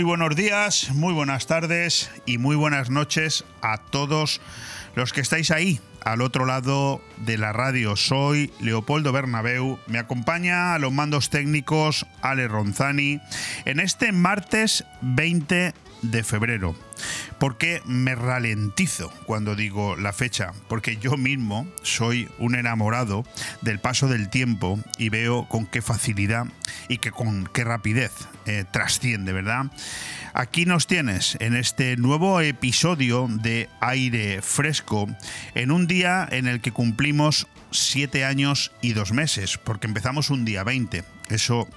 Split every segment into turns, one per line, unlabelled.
Muy buenos días, muy buenas tardes y muy buenas noches a todos los que estáis ahí, al otro lado de la radio. Soy Leopoldo Bernabeu, me acompaña a los mandos técnicos Ale Ronzani en este martes 20 de febrero. ¿Por qué me ralentizo cuando digo la fecha? Porque yo mismo soy un enamorado del paso del tiempo y veo con qué facilidad y que con qué rapidez eh, trasciende, ¿verdad? Aquí nos tienes en este nuevo episodio de Aire Fresco, en un día en el que cumplimos siete años y dos meses, porque empezamos un día 20. Eso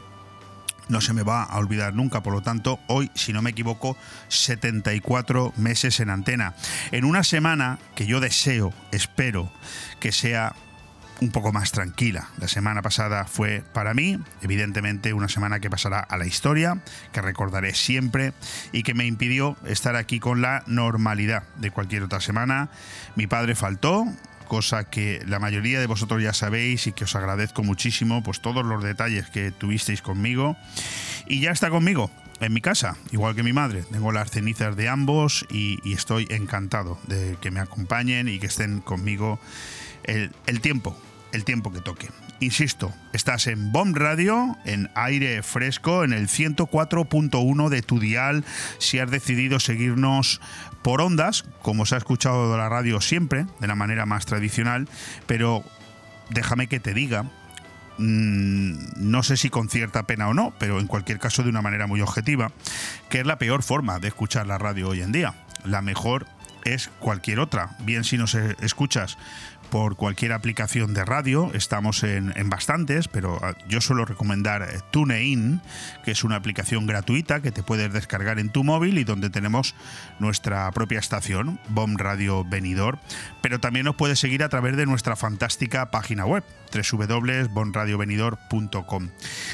no se me va a olvidar nunca. Por lo tanto, hoy, si no me equivoco, 74 meses en antena. En una semana que yo deseo, espero que sea un poco más tranquila. La semana pasada fue para mí, evidentemente, una semana que pasará a la historia, que recordaré siempre y que me impidió estar aquí con la normalidad de cualquier otra semana. Mi padre faltó, cosa que la mayoría de vosotros ya sabéis y que os agradezco muchísimo, pues todos los detalles que tuvisteis conmigo. Y ya está conmigo, en mi casa, igual que mi madre. Tengo las cenizas de ambos y, estoy encantado de que me acompañen y que estén conmigo el, el tiempo, el tiempo que toque. Insisto, estás en Bomb Radio, en aire fresco, en el 104.1 de tu dial, si has decidido seguirnos por ondas, como se ha escuchado de la radio siempre, de la manera más tradicional, pero déjame que te diga, mm, no sé si con cierta pena o no, pero en cualquier caso de una manera muy objetiva, que es la peor forma de escuchar la radio hoy en día. La mejor es cualquier otra. Bien si nos escuchas por cualquier aplicación de radio. Estamos en, bastantes, pero ah, yo suelo recomendar eh, TuneIn, que es una aplicación gratuita que te puedes descargar en tu móvil y donde tenemos nuestra propia estación, BOM Radio Venidor. Pero también nos puedes seguir a través de nuestra fantástica página web, www.bonradiovenidor.com.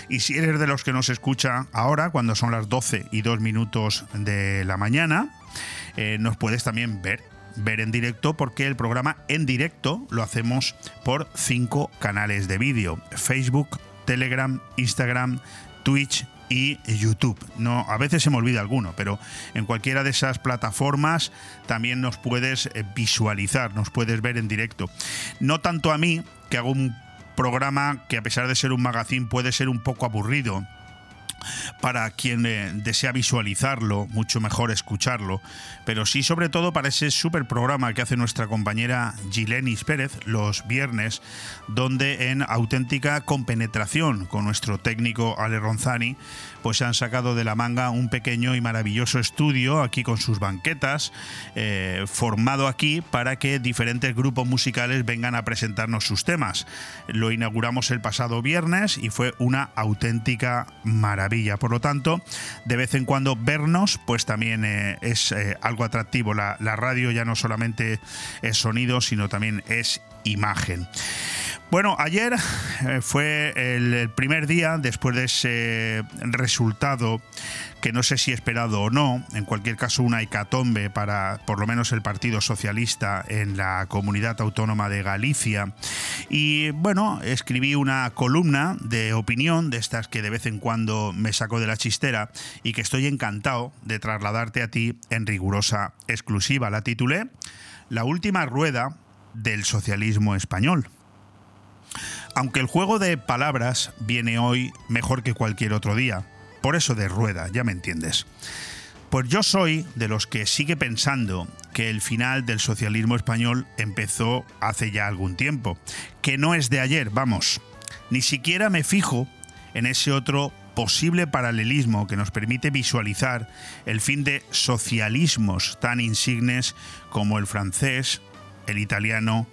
Y si eres de los que nos escucha ahora, cuando son las 12 y 2 minutos de la mañana, eh, nos puedes también ver ver en directo porque el programa en directo lo hacemos por cinco canales de vídeo: Facebook, Telegram, Instagram, Twitch y YouTube. No, a veces se me olvida alguno, pero en cualquiera de esas plataformas también nos puedes eh, visualizar, nos puedes ver en directo. No tanto a mí, que hago un programa que a pesar de ser un magazine puede ser un poco aburrido para quien eh, desea visualizarlo, mucho mejor escucharlo, pero sí sobre todo para ese super programa que hace nuestra compañera Gilenis Pérez los viernes, donde en auténtica compenetración con nuestro técnico Ale Ronzani, pues se han sacado de la manga un pequeño y maravilloso estudio aquí con sus banquetas, eh, formado aquí para que diferentes grupos musicales vengan a presentarnos sus temas. Lo inauguramos el pasado viernes y fue una auténtica maravilla. Por lo tanto, de vez en cuando vernos, pues también eh, es eh, algo atractivo. La, la radio ya no solamente es sonido, sino también es imagen. Bueno, ayer eh, fue el primer día después de ese resultado que no sé si esperado o no, en cualquier caso una hecatombe para por lo menos el Partido Socialista en la comunidad autónoma de Galicia. Y bueno, escribí una columna de opinión, de estas que de vez en cuando me saco de la chistera y que estoy encantado de trasladarte a ti en rigurosa exclusiva. La titulé La última rueda del socialismo español. Aunque el juego de palabras viene hoy mejor que cualquier otro día, por eso de rueda, ya me entiendes. Pues yo soy de los que sigue pensando que el final del socialismo español empezó hace ya algún tiempo, que no es de ayer, vamos. Ni siquiera me fijo en ese otro posible paralelismo que nos permite visualizar el fin de socialismos tan insignes como el francés, el italiano,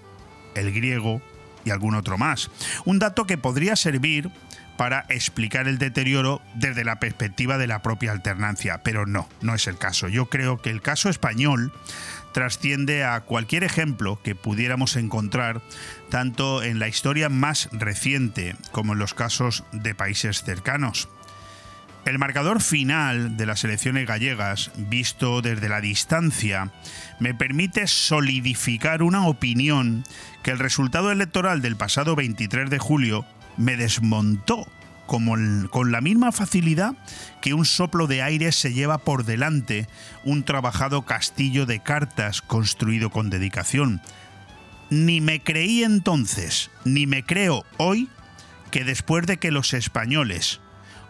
el griego y algún otro más. Un dato que podría servir para explicar el deterioro desde la perspectiva de la propia alternancia, pero no, no es el caso. Yo creo que el caso español trasciende a cualquier ejemplo que pudiéramos encontrar tanto en la historia más reciente como en los casos de países cercanos. El marcador final de las elecciones gallegas, visto desde la distancia, me permite solidificar una opinión que el resultado electoral del pasado 23 de julio me desmontó como con la misma facilidad que un soplo de aire se lleva por delante un trabajado castillo de cartas construido con dedicación. Ni me creí entonces, ni me creo hoy, que después de que los españoles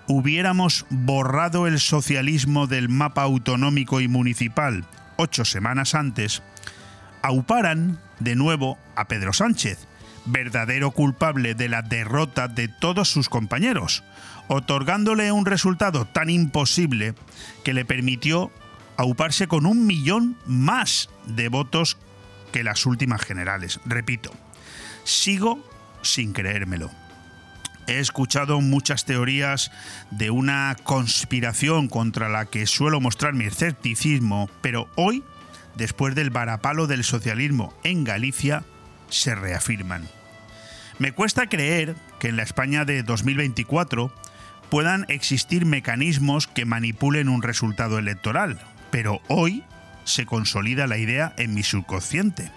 hubiéramos borrado el socialismo del mapa autonómico y municipal ocho semanas antes, auparan de nuevo a Pedro Sánchez, verdadero culpable de la derrota de todos sus compañeros, otorgándole un resultado tan imposible que le permitió auparse con un millón más de votos que las últimas generales. Repito, sigo sin creérmelo. He escuchado muchas teorías de una conspiración contra la que suelo mostrar mi escepticismo, pero hoy, después del varapalo del socialismo en Galicia, se reafirman. Me cuesta creer que en la España de 2024 puedan existir mecanismos que manipulen un resultado electoral, pero hoy se consolida la idea en mi subconsciente.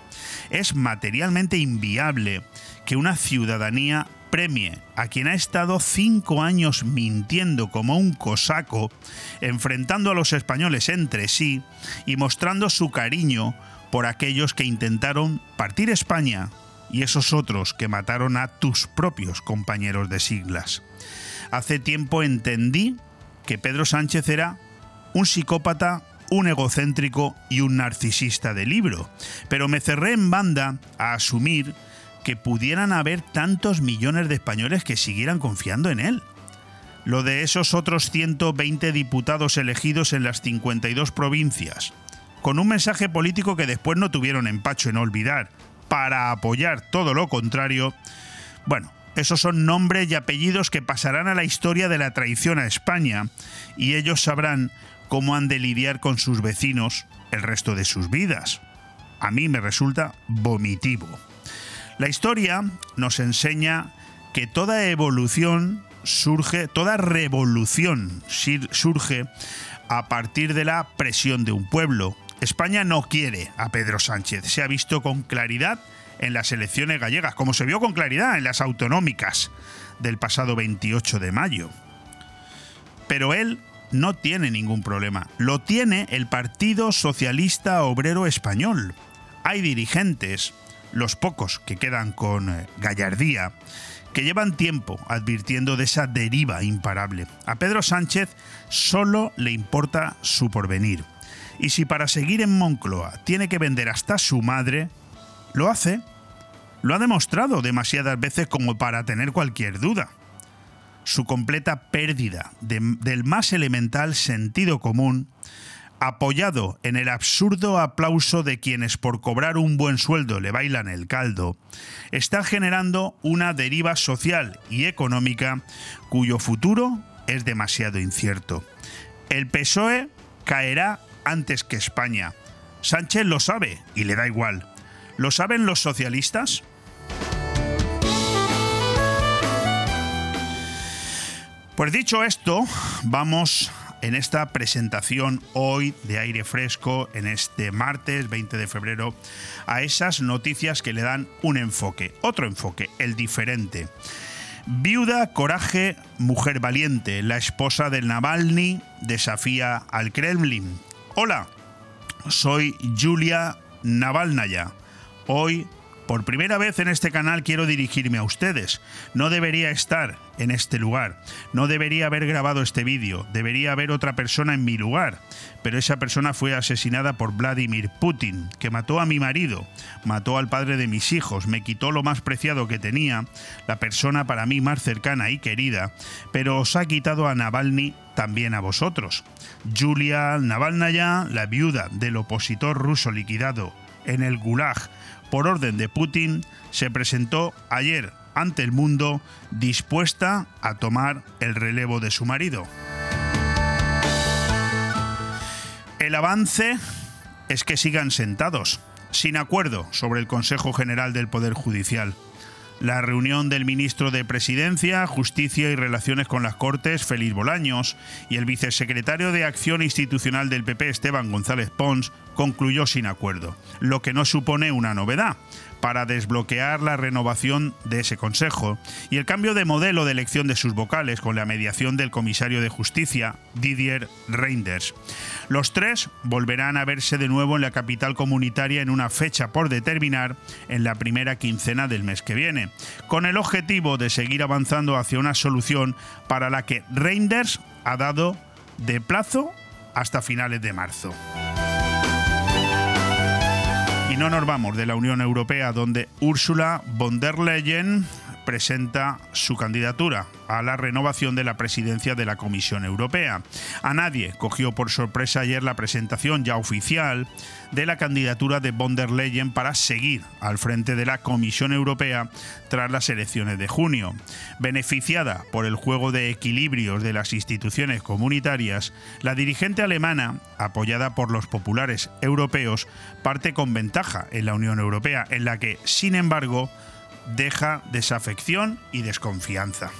Es materialmente inviable que una ciudadanía premie a quien ha estado cinco años mintiendo como un cosaco, enfrentando a los españoles entre sí y mostrando su cariño por aquellos que intentaron partir España y esos otros que mataron a tus propios compañeros de siglas. Hace tiempo entendí que Pedro Sánchez era un psicópata, un egocéntrico y un narcisista de libro, pero me cerré en banda a asumir que pudieran haber tantos millones de españoles que siguieran confiando en él. Lo de esos otros 120 diputados elegidos en las 52 provincias, con un mensaje político que después no tuvieron empacho en olvidar, para apoyar todo lo contrario, bueno, esos son nombres y apellidos que pasarán a la historia de la traición a España y ellos sabrán cómo han de lidiar con sus vecinos el resto de sus vidas. A mí me resulta vomitivo. La historia nos enseña que toda evolución surge, toda revolución surge a partir de la presión de un pueblo. España no quiere a Pedro Sánchez, se ha visto con claridad en las elecciones gallegas, como se vio con claridad en las autonómicas del pasado 28 de mayo. Pero él no tiene ningún problema, lo tiene el Partido Socialista Obrero Español. Hay dirigentes los pocos que quedan con eh, gallardía, que llevan tiempo advirtiendo de esa deriva imparable. A Pedro Sánchez solo le importa su porvenir. Y si para seguir en Moncloa tiene que vender hasta su madre, lo hace. Lo ha demostrado demasiadas veces como para tener cualquier duda. Su completa pérdida del más elemental sentido común apoyado en el absurdo aplauso de quienes por cobrar un buen sueldo le bailan el caldo, está generando una deriva social y económica cuyo futuro es demasiado incierto. El PSOE caerá antes que España. Sánchez lo sabe y le da igual. ¿Lo saben los socialistas? Pues dicho esto, vamos en esta presentación hoy de aire fresco, en este martes 20 de febrero, a esas noticias que le dan un enfoque, otro enfoque, el diferente. Viuda, coraje, mujer valiente, la esposa del Navalny desafía al Kremlin. Hola, soy Julia Navalnaya. Hoy por primera vez en este canal quiero dirigirme a ustedes. No debería estar en este lugar. No debería haber grabado este vídeo. Debería haber otra persona en mi lugar. Pero esa persona fue asesinada por Vladimir Putin, que mató a mi marido, mató al padre de mis hijos, me quitó lo más preciado que tenía, la persona para mí más cercana y querida, pero os ha quitado a Navalny también a vosotros. Julia Navalnaya, la viuda del opositor ruso liquidado en el Gulag por orden de Putin, se presentó ayer ante el mundo dispuesta a tomar el relevo de su marido. El avance es que sigan sentados, sin acuerdo sobre el Consejo General del Poder Judicial. La reunión del ministro de Presidencia, Justicia y Relaciones con las Cortes, Félix Bolaños, y el vicesecretario de Acción Institucional del PP, Esteban González Pons, concluyó sin acuerdo, lo que no supone una novedad para desbloquear la renovación de ese Consejo y el cambio de modelo de elección de sus vocales con la mediación del comisario de justicia, Didier Reinders. Los tres volverán a verse de nuevo en la capital comunitaria en una fecha por determinar en la primera quincena del mes que viene, con el objetivo de seguir avanzando hacia una solución para la que Reinders ha dado de plazo hasta finales de marzo. No nos vamos de la Unión Europea, donde Ursula von der Leyen presenta su candidatura a la renovación de la presidencia de la Comisión Europea. A nadie cogió por sorpresa ayer la presentación ya oficial de la candidatura de von der Leyen para seguir al frente de la Comisión Europea tras las elecciones de junio. Beneficiada por el juego de equilibrios de las instituciones comunitarias, la dirigente alemana, apoyada por los populares europeos, parte con ventaja en la Unión Europea, en la que, sin embargo, deja desafección y desconfianza.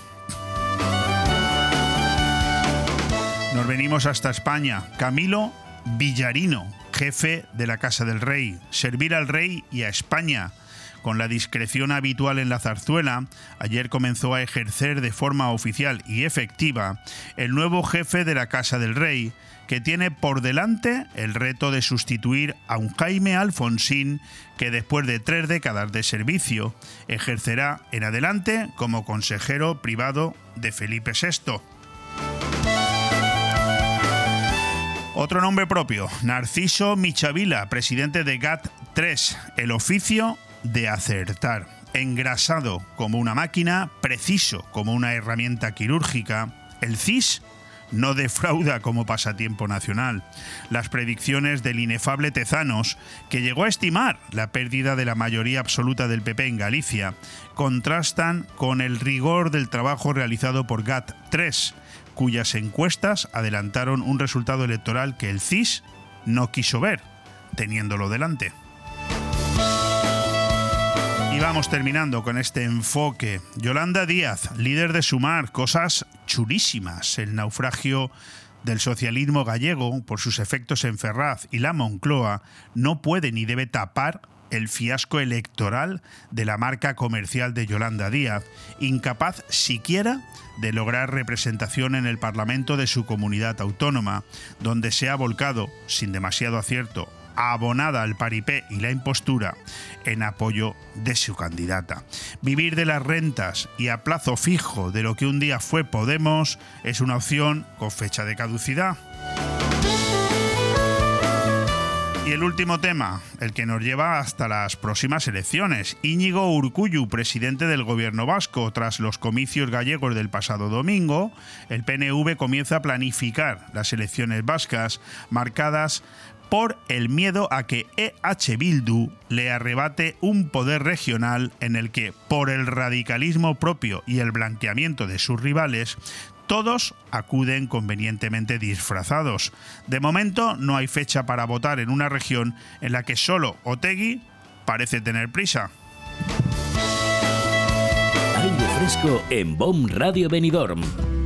Nos venimos hasta España. Camilo Villarino, jefe de la Casa del Rey. Servir al rey y a España. Con la discreción habitual en la zarzuela, ayer comenzó a ejercer de forma oficial y efectiva el nuevo jefe de la Casa del Rey, que tiene por delante el reto de sustituir a un Jaime Alfonsín que después de tres décadas de servicio ejercerá en adelante como consejero privado de Felipe VI. Otro nombre propio, Narciso Michavila, presidente de GATT 3, el oficio de acertar. Engrasado como una máquina, preciso como una herramienta quirúrgica, el CIS no defrauda como pasatiempo nacional. Las predicciones del inefable Tezanos, que llegó a estimar la pérdida de la mayoría absoluta del PP en Galicia, contrastan con el rigor del trabajo realizado por GAT 3, cuyas encuestas adelantaron un resultado electoral que el CIS no quiso ver, teniéndolo delante. Y vamos terminando con este enfoque. Yolanda Díaz, líder de Sumar, cosas chulísimas. El naufragio del socialismo gallego por sus efectos en Ferraz y la Moncloa no puede ni debe tapar el fiasco electoral de la marca comercial de Yolanda Díaz, incapaz siquiera de lograr representación en el Parlamento de su comunidad autónoma, donde se ha volcado, sin demasiado acierto, abonada al paripé y la impostura en apoyo de su candidata. Vivir de las rentas y a plazo fijo de lo que un día fue Podemos es una opción con fecha de caducidad. Y el último tema, el que nos lleva hasta las próximas elecciones. Íñigo Urcuyu, presidente del gobierno vasco, tras los comicios gallegos del pasado domingo, el PNV comienza a planificar las elecciones vascas marcadas por el miedo a que EH Bildu le arrebate un poder regional en el que, por el radicalismo propio y el blanqueamiento de sus rivales, todos acuden convenientemente disfrazados. De momento no hay fecha para votar en una región en la que solo Otegui parece tener prisa.
Aire fresco en BOM Radio Benidorm.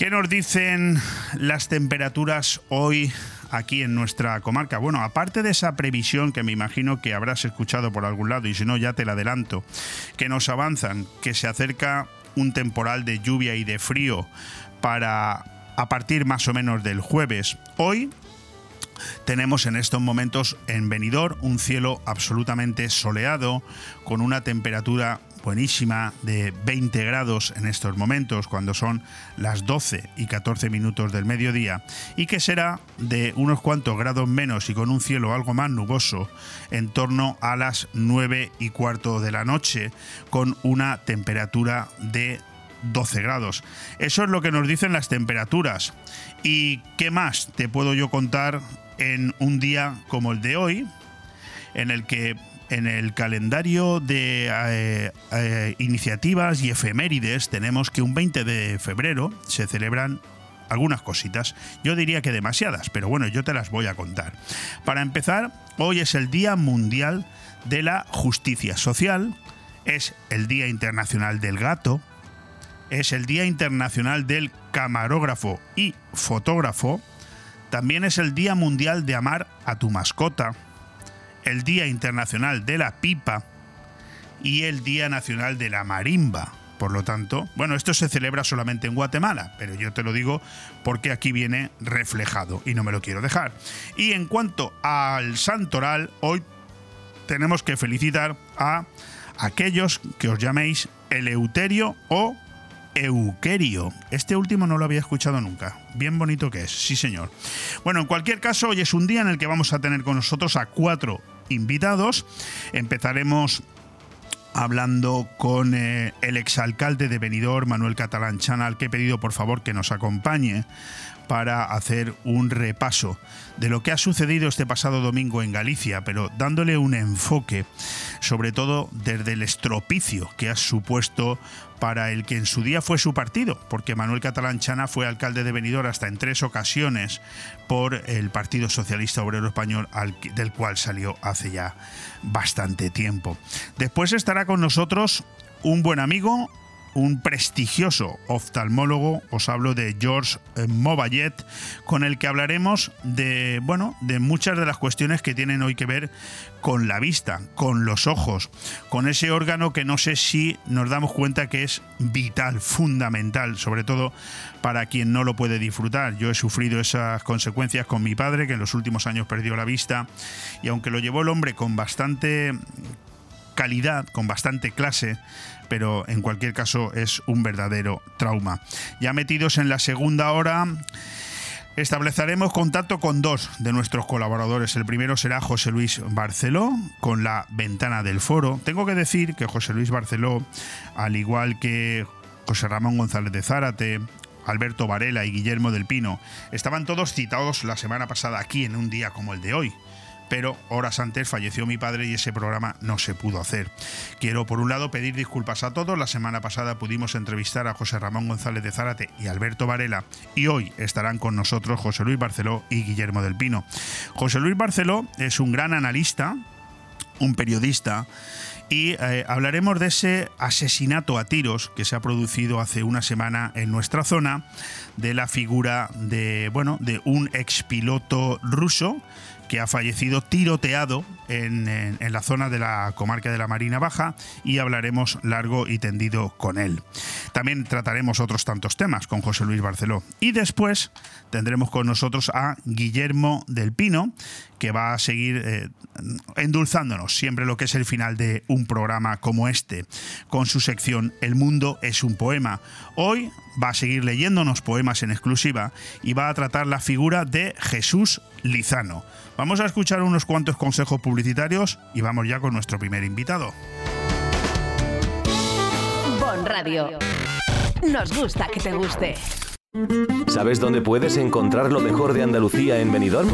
¿Qué nos dicen las temperaturas hoy aquí en nuestra comarca? Bueno, aparte de esa previsión que me imagino que habrás escuchado por algún lado y si no ya te la adelanto, que nos avanzan, que se acerca un temporal de lluvia y de frío para a partir más o menos del jueves. Hoy tenemos en estos momentos en Benidorm un cielo absolutamente soleado con una temperatura buenísima de 20 grados en estos momentos, cuando son las 12 y 14 minutos del mediodía, y que será de unos cuantos grados menos y con un cielo algo más nuboso en torno a las 9 y cuarto de la noche, con una temperatura de 12 grados. Eso es lo que nos dicen las temperaturas. ¿Y qué más te puedo yo contar en un día como el de hoy, en el que en el calendario de eh, eh, iniciativas y efemérides tenemos que un 20 de febrero se celebran algunas cositas. Yo diría que demasiadas, pero bueno, yo te las voy a contar. Para empezar, hoy es el Día Mundial de la Justicia Social, es el Día Internacional del Gato, es el Día Internacional del Camarógrafo y Fotógrafo, también es el Día Mundial de Amar a tu mascota, el Día Internacional de la Pipa y el Día Nacional de la Marimba. Por lo tanto, bueno, esto se celebra solamente en Guatemala, pero yo te lo digo porque aquí viene reflejado y no me lo quiero dejar. Y en cuanto al santoral, hoy tenemos que felicitar a aquellos que os llaméis Eleuterio o Euquerio. Este último no lo había escuchado nunca. Bien bonito que es, sí señor. Bueno, en cualquier caso, hoy es un día en el que vamos a tener con nosotros a cuatro invitados. Empezaremos hablando con eh, el exalcalde de Benidorm, Manuel Catalán Chanal, que he pedido por favor que nos acompañe para hacer un repaso de lo que ha sucedido este pasado domingo en Galicia, pero dándole un enfoque, sobre todo desde el estropicio que ha supuesto para el que en su día fue su partido, porque Manuel Catalán Chana fue alcalde de Benidorm hasta en tres ocasiones por el Partido Socialista Obrero Español, del cual salió hace ya bastante tiempo. Después estará con nosotros un buen amigo, un prestigioso oftalmólogo, os hablo de George eh, Mobayet, con el que hablaremos de, bueno, de muchas de las cuestiones que tienen hoy que ver con la vista, con los ojos, con ese órgano que no sé si nos damos cuenta que es vital, fundamental, sobre todo para quien no lo puede disfrutar. Yo he sufrido esas consecuencias con mi padre, que en los últimos años perdió la vista, y aunque lo llevó el hombre con bastante calidad, con bastante clase, pero en cualquier caso es un verdadero trauma. Ya metidos en la segunda hora, estableceremos contacto con dos de nuestros colaboradores. El primero será José Luis Barceló con la ventana del foro. Tengo que decir que José Luis Barceló, al igual que José Ramón González de Zárate, Alberto Varela y Guillermo del Pino, estaban todos citados la semana pasada aquí en un día como el de hoy pero horas antes falleció mi padre y ese programa no se pudo hacer. Quiero por un lado pedir disculpas a todos. La semana pasada pudimos entrevistar a José Ramón González de Zárate y Alberto Varela y hoy estarán con nosotros José Luis Barceló y Guillermo del Pino. José Luis Barceló es un gran analista, un periodista y eh, hablaremos de ese asesinato a tiros que se ha producido hace una semana en nuestra zona de la figura de bueno de un expiloto ruso que ha fallecido tiroteado en, la zona de la comarca de la Marina Baja y hablaremos largo y tendido con él. También trataremos otros tantos temas con José Luis Barceló. Y después tendremos con nosotros a Guillermo del Pino, que va a seguir eh, endulzándonos siempre lo que es el final de un programa como este, con su sección El mundo es un poema. Hoy va a seguir leyéndonos poemas en exclusiva y va a tratar la figura de Jesús Lizano. Vamos a escuchar unos cuantos consejos publicitarios y vamos ya con nuestro primer invitado.
Bon Radio. Nos gusta que te guste.
¿Sabes dónde puedes encontrar lo mejor de Andalucía en Benidorm?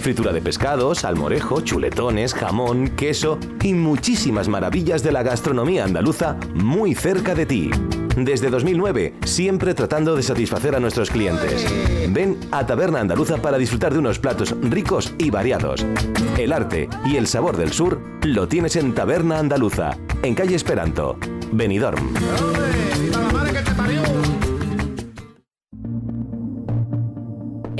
Fritura de pescado, salmorejo, chuletones, jamón, queso y muchísimas maravillas de la gastronomía andaluza muy cerca de ti. Desde 2009, siempre tratando de satisfacer a nuestros clientes. Ven a Taberna Andaluza para disfrutar de unos platos ricos y variados. El arte y el sabor del sur lo tienes en Taberna Andaluza, en calle Esperanto, Benidorm.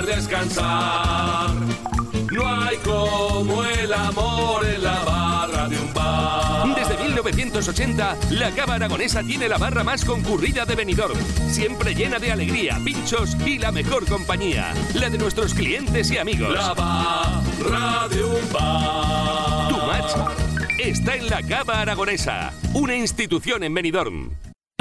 descansar. No hay como el amor en la barra de un bar.
Desde 1980, la Cava Aragonesa tiene la barra más concurrida de Benidorm, siempre llena de alegría, pinchos y la mejor compañía, la de nuestros clientes y amigos.
La barra de un bar.
Tu match está en la Cava Aragonesa, una institución en Benidorm.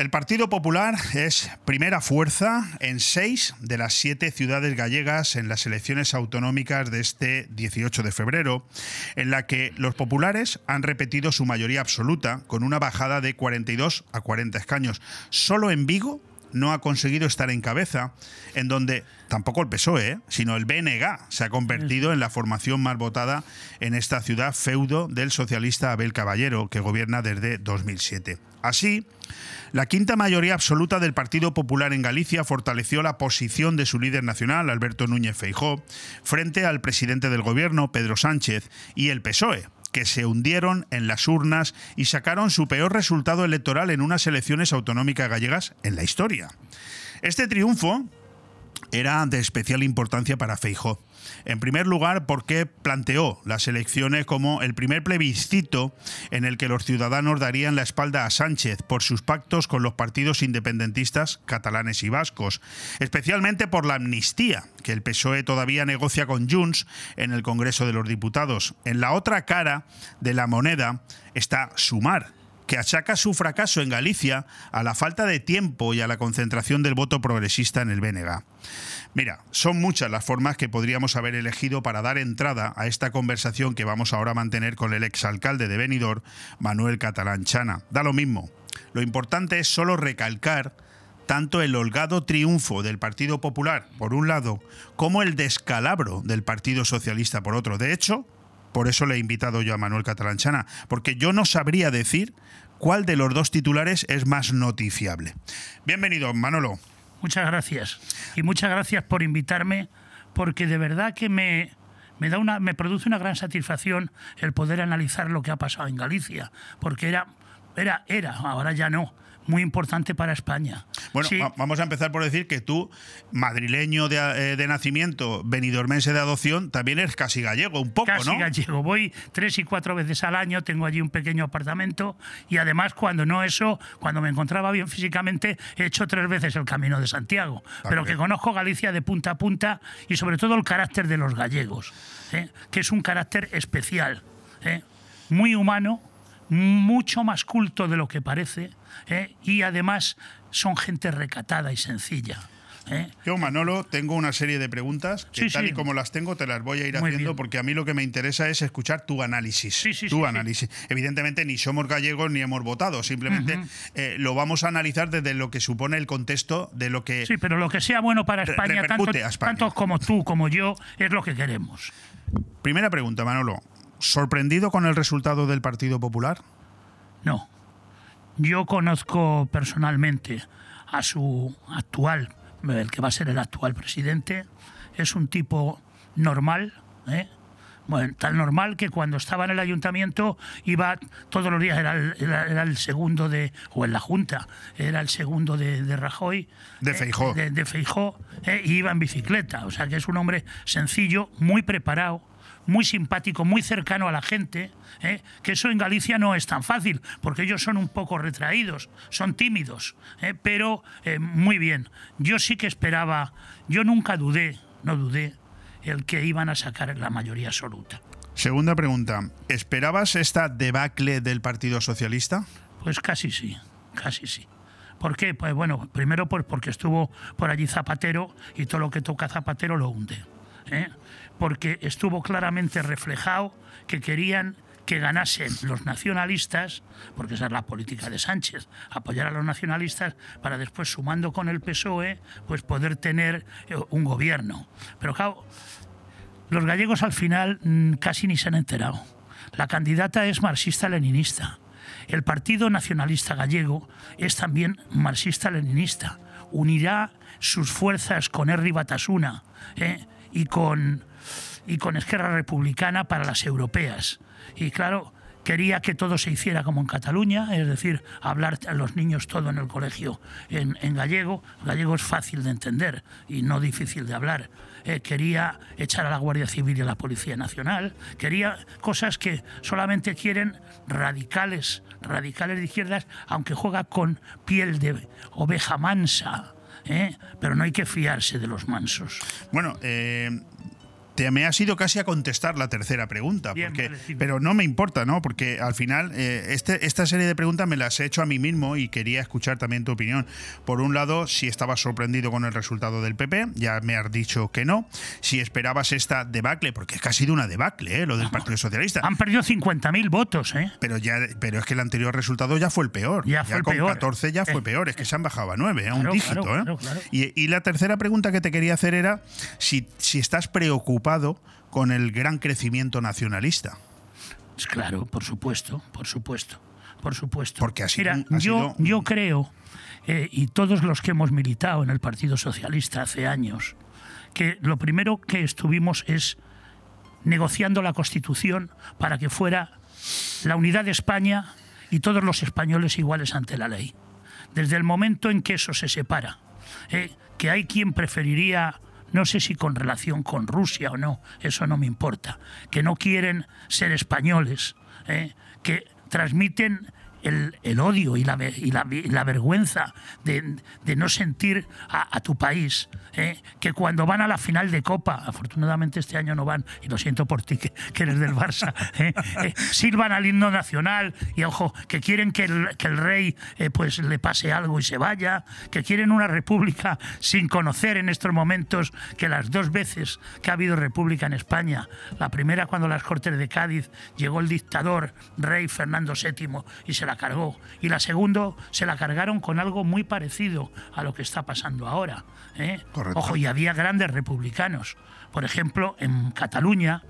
El Partido Popular es primera fuerza en seis de las siete ciudades gallegas en las elecciones autonómicas de este 18 de febrero, en la que los populares han repetido su mayoría absoluta con una bajada de 42 a 40 escaños. Solo en Vigo no ha conseguido estar en cabeza, en donde tampoco el PSOE, ¿eh? sino el BNG se ha convertido en la formación más votada en esta ciudad feudo del socialista Abel Caballero, que gobierna desde 2007. Así, la quinta mayoría absoluta del Partido Popular en Galicia fortaleció la posición de su líder nacional, Alberto Núñez Feijó, frente al presidente del gobierno, Pedro Sánchez, y el PSOE, que se hundieron en las urnas y sacaron su peor resultado electoral en unas elecciones autonómicas gallegas en la historia. Este triunfo era de especial importancia para Feijó. En primer lugar, porque planteó las elecciones como el primer plebiscito en el que los ciudadanos darían la espalda a Sánchez por sus pactos con los partidos independentistas catalanes y vascos, especialmente por la amnistía que el PSOE todavía negocia con Junts en el Congreso de los Diputados. En la otra cara de la moneda está Sumar, que achaca su fracaso en Galicia a la falta de tiempo y a la concentración del voto progresista en el BNG. Mira, son muchas las formas que podríamos haber elegido para dar entrada a esta conversación que vamos ahora a mantener con el exalcalde de Benidorm, Manuel Catalán Chana. Da lo mismo. Lo importante es solo recalcar tanto el holgado triunfo del Partido Popular, por un lado, como el descalabro del Partido Socialista, por otro. De hecho, por eso le he invitado yo a Manuel Catalanchana, porque yo no sabría decir cuál de los dos titulares es más noticiable. Bienvenido, Manolo.
Muchas gracias. Y muchas gracias por invitarme, porque de verdad que me, me, da una, me produce una gran satisfacción el poder analizar lo que ha pasado en Galicia, porque era, era, era, ahora ya no, muy importante para España.
Bueno,
Sí.
va- vamos a empezar por decir que tú, madrileño de, eh, de nacimiento, benidormense de adopción, también eres casi gallego, un poco,
Casi
¿no?
gallego. Voy tres y cuatro veces al año, tengo allí un pequeño apartamento y además cuando no eso, cuando me encontraba bien físicamente, he hecho tres veces el Camino de Santiago. Pero que conozco Galicia de punta a punta y sobre todo el carácter de los gallegos, ¿eh? que es un carácter especial, ¿eh? muy humano, mucho más culto de lo que parece ¿eh? y además son gente recatada y sencilla. ¿eh?
Yo, Manolo, tengo una serie de preguntas que
Sí,
tal
sí.
y como las tengo te las voy a ir
Muy
haciendo
bien.
porque a mí lo que me interesa es escuchar tu análisis.
Sí, sí,
tu análisis. Evidentemente ni somos gallegos ni hemos votado, simplemente eh, lo vamos a analizar desde lo que supone el contexto de lo que...
Sí, pero lo que sea bueno para España, tanto,
España.
tanto como tú como yo, es lo que queremos.
Primera pregunta, Manolo. ¿Sorprendido con el resultado del Partido Popular?
No. Yo conozco personalmente a su actual, el que va a ser el actual presidente. Es un tipo normal, ¿eh? Bueno, tan normal que cuando estaba en el ayuntamiento iba todos los días, era el, era- era el segundo de, o en la Junta, era el segundo de, de Rajoy.
De
eh,
Feijóo.
de, de Feijóo, eh, y iba en bicicleta. O sea que es un hombre sencillo, muy preparado, muy simpático, muy cercano a la gente. eh, que eso en Galicia no es tan fácil, porque ellos son un poco retraídos, son tímidos, eh, pero eh, muy bien. Yo sí que esperaba, yo nunca dudé, no dudé, el que iban a sacar la mayoría absoluta.
Segunda pregunta. ¿Esperabas esta debacle del Partido Socialista?
Pues casi sí, casi sí. ¿Por qué? Pues bueno, primero pues porque estuvo por allí Zapatero y todo lo que toca Zapatero lo hunde. ¿eh? Porque estuvo claramente reflejado que querían que ganasen los nacionalistas, porque esa es la política de Sánchez, apoyar a los nacionalistas para después, sumando con el PSOE, pues poder tener eh, un gobierno. Pero claro, los gallegos al final mm, casi ni se han enterado. La candidata es marxista-leninista. El Partido Nacionalista Gallego es también marxista-leninista. Unirá sus fuerzas con Herri Batasuna ¿eh? y, con, y con Esquerra Republicana para las europeas. Y claro, quería que todo se hiciera como en Cataluña, es decir, hablar a los niños todo en el colegio en, en gallego. gallego es fácil de entender y no difícil de hablar. Eh, quería echar a la Guardia Civil y a la Policía Nacional, quería cosas que solamente quieren radicales, radicales de izquierdas, aunque juega con piel de oveja mansa. ¿eh? Pero no hay que fiarse de los mansos.
Bueno, eh, te me has ido casi a contestar la tercera pregunta,
Bien,
porque,
vale, sí.
pero no me importa, ¿no? Porque al final eh, este, esta serie de preguntas me las he hecho a mí mismo y quería escuchar también tu opinión. Por un lado, si estabas sorprendido con el resultado del PP, ya me has dicho que no. Si esperabas esta debacle, porque es que ha sido una debacle, ¿eh? lo del Partido Socialista.
Han perdido 50.000 votos, ¿eh?
Pero ya, pero es que el anterior resultado ya fue el peor.
Ya fue el
con
peor.
14 ya fue
Eh,
peor. Es que se han bajado a 9, a un
Claro,
dígito.
claro,
¿eh?
claro, claro.
Y, y la tercera pregunta que te quería hacer era si, si estás preocupado con el gran crecimiento nacionalista.
Pues claro, por supuesto, por supuesto, por supuesto.
Porque sido
Mira,
un- ha
yo,
sido-
yo creo, eh, y todos los que hemos militado en el Partido Socialista hace años, que lo primero que estuvimos es negociando la Constitución para que fuera la unidad de España y todos los españoles iguales ante la ley. Desde el momento en que eso se separa, eh, que hay quien preferiría, no sé si con relación con Rusia o no, eso no me importa, que no quieren ser españoles, eh, que transmiten el, el odio y la, y la, y la vergüenza de, de no sentir a, a tu país, ¿eh? que cuando van a la final de Copa, afortunadamente este año no van, y lo siento por ti que, que eres del Barça, ¿eh? Eh, silban al himno nacional y ojo, que quieren que el, que el rey eh, pues le pase algo y se vaya, que quieren una república sin conocer en estos momentos que las dos veces que ha habido república en España, la primera cuando las Cortes de Cádiz llegó el dictador rey Fernando VII y se la cargó, y la segunda se la cargaron con algo muy parecido a lo que está pasando ahora. ¿eh? Ojo, y había grandes republicanos. Por ejemplo, en Cataluña,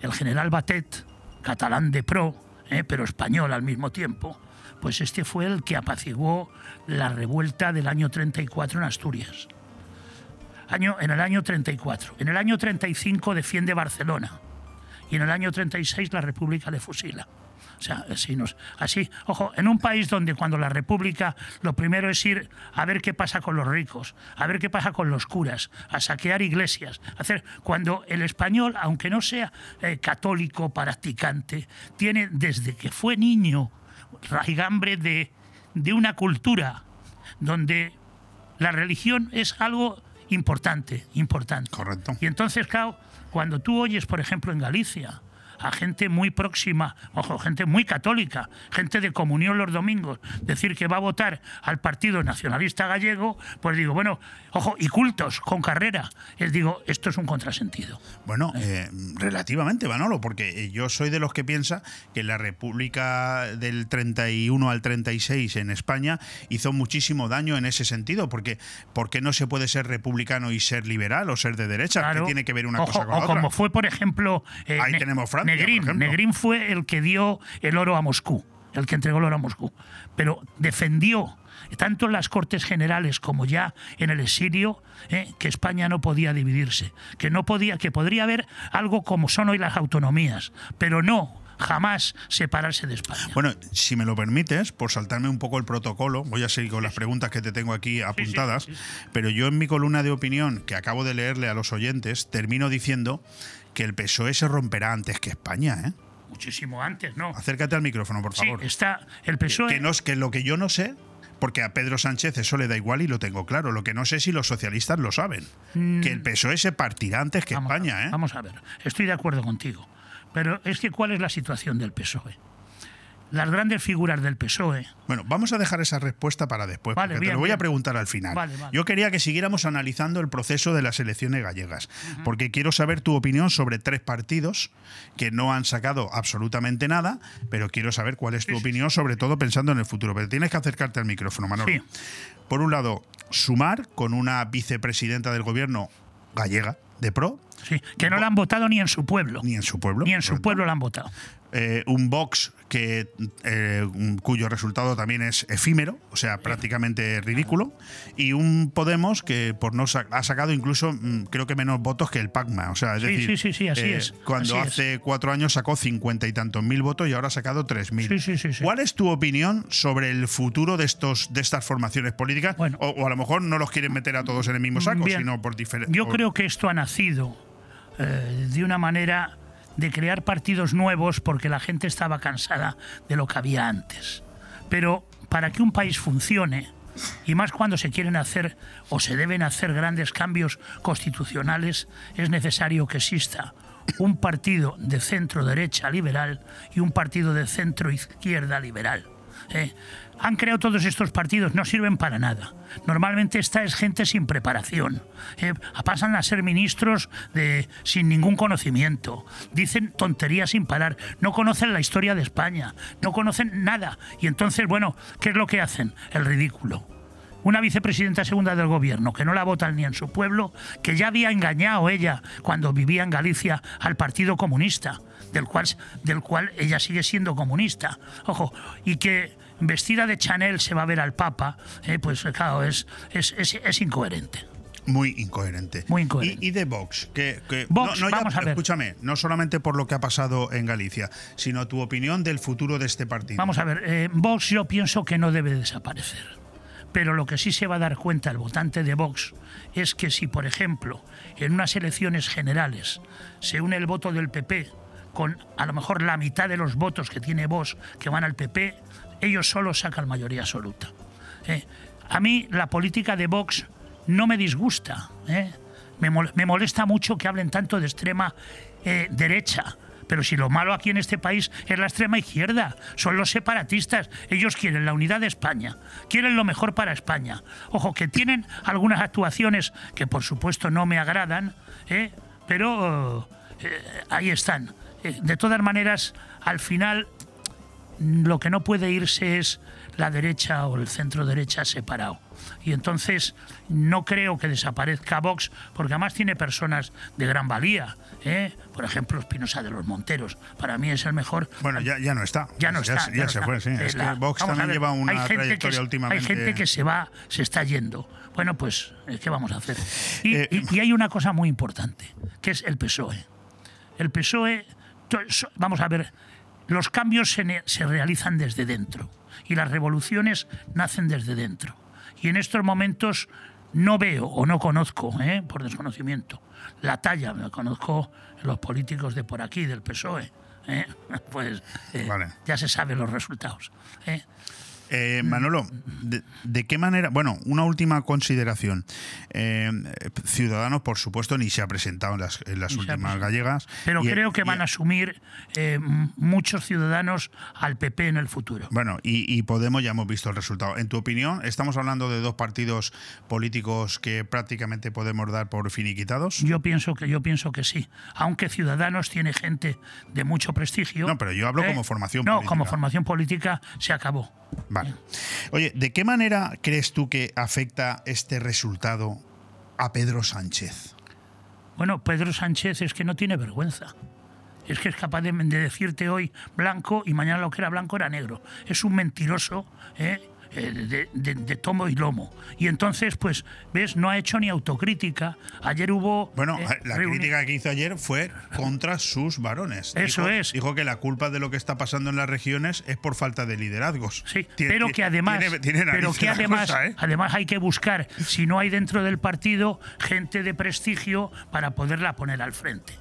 el general Batet, catalán de pro, ¿eh? pero español al mismo tiempo, pues este fue el que apaciguó la revuelta del año 34 en Asturias. Año, en el año 34. En el año 35 defiende Barcelona. Y en el año 36 la República le fusila. O sea, así, nos, así, ojo, en un país donde cuando la República lo primero es ir a ver qué pasa con los ricos, a ver qué pasa con los curas, a saquear iglesias, a hacer cuando el español, aunque no sea eh, católico practicante, tiene desde que fue niño raigambre de, de una cultura donde la religión es algo importante, importante.
Correcto.
Y entonces, claro, cuando tú oyes, por ejemplo, en Galicia, a gente muy próxima, ojo, gente muy católica, gente de comunión los domingos, decir que va a votar al Partido Nacionalista Gallego, pues digo, bueno, ojo, y cultos con carrera, les digo, esto es un contrasentido.
Bueno, eh, relativamente, Manolo, porque eh, yo soy de los que piensa que la República del 31 al 36 en España hizo muchísimo daño en ese sentido, porque ¿por qué no se puede ser republicano y ser liberal o ser de derecha? ¿Qué
Claro.
tiene que ver una
Ojo,
cosa con
o
la otra?
como fue, por ejemplo, eh,
Ahí
Ne-
tenemos Francia,
Negrín. Negrín fue el que dio el oro a Moscú, el que entregó el oro a Moscú. Pero defendió, tanto en las Cortes Generales como ya en el exilio, eh, que España no podía dividirse, que no podía, que podría haber algo como son hoy las autonomías, pero no jamás separarse de España.
Bueno, si me lo permites, por saltarme un poco el protocolo, voy a seguir con las preguntas que te tengo aquí apuntadas,
sí, sí.
pero yo en mi columna de opinión, que acabo de leerle a los oyentes, termino diciendo que el PSOE se romperá antes que España. ¿eh?
Muchísimo antes, ¿no?
Acércate al micrófono, por
Sí,
favor.
está el PSOE.
que, no, que lo que yo no sé, porque a Pedro Sánchez eso le da igual y lo tengo claro, lo que no sé si los socialistas lo saben, que el PSOE se partirá antes que
Mm. Vamos
España. ¿eh?
Vamos a ver, estoy de acuerdo contigo. Pero es que ¿cuál es la situación del PSOE? Las grandes figuras del PSOE.
Bueno, vamos a dejar esa respuesta para después,
Vale,
porque te lo voy a preguntar al final.
Vale, vale.
Yo quería que siguiéramos analizando el proceso de las elecciones gallegas, porque quiero saber tu opinión sobre tres partidos que no han sacado absolutamente nada, pero quiero saber cuál es tu opinión, sobre todo pensando en el futuro. Pero tienes que acercarte al micrófono, Manolo.
Sí.
Por un lado, Sumar, con una vicepresidenta del gobierno gallega, de PRO,
Sí, que no la han votado ni en su pueblo.
ni en su pueblo.
Ni en su pueblo la han votado.
Eh, un Vox que, eh, cuyo resultado también es efímero, o sea, prácticamente ridículo, y un Podemos que por no sa- ha sacado incluso mm, creo que menos votos que el PACMA, o sea, es
Sí,
decir,
sí, sí, sí, así es,
cuando
así es.
hace cuatro años sacó cincuenta y tantos mil votos y ahora ha sacado tres mil.
Sí, sí, sí, sí.
¿Cuál es tu opinión sobre el futuro de estos de estas formaciones políticas?
Bueno.
o, o a lo mejor no los quieren meter a todos en el mismo saco,
Bien.
sino por diferentes.
Yo creo que esto ha nacido eh, de una manera de crear partidos nuevos porque la gente estaba cansada de lo que había antes. Pero para que un país funcione, y más cuando se quieren hacer o se deben hacer grandes cambios constitucionales, es necesario que exista un partido de centro derecha liberal y un partido de centro izquierda liberal. ¿eh? Han creado todos estos partidos, no sirven para nada. Normalmente esta es gente sin preparación. ¿eh? Pasan a ser ministros sin ningún conocimiento. Dicen tonterías sin parar. No conocen la historia de España. No conocen nada. Y entonces, bueno, ¿qué es lo que hacen? El ridículo una vicepresidenta segunda del gobierno que no la votan ni en su pueblo, que ya había engañado ella cuando vivía en Galicia al Partido Comunista, del cual, del cual ella sigue siendo comunista. Ojo, y que vestida de Chanel se va a ver al Papa, eh, pues claro, es, es, es, es incoherente.
Muy incoherente.
Muy incoherente.
Y, y de Vox, que, que-
Vox,
no, no ya-
vamos a ver.
escúchame, no solamente por lo que ha pasado en Galicia, sino tu opinión del futuro de este partido.
Vamos a ver, eh, Vox yo pienso que no debe desaparecer. Pero lo que sí se va a dar cuenta el votante de Vox es que si, por ejemplo, en unas elecciones generales se une el voto del PP con a lo mejor la mitad de los votos que tiene Vox que van al PP, ellos solo sacan mayoría absoluta. Eh, a mí la política de Vox no me disgusta. eh. Me, mol- me molesta mucho que hablen tanto de extrema eh, derecha. Pero si lo malo aquí en este país es la extrema izquierda, son los separatistas. Ellos quieren la unidad de España, quieren lo mejor para España. Ojo, que tienen algunas actuaciones que por supuesto no me agradan, ¿eh? pero ahí están. De todas maneras, al final lo que no puede irse es la derecha o el centro derecha separado. Y entonces no creo que desaparezca Vox, porque además tiene personas de gran valía. ¿eh? Por ejemplo, Espinosa de los Monteros. Para mí es el mejor.
Bueno, ya, ya no está.
Ya no está. ya
ya
no
se
está.
fue, sí.
Eh,
Es
la-
que Vox también
ver,
lleva una
hay gente que
trayectoria
se-
últimamente.
Hay gente que se va, se está yendo. Bueno, pues, eh, ¿qué vamos a hacer? Y,
Eh,
y- y hay una cosa muy importante, que es el PSOE. El PSOE, so- vamos a ver, los cambios se, se realizan desde dentro y las revoluciones nacen desde dentro. Y en estos momentos no veo o no conozco, ¿eh? por desconocimiento, la talla, me conozco los políticos de por aquí, del PSOE. ¿eh? Pues eh,
Vale.
ya se saben los resultados. ¿Eh?
Manolo, de, de qué manera? Bueno, una última consideración. Eh, Ciudadanos, por supuesto, ni se ha presentado en las, en últimas gallegas.
Pero
Y-
creo que
y-
van a asumir eh, muchos ciudadanos al PP en el futuro.
Bueno, y, y Podemos ya hemos visto el resultado. En tu opinión, ¿estamos hablando de dos partidos políticos que prácticamente podemos dar por finiquitados?
Yo pienso que yo pienso que sí, aunque Ciudadanos tiene gente de mucho prestigio.
No, pero yo hablo como formación
No,
política.
como formación política se acabó.
Vale. Oye, ¿de qué manera crees tú que afecta este resultado a Pedro Sánchez?
Bueno, Pedro Sánchez es que no tiene vergüenza. Es que es capaz de, de decirte hoy blanco y mañana lo que era blanco era negro. Es un mentiroso ¿eh? Eh, de, de- de tomo y lomo. Y entonces, pues, ves, no ha hecho ni autocrítica. Ayer hubo.
Bueno,
eh,
la crítica que hizo ayer fue contra sus varones.
Eso
Dijo-
es.
Dijo que la culpa de lo que está pasando en las regiones es por falta de liderazgos.
Sí,
Tiene-
pero que además,
tiene- tiene
pero que además,
cosa, ¿eh?
además hay que buscar, si no hay dentro del partido, gente de prestigio para poderla poner al frente.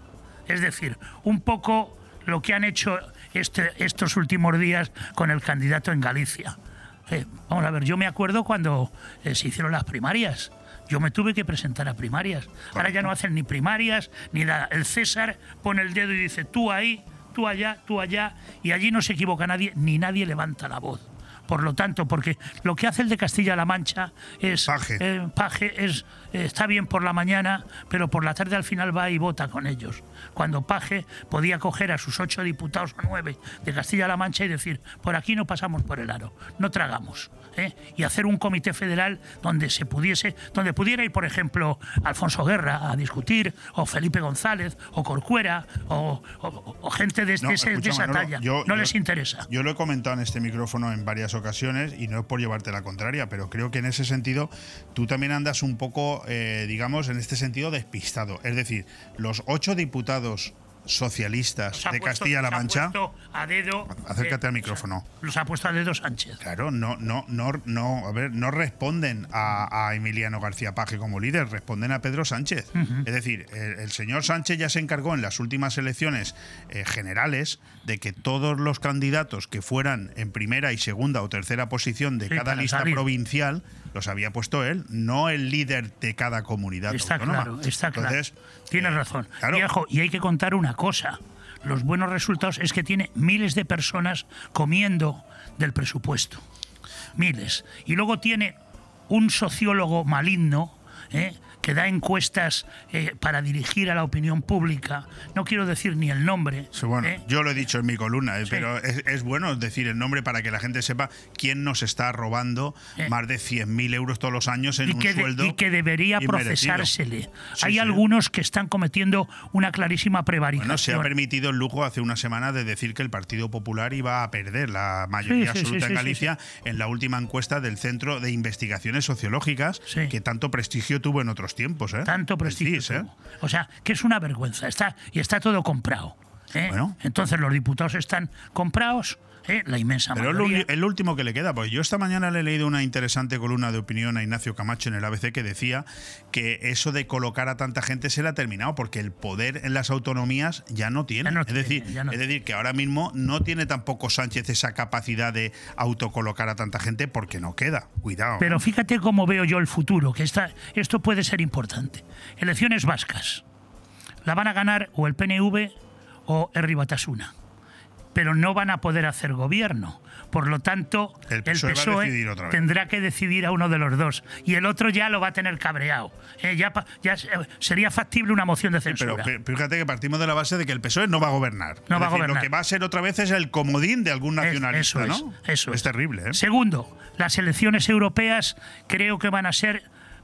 Es decir, un poco lo que han hecho este- estos últimos días con el candidato en Galicia. Eh, vamos a ver, yo me acuerdo cuando eh, se hicieron las primarias. Yo me tuve que presentar a primarias. Ahora ya no hacen ni primarias ni nada. El César pone el dedo y dice, tú ahí tú allá, tú allá, y allí no se equivoca nadie, ni nadie levanta la voz. Por lo tanto, porque lo que hace el de Castilla-La Mancha es
Paje.
eh, Paje es está bien por la mañana, pero por la tarde al final va y vota con ellos. Cuando Paje podía coger a sus ocho diputados o nueve de Castilla-La Mancha y decir, por aquí no pasamos por el aro, no tragamos. ¿eh? Y hacer un comité federal donde se pudiese, donde pudiera ir, por ejemplo, Alfonso Guerra a discutir, o Felipe González, o Corcuera, o, o- o gente de,
No,
de ese- de
escucha,
esa
Manolo,
talla.
yo-
no
yo-
les interesa.
Yo lo he comentado en este micrófono en varias ocasiones y no es por llevarte la contraria, pero creo que en ese sentido tú también andas un poco, eh, digamos, en este sentido despistado. Es decir, los ocho diputados socialistas de Castilla-La Mancha.
a dedo.
Acércate
eh,
al micrófono.
Los ha puesto a dedo Sánchez.
Claro, no, no, no, no, a ver, no responden a, a Emiliano García Paje como líder, responden a Pedro Sánchez. Es decir, el, el señor Sánchez ya se encargó en las últimas elecciones eh, generales de que todos los candidatos que fueran en primera y segunda o tercera posición de
Sí,
cada lista
salir.
provincial los había puesto él, no el líder de cada comunidad
Está
autónoma.
claro, está claro.
Entonces,
Tienes
eh,
razón.
claro.
Y, ojo, y hay que contar una cosa. Los buenos resultados es que tiene miles de personas comiendo del presupuesto. Miles. Y luego tiene un sociólogo maligno ¿eh? Que da encuestas eh, para dirigir a la opinión pública. No quiero decir ni el nombre.
Sí, bueno,
¿eh?
yo lo he dicho en mi columna, eh,
Sí.
pero es, es bueno decir el nombre para que la gente sepa quién nos está robando
Eh.
más de 100.000 euros todos los años en
y
un
que, de-
sueldo.
y que debería procesársele.
Sí,
Hay algunos que están cometiendo una clarísima prevaricación.
Bueno, se ha permitido el lujo hace una semana de decir que el Partido Popular iba a perder la mayoría absoluta en Galicia en la última encuesta del Centro de Investigaciones Sociológicas, que tanto prestigio tuvo en otros tiempos. ¿eh?
tanto prestigio.
¿eh?
O sea, que es una vergüenza. Está, y está todo comprado. ¿eh?
Bueno.
Entonces los diputados están comprados, ¿eh? la inmensa
Pero es lo el último que le queda, pues yo esta mañana le he leído una interesante columna de opinión a Ignacio Camacho en el ABC que decía que eso de colocar a tanta gente se le ha terminado porque el poder en las autonomías ya no tiene.
Ya no
es,
tiene,
decir,
ya no
es decir, que ahora mismo no tiene tampoco Sánchez esa capacidad de autocolocar a tanta gente porque no queda. Cuidado.
Pero fíjate cómo veo yo el futuro, que esta, esto puede ser importante. Elecciones vascas. La van a ganar o el PNV o Herri Batasuna. Pero no van a poder hacer gobierno. Por lo tanto,
El
el
PSOE
PSOE,
va a decidir otra vez.
tendrá que decidir a uno de los dos. Y el otro ya lo va a tener cabreado. Eh, ya se- sería factible una moción de
pero
censura.
pe- fíjate que partimos de la base de que el PSOE no va a gobernar.
No
Es
va a gobernar.
Lo que va a ser otra vez es el comodín de algún
Es-
nacionalista,
eso es,
¿no?
eso
es terrible, ¿eh?
Segundo, las elecciones europeas creo que van a ser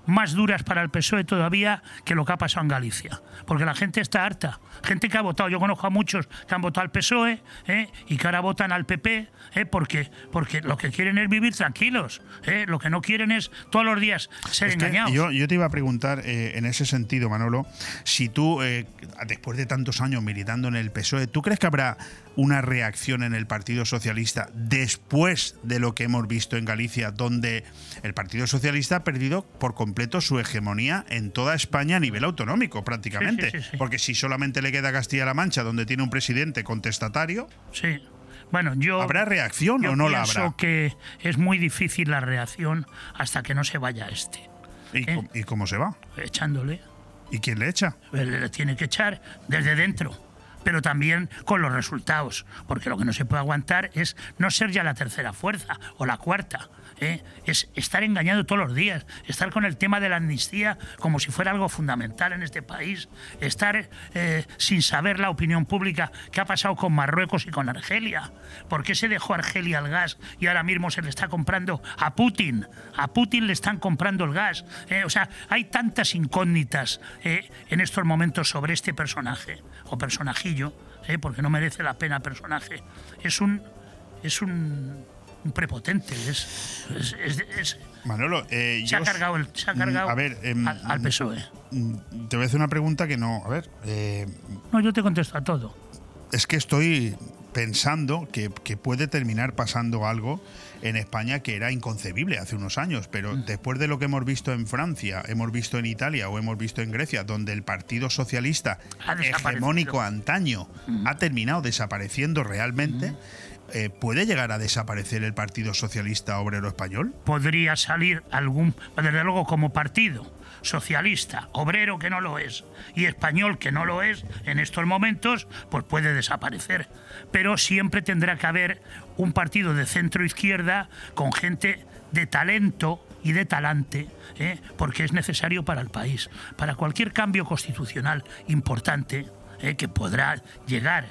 más duras para el PSOE todavía que lo que ha pasado en Galicia. Porque la gente está harta. Gente que ha votado, yo conozco a muchos que han votado al PSOE ¿eh? y que ahora votan al PP ¿eh? porque, porque lo que quieren es vivir tranquilos. ¿eh? Lo que no quieren es todos los días ser
Es
engañados.
yo, yo te iba a preguntar eh, en ese sentido, Manolo, si tú, eh, después de tantos años militando en el PSOE, ¿tú crees que habrá una reacción en el Partido Socialista después de lo que hemos visto en Galicia, donde el Partido Socialista ha perdido por completo su hegemonía en toda España a nivel autonómico, prácticamente?
Sí, sí, sí, sí.
Porque si solamente le queda Castilla-La Mancha, donde tiene un presidente contestatario,
Sí. Bueno, yo.
¿habrá reacción
yo
o no la
pienso
habrá?
que es muy difícil la reacción hasta que no se vaya este.
¿Y,
¿Eh?
cómo- ¿Y cómo se va?
Echándole.
¿Y quién le echa?
le tiene que echar desde dentro, pero también con los resultados, porque lo que no se puede aguantar es no ser ya la tercera fuerza o la cuarta, ¿eh? es estar engañado todos los días, estar con el tema de la amnistía como si fuera algo fundamental en este país, estar eh, sin saber la opinión pública qué ha pasado con Marruecos y con Argelia, por qué se dejó Argelia al gas y ahora mismo se le está comprando a Putin, a Putin le están comprando el gas, ¿eh? o sea, hay tantas incógnitas eh, en estos momentos sobre este personaje o personajillo, porque no merece la pena personaje. Es un es un prepotente, es, es- es- es-
Manolo, eh,
se ha
yo-
cargado el, se ha
Mm,
cargado
a ver, em,
al, al PSOE.
Mm, Te voy a hacer una pregunta que no. A ver, eh,
No, yo te contesto a todo.
es que estoy pensando que, que puede terminar pasando algo en España que era inconcebible hace unos años, pero
Mm.
después de lo que hemos visto en Francia, hemos visto en Italia o hemos visto en Grecia, donde el Partido Socialista
Ha. Mm.
hegemónico antaño ha terminado desapareciendo realmente, eh, ¿puede llegar a desaparecer el Partido Socialista Obrero Español?
Podría salir algún, desde luego como partido socialista, obrero que no lo es y español que no lo es en estos momentos, pues puede desaparecer. Pero siempre tendrá que haber un partido de centro izquierda con gente de talento y de talante, ¿eh? porque es necesario para el país. Para cualquier cambio constitucional importante ¿eh? que podrá llegar.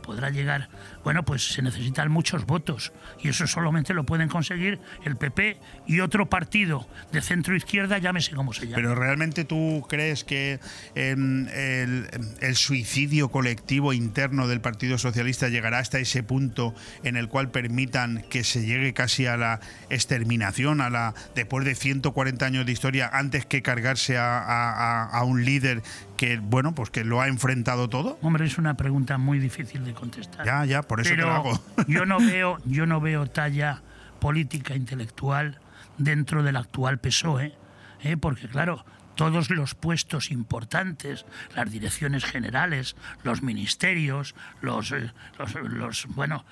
Podrá llegar, bueno, pues se necesitan muchos votos y eso solamente lo pueden conseguir el PP y otro partido de centro izquierda, llámese como se llame.
Pero realmente tú crees que em, el, el suicidio colectivo interno del Partido Socialista llegará hasta ese punto en el cual permitan que se llegue casi a la exterminación, a la después de 140 años de historia, antes que cargarse a, a- a un líder que bueno, pues que lo ha enfrentado todo.
Hombre, es una pregunta muy difícil de contestar.
Ya, ya, por eso te lo hago.
yo no veo, yo no veo talla política intelectual dentro del actual PSOE, ¿eh? porque claro, todos los puestos importantes, las direcciones generales, los ministerios, los, eh, los, los- bueno,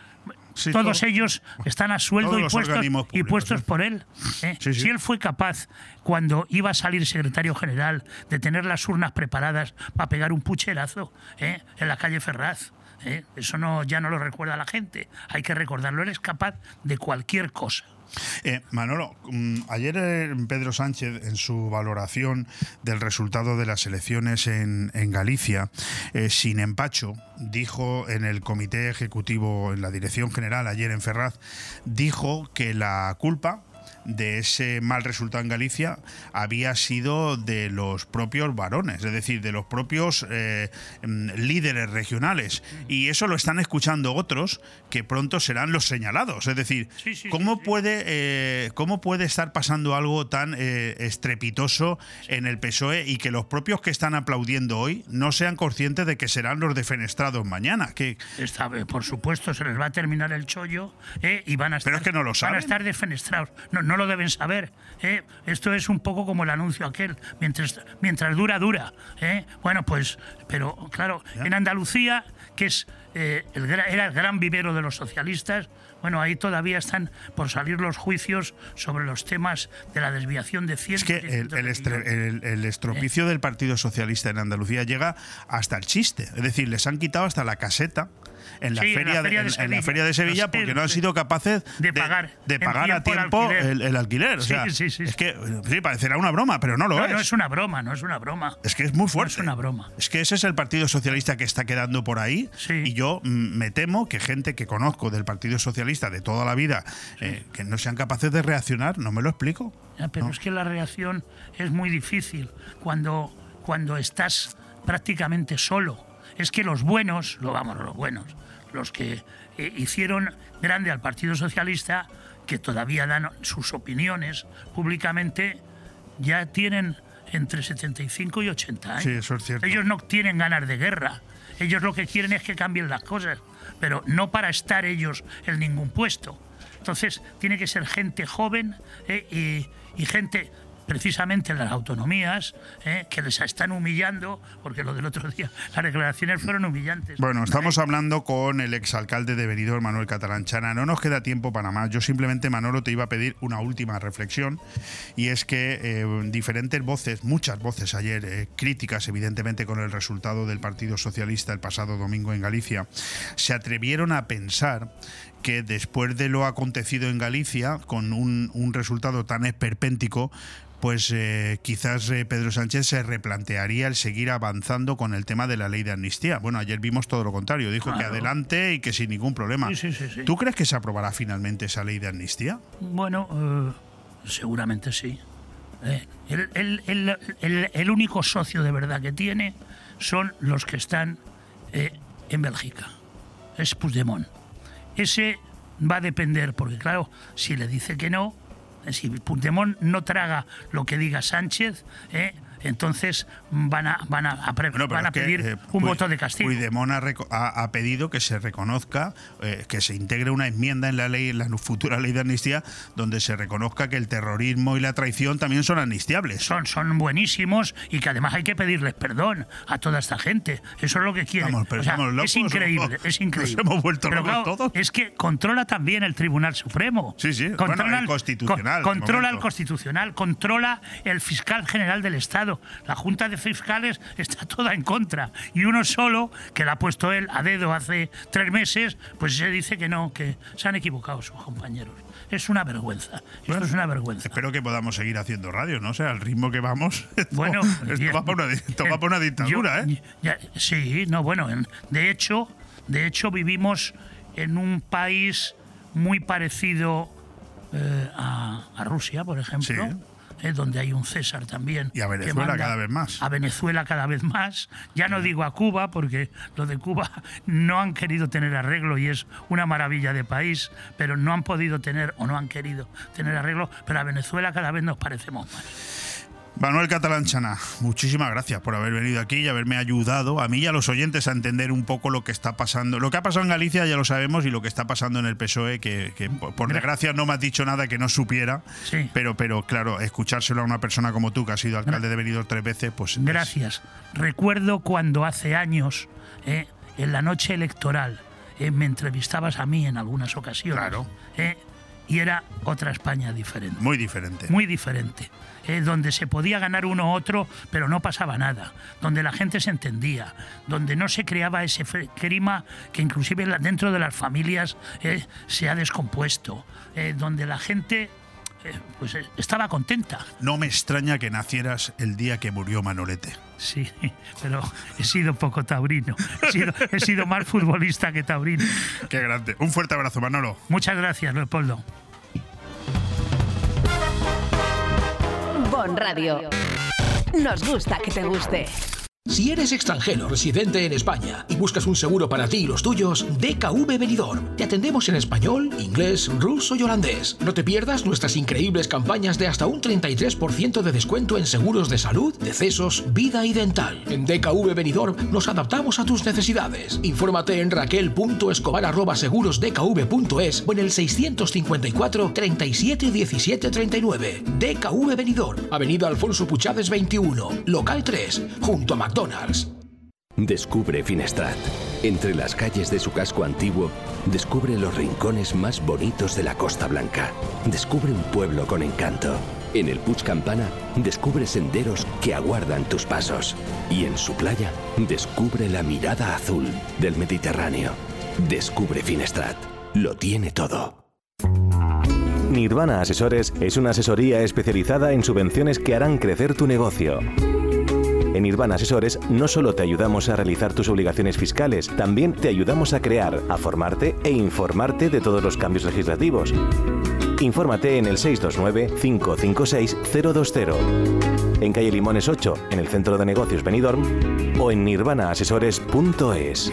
Sí,
todos
todo-
ellos están a sueldo y puestos, y puestos
sí.
por él. ¿eh?
Sí.
Si él fue capaz, cuando iba a salir secretario general, de tener las urnas preparadas para pegar un pucherazo ¿eh? en la calle Ferraz. ¿Eh? Eso no, ya no lo recuerda la gente. Hay que recordarlo. Él es capaz de cualquier cosa.
Eh, Manolo, mm, ayer eh, Pedro Sánchez, en su valoración del resultado de las elecciones en, Galicia, sin empacho, dijo en el Comité Ejecutivo, en la Dirección General, ayer en Ferraz, dijo que la culpa de ese mal resultado en Galicia había sido de los propios varones, es decir, de los propios eh, mm, líderes regionales. Y eso lo están escuchando otros que pronto serán los señalados. Es decir,
Sí, sí,
¿cómo,
sí.
Puede, eh, ¿cómo puede estar pasando algo tan eh, estrepitoso en el PSOE y que los propios que están aplaudiendo hoy no sean conscientes de que serán los defenestrados mañana? Que,
eh, por supuesto, se les va a terminar el chollo y van a estar,
Pero es que no lo
van
saben.
a estar defenestrados. No, no lo deben saber. ¿eh? Esto es un poco como el anuncio aquel. Mientras, mientras dura, dura. ¿eh? Bueno, pues, pero claro, en Andalucía, que es eh, el, era el gran vivero de los socialistas, bueno, ahí todavía están por salir los juicios sobre los temas de la desviación de
es
cientos
que el, estre- el- el estropicio del Partido Socialista en Andalucía llega hasta el chiste. Es decir, les han quitado hasta la caseta. En la,
Sí, en la
feria, de, en- en la
Sevilla.
feria de Sevilla
Los
porque no han sido capaces
De pagar
de pagar a
tiempo el alquiler.
el, el alquiler. O
Sí,
sea,
sí, sí,
es que sí, parecerá una broma, pero no lo
No,
es.
no es una broma, no es una broma.
Es que es muy
No
fuerte.
es una broma.
Es que ese es el Partido Socialista que está quedando por ahí. Y yo mm, me temo que gente que conozco del Partido Socialista de toda la vida, eh, que no sean capaces de reaccionar, no me lo explico.
Ya, pero es que la reacción es muy difícil cuando, cuando estás prácticamente solo. Es que los buenos, lo vamos, los buenos, los que eh, hicieron grande al Partido Socialista, que todavía dan sus opiniones públicamente, ya tienen entre 75 y 80 años.
Sí, eso es cierto.
Ellos no tienen ganas de guerra. Ellos lo que quieren es que cambien las cosas, pero no para estar ellos en ningún puesto. Entonces, tiene que ser gente joven eh, y, y gente precisamente en las autonomías eh, que les están humillando, porque lo del otro día, las declaraciones fueron humillantes.
Bueno, estamos hablando con el exalcalde de Benidorm, Manuel Catalanchana. No nos queda tiempo para más. Yo simplemente, Manolo, te iba a pedir una última reflexión y es que eh, diferentes voces, muchas voces ayer, eh, críticas evidentemente con el resultado del Partido Socialista el pasado domingo en Galicia, se atrevieron a pensar que después de lo acontecido en Galicia, con un, un resultado tan esperpéntico, pues eh, quizás eh, Pedro Sánchez se replantearía el seguir avanzando con el tema de la ley de amnistía. Bueno, ayer vimos todo lo contrario. Dijo que adelante y que sin ningún problema.
Sí, sí, sí, sí.
¿Tú crees que se aprobará finalmente esa ley de amnistía?
Bueno, eh, seguramente sí. El, el- el- el- el único socio de verdad que tiene son los que están en Bélgica. Es Puigdemont. Ese va a depender, porque claro, si le dice que no, si Puigdemont no traga lo que diga Sánchez, eh, entonces van a, van a,
Bueno,
van a
que,
pedir
eh,
un voto de castigo.
Puigdemont ha, ha- ha pedido que se reconozca, eh, que se integre una enmienda en la ley, en la futura ley de amnistía, donde se reconozca que el terrorismo y la traición también son amnistiables.
Son, son buenísimos y que además hay que pedirles perdón a toda esta gente. Eso es lo que quieren.
Estamos- pero
O sea,
estamos locos,
es increíble,
¿o?
es increíble.
Nos hemos vuelto
Pero
locos
claro,
todos.
Es que controla también el Tribunal Supremo.
Sí, sí.
Controla
Bueno, el Constitucional,
controla el. Constitucional, controla el fiscal general del Estado. La Junta de Fiscales está toda en contra. Y uno solo, que la ha puesto él a dedo hace tres meses, pues se dice que no, que se han equivocado sus compañeros. Es una vergüenza. Esto es una vergüenza.
Espero que podamos seguir haciendo radio, ¿no? O sea, al ritmo que vamos. esto-
Bueno,
esto va para una, esto va para una dictadura,
yo-
¿eh?
ya- sí, no, bueno, en- de hecho, de hecho vivimos en un país muy parecido eh, a, a Rusia, por ejemplo.
Sí.
Eh, donde hay un César también.
Y a Venezuela cada vez más.
A Venezuela cada vez más. Ya no digo a Cuba, porque lo de Cuba no han querido tener arreglo y es una maravilla de país, pero no han podido tener o no han querido tener arreglo, pero a Venezuela cada vez nos parecemos más.
Manuel Catalán Chana, muchísimas gracias por haber venido aquí y haberme ayudado a mí y a los oyentes a entender un poco lo que está pasando. Lo que ha pasado en Galicia ya lo sabemos y lo que está pasando en el PSOE, que, que por desgracia no me has dicho nada que no supiera.
Sí.
Pero, pero claro, escuchárselo a una persona como tú, que ha sido alcalde de Benidorm tres veces, pues. es-
Gracias. Recuerdo cuando hace años, eh, en la noche electoral, eh, me entrevistabas a mí en algunas ocasiones.
Claro.
eh, y era otra España diferente.
Muy diferente.
Muy diferente. Eh, donde se podía ganar uno u otro, pero no pasaba nada. Donde la gente se entendía. Donde no se creaba ese clima que inclusive dentro de las familias eh, se ha descompuesto. eh, donde la gente pues, estaba contenta.
No me extraña que nacieras el día que murió Manolete.
Sí, pero he sido poco taurino. He sido, he sido más futbolista que taurino.
Qué grande. Un fuerte abrazo, Manolo.
Muchas gracias, Leopoldo.
Bon Radio. Nos gusta que te guste.
Si eres extranjero residente en España y buscas un seguro para ti y los tuyos, DKV Benidorm. Te atendemos en español, inglés, ruso y holandés. No te pierdas nuestras increíbles campañas de hasta un 33% de descuento en seguros de salud, decesos, vida y dental. En DKV Benidorm nos adaptamos a tus necesidades. Infórmate en raquel.escobar@segurosdkv.es o en el 654 37 17 39. DKV Benidorm, Avenida Alfonso Puchades 21, local 3, junto a McDonald's.
Descubre Finestrat. Entre las calles de su casco antiguo, descubre los rincones más bonitos de la Costa Blanca. Descubre un pueblo con encanto. En el Puig Campana, descubre senderos que aguardan tus pasos. Y en su playa, descubre la mirada azul del Mediterráneo. Descubre Finestrat. Lo tiene todo.
Nirvana Asesores es una asesoría especializada en subvenciones que harán crecer tu negocio. En Nirvana Asesores no solo te ayudamos a realizar tus obligaciones fiscales, también te ayudamos a crear, a formarte e informarte de todos los cambios legislativos. Infórmate en el 629-556-020, en calle Limones 8, en el Centro de Negocios Benidorm, o en nirvanaasesores.es.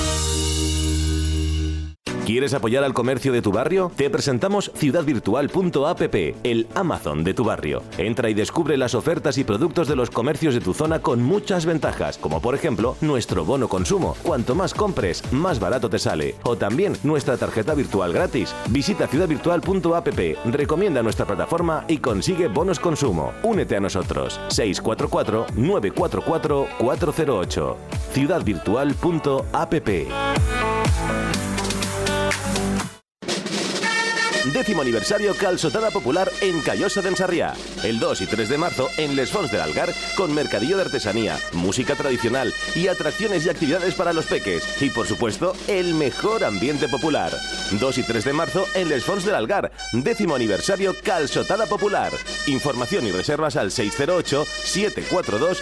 ¿Quieres apoyar al comercio de tu barrio? Te presentamos ciudadvirtual.app, el Amazon de tu barrio. Entra y descubre las ofertas y productos de los comercios de tu zona con muchas ventajas, como por ejemplo nuestro bono consumo. Cuanto más compres, más barato te sale. O también nuestra tarjeta virtual gratis. Visita ciudadvirtual.app, recomienda nuestra plataforma y consigue bonos consumo. Únete a nosotros. 644-944-408. ciudadvirtual.app. décimo aniversario Calçotada Popular en Callosa de Sarriá. El 2 y 3 de marzo en Les Fonts del Algar con mercadillo de artesanía, música tradicional y atracciones y actividades para los peques. Y por supuesto, el mejor ambiente popular. 2 y 3 de marzo en Les Fonts del Algar, décimo aniversario Calçotada Popular. Información y reservas al 608 742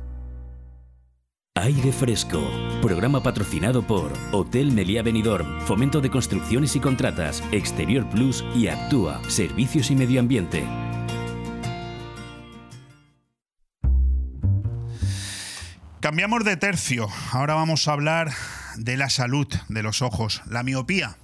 Aire Fresco, programa patrocinado por Hotel Meliá Benidorm, Fomento de Construcciones y Contratas, Exterior Plus y Actúa, Servicios y Medio Ambiente.
Cambiamos de tercio. Ahora vamos a hablar de la salud de los ojos. La miopía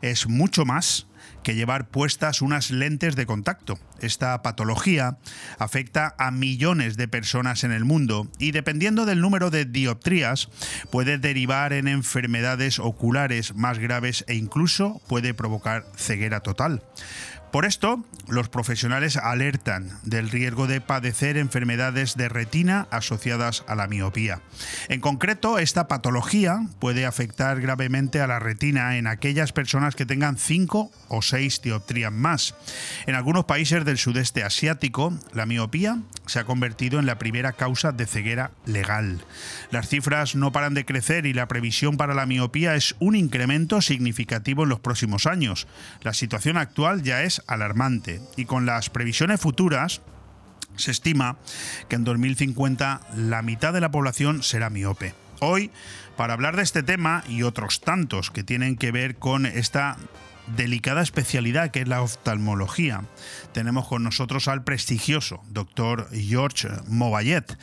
es mucho más que llevar puestas unas lentes de contacto. Esta patología afecta a millones de personas en el mundo y dependiendo del número de dioptrías puede derivar en enfermedades oculares más graves e incluso puede provocar ceguera total. Por esto, los profesionales alertan del riesgo de padecer enfermedades de retina asociadas a la miopía. En concreto, esta patología puede afectar gravemente a la retina en aquellas personas que tengan 5 o 6 dioptrías más. En algunos países del sudeste asiático, la miopía se ha convertido en la primera causa de ceguera legal. Las cifras no paran de crecer y la previsión para la miopía es un incremento significativo en los próximos años. La situación actual ya es alarmante y con las previsiones futuras se estima que en 2050 la mitad de la población será miope. Hoy, para hablar de este tema y otros tantos que tienen que ver con esta delicada especialidad que es la oftalmología, tenemos con nosotros al prestigioso doctor George Mobayet.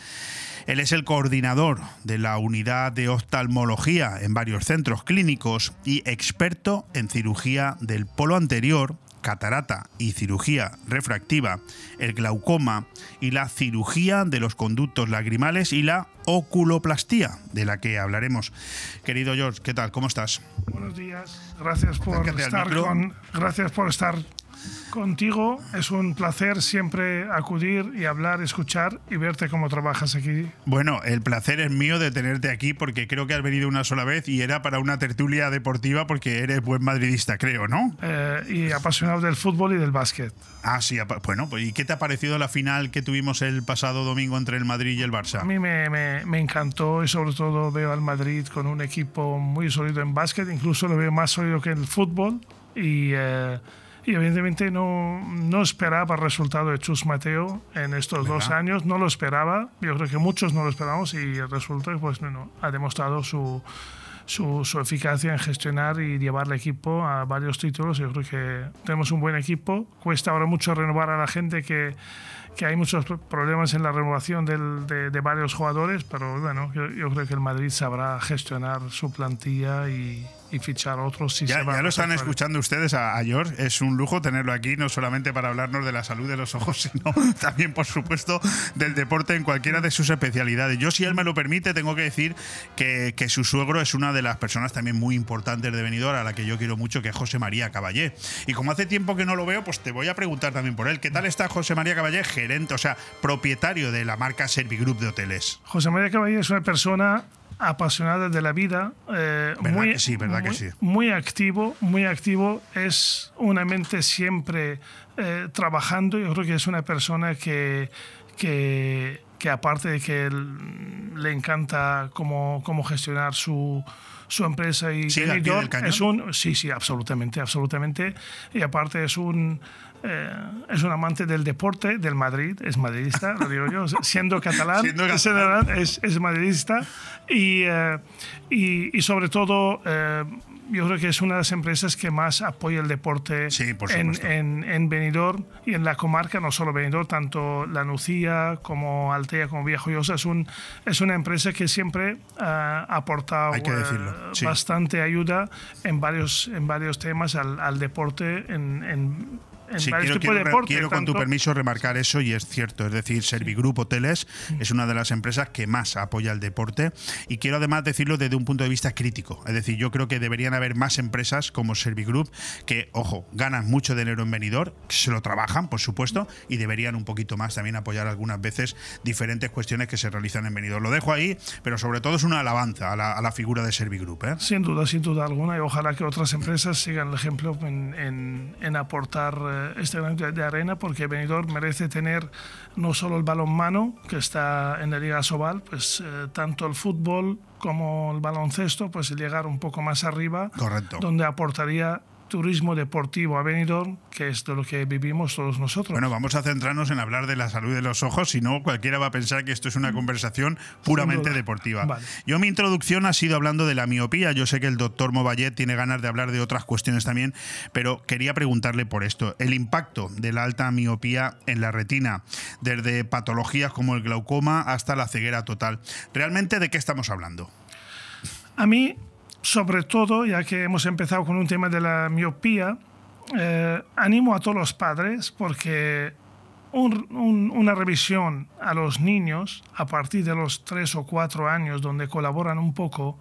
Él es el coordinador de la unidad de oftalmología en varios centros clínicos y experto en cirugía del polo anterior catarata y cirugía refractiva, el glaucoma y la cirugía de los conductos lagrimales y la oculoplastía, de la que hablaremos. Querido George, ¿qué tal? ¿Cómo estás?
Buenos días. Gracias por estar con, gracias por estar contigo. Es un placer siempre acudir y hablar, escuchar y verte cómo trabajas aquí.
Bueno, el placer es mío de tenerte aquí porque creo que has venido una sola vez y era para una tertulia deportiva porque eres buen madridista, creo, ¿no?
Eh, y apasionado del fútbol y del básquet.
Ah, sí, bueno, pues ¿y qué te ha parecido la final que tuvimos el pasado domingo entre el Madrid y el Barça?
A mí me, me- me encantó y sobre todo veo al Madrid con un equipo muy sólido en básquet, incluso lo veo más sólido que en el fútbol y, eh, y evidentemente no, no esperaba el resultado de Chus Mateo en estos dos
¿Verdad?
años, no lo esperaba, yo creo que muchos no lo esperamos y el resultado pues, bueno, ha demostrado su, su, su eficacia en gestionar y llevar el equipo a varios títulos. Yo creo que tenemos un buen equipo. Cuesta ahora mucho renovar a la gente que, que hay muchos pro- problemas en la renovación del- de, de varios jugadores, pero bueno, yo, yo creo que el Madrid sabrá gestionar su plantilla y, y fichar otros si
Ya,
se
lo están escuchando ustedes a, a George. Es un lujo tenerlo aquí, no solamente para hablarnos de la salud de los ojos, sino también, por supuesto, del deporte en cualquiera de sus especialidades. Yo, si él me lo permite, tengo que decir que, que su suegro es una de las personas también muy importantes de Benidorm, a la que yo quiero mucho, que es José María Caballé. Y como hace tiempo que no lo veo, pues te voy a preguntar también por él. ¿Qué tal está José María Caballé, gerente, o sea, propietario de la marca Servigroup de hoteles?
José María Caballé es una persona apasionada de la vida, eh,
¿Verdad
muy,
que sí? ¿Verdad que
muy-
sí?
muy activo, muy activo, es una mente siempre eh, trabajando, yo creo que es una persona que, que, que aparte de que él- le encanta cómo, cómo gestionar su, su empresa y
¿Sigue al pie
Benidorm,
del cañón?
es un sí sí absolutamente absolutamente y aparte es un eh, es un amante del deporte del Madrid es madridista lo digo yo siendo catalán,
Siendo
es,
catalán.
es, es madridista y, eh, y, y sobre todo eh, yo creo que es una de las empresas que más apoya el deporte
por
en, en, en Benidorm y en la comarca, no solo Benidorm, tanto La Nucía como Altea como Vía Joyosa es, un, es una empresa que siempre ha aportado
sí.
bastante ayuda en varios, en varios temas al, al deporte en, en, en
Sí,
varios
quiero,
tipos de
quiero-
deporte.
quiero, con tu permiso remarcar eso y es cierto, es decir, Servigroup Hoteles es una de las empresas que más apoya el deporte y quiero además decirlo desde un punto de vista crítico, es decir, yo creo que deberían haber más empresas como Servigroup que, ojo, ganan mucho dinero en venidor, se lo trabajan, por supuesto, y deberían un poquito más también apoyar algunas veces diferentes cuestiones que se realizan en venidor. Lo dejo ahí, pero sobre todo es una alabanza a la, a la figura de Servigroup. ¿eh?
Sin duda, sin duda alguna, y ojalá que otras empresas sigan el ejemplo en, en- en aportar este granito de arena, porque Benidorm merece tener no solo el balonmano, que está en la Liga Sobal, pues eh, tanto el fútbol como el baloncesto, pues llegar un poco más arriba,
Correcto.
donde aportaría turismo deportivo a Benidorm, que es de lo que vivimos todos nosotros.
Bueno, vamos a centrarnos en hablar de la salud de los ojos, si no cualquiera va a pensar que esto es una conversación puramente deportiva.
Vale.
Yo mi introducción ha sido hablando de la miopía. Yo sé que el doctor Movallet tiene ganas de hablar de otras cuestiones también, pero quería preguntarle por esto. El impacto de la alta miopía en la retina, desde patologías como el glaucoma hasta la ceguera total. ¿Realmente de qué estamos hablando?
A mí, sobre todo, ya que hemos empezado con un tema de la miopía, eh, animo a todos los padres porque un- un- una revisión a los niños a partir de los 3 o 4 años, donde colaboran un poco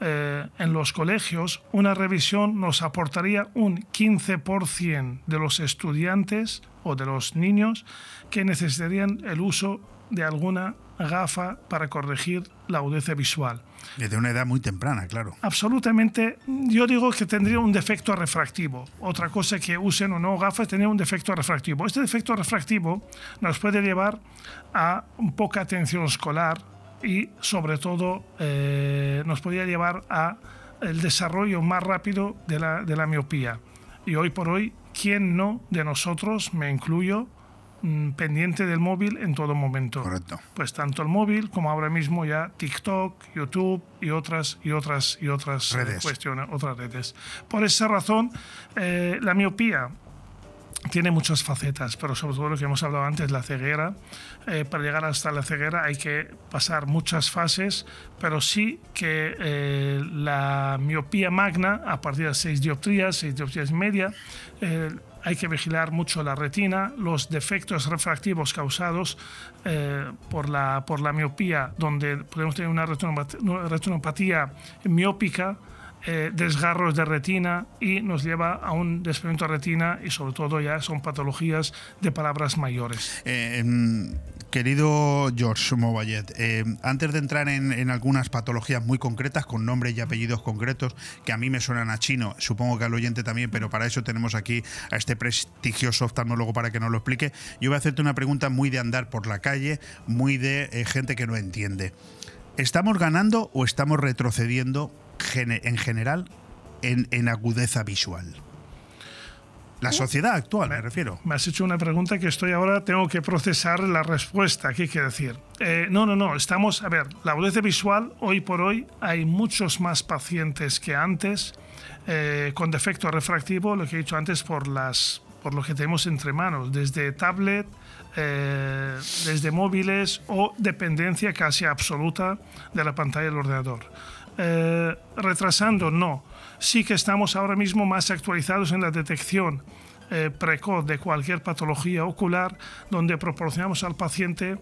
eh, en los colegios, una revisión nos aportaría un 15% de los estudiantes o de los niños que necesitarían el uso de alguna gafa para corregir la agudeza visual.
Desde una edad muy temprana, claro.
Absolutamente, yo digo que tendría un defecto refractivo. Otra cosa que usen o no gafas tendría un defecto refractivo. Este defecto refractivo nos puede llevar a poca atención escolar y sobre todo eh, nos podría llevar a el desarrollo más rápido de la, de la miopía. Y hoy por hoy, ¿quién no de nosotros, me incluyo, pendiente del móvil en todo momento?
Correcto.
Pues tanto el móvil como ahora mismo ya TikTok, YouTube y otras y otras y otras eh,
Redes.
cuestiones, otras redes. Por esa razón, eh, la miopía tiene muchas facetas, pero sobre todo lo que hemos hablado antes, la ceguera. Eh, para llegar hasta la ceguera hay que pasar muchas fases, pero sí que eh, la miopía magna, a partir de 6 dioptrías, 6 dioptrías y media, eh, hay que vigilar mucho la retina, los defectos refractivos causados eh, por, la, por la miopía, donde podemos tener una retinopat- una retinopatía miópica, eh, desgarros de retina y nos lleva a un desprendimiento de retina y sobre todo ya son patologías de palabras mayores.
Eh, em, querido George Movallet, eh, antes de entrar en, en algunas patologías muy concretas, con nombres y apellidos concretos, que a mí me suenan a chino, supongo que al oyente también, pero para eso tenemos aquí a este prestigioso oftalmólogo para que nos lo explique, yo voy a hacerte una pregunta muy de andar por la calle, muy de gente que no entiende. ¿Estamos ganando o estamos retrocediendo en general en, en agudeza visual? La sociedad actual, me refiero.
Me has hecho una pregunta que estoy ahora, tengo que procesar la respuesta. ¿Qué quiere decir? Eh, no, no, no. Estamos, a ver, la agudeza visual, hoy por hoy, hay muchos más pacientes que antes eh, con defecto refractivo, lo que he dicho antes, por, las, por lo que tenemos entre manos, desde tablet, eh, desde móviles o dependencia casi absoluta de la pantalla del ordenador. Eh, retrasando, no. Sí que estamos ahora mismo más actualizados en la detección eh, precoz de cualquier patología ocular, donde proporcionamos al paciente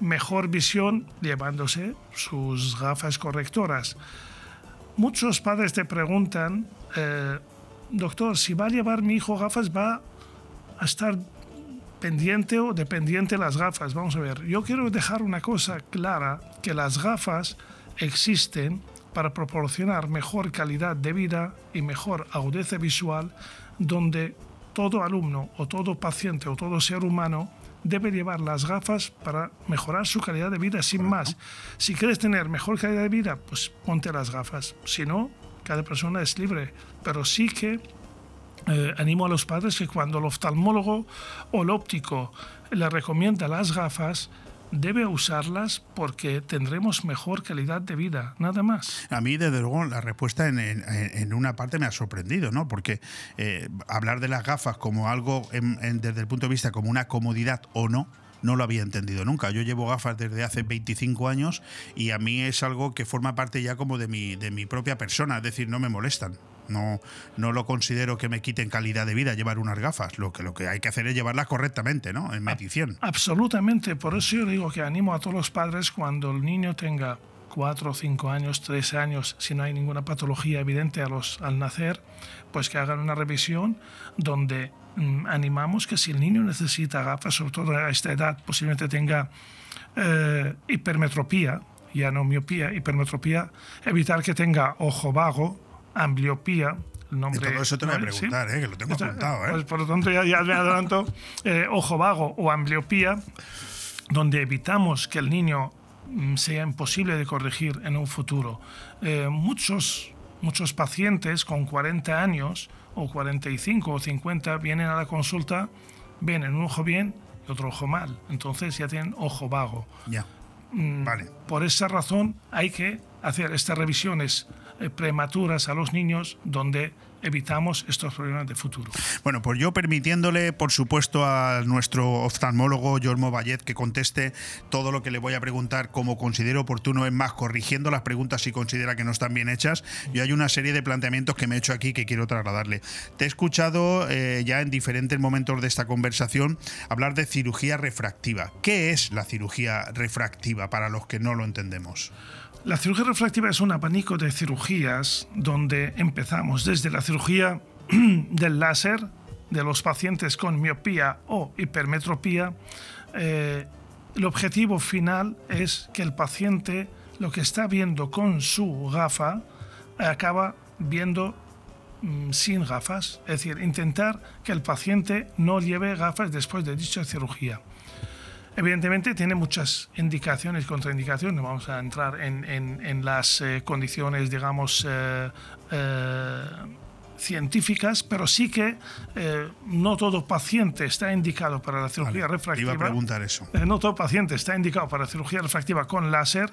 mejor visión llevándose sus gafas correctoras. Muchos padres te preguntan, eh, doctor, si va a llevar mi hijo gafas, va a estar pendiente o dependiente de las gafas. Vamos a ver, yo quiero dejar una cosa clara, que las gafas existen para proporcionar mejor calidad de vida y mejor agudeza visual, donde todo alumno o todo paciente o todo ser humano debe llevar las gafas para mejorar su calidad de vida sin más. Si quieres tener mejor calidad de vida, pues ponte las gafas. Si no, cada persona es libre. Pero sí que eh, animo a los padres que cuando el oftalmólogo o el óptico le recomienda las gafas, debe usarlas porque tendremos mejor calidad de vida, nada más.
A mí, desde luego, la respuesta en, en- una parte me ha sorprendido, ¿no? Porque eh, hablar de las gafas como algo, desde el punto de vista como una comodidad o no, no lo había entendido nunca. Yo llevo gafas desde hace 25 años y a mí es algo que forma parte ya como de mi, de mi propia persona, es decir, no me molestan. No, no lo considero que me quiten calidad de vida llevar unas gafas. Lo que, lo que hay que hacer es llevarlas correctamente, ¿no? En medición.
Absolutamente. Por eso yo digo que animo a todos los padres cuando el niño tenga cuatro, cinco años, tres años, si no hay ninguna patología evidente a los, al nacer, pues que hagan una revisión donde mm, animamos que si el niño necesita gafas, sobre todo a esta edad, posiblemente tenga eh, hipermetropía, ya no miopía, hipermetropía, evitar que tenga ojo vago, ambliopía, el nombre...
Todo eso te voy a preguntar, ¿eh? que lo tengo apuntado. ¿eh?
pues por lo tanto, ya, ya me adelanto, eh, ojo vago o ambliopía, donde evitamos que el niño mm, sea imposible de corregir en un futuro. Eh, muchos, muchos pacientes con 40 años o 45 o 50 vienen a la consulta, ven en un ojo bien y otro ojo mal. Entonces ya tienen ojo vago.
Ya.
Mm, Por esa razón hay que hacer estas revisiones prematuras a los niños donde evitamos estos problemas de futuro.
Bueno, pues yo permitiéndole, por supuesto, a nuestro oftalmólogo Jormo Vallet que conteste todo lo que le voy a preguntar como considero oportuno, es más, corrigiendo las preguntas si considera que no están bien hechas. Yo hay una serie de planteamientos que me he hecho aquí que quiero trasladarle. Te he escuchado eh, ya en diferentes momentos de esta conversación hablar de cirugía refractiva. ¿Qué es la cirugía refractiva para los que no lo entendemos?
La cirugía refractiva es un abanico de cirugías donde empezamos desde la cirugía del láser de los pacientes con miopía o hipermetropía. Eh, el objetivo final es que el paciente lo que está viendo con su gafa acaba viendo mm, sin gafas, es decir, intentar que el paciente no lleve gafas después de dicha cirugía. Evidentemente tiene muchas indicaciones contraindicaciones, no vamos a entrar en, en- en las eh, condiciones, digamos, eh, eh, científicas, pero sí que eh, no todo paciente está indicado para la cirugía
Te iba
refractiva.
a preguntar eso.
Eh, No todo paciente está indicado para cirugía refractiva con láser,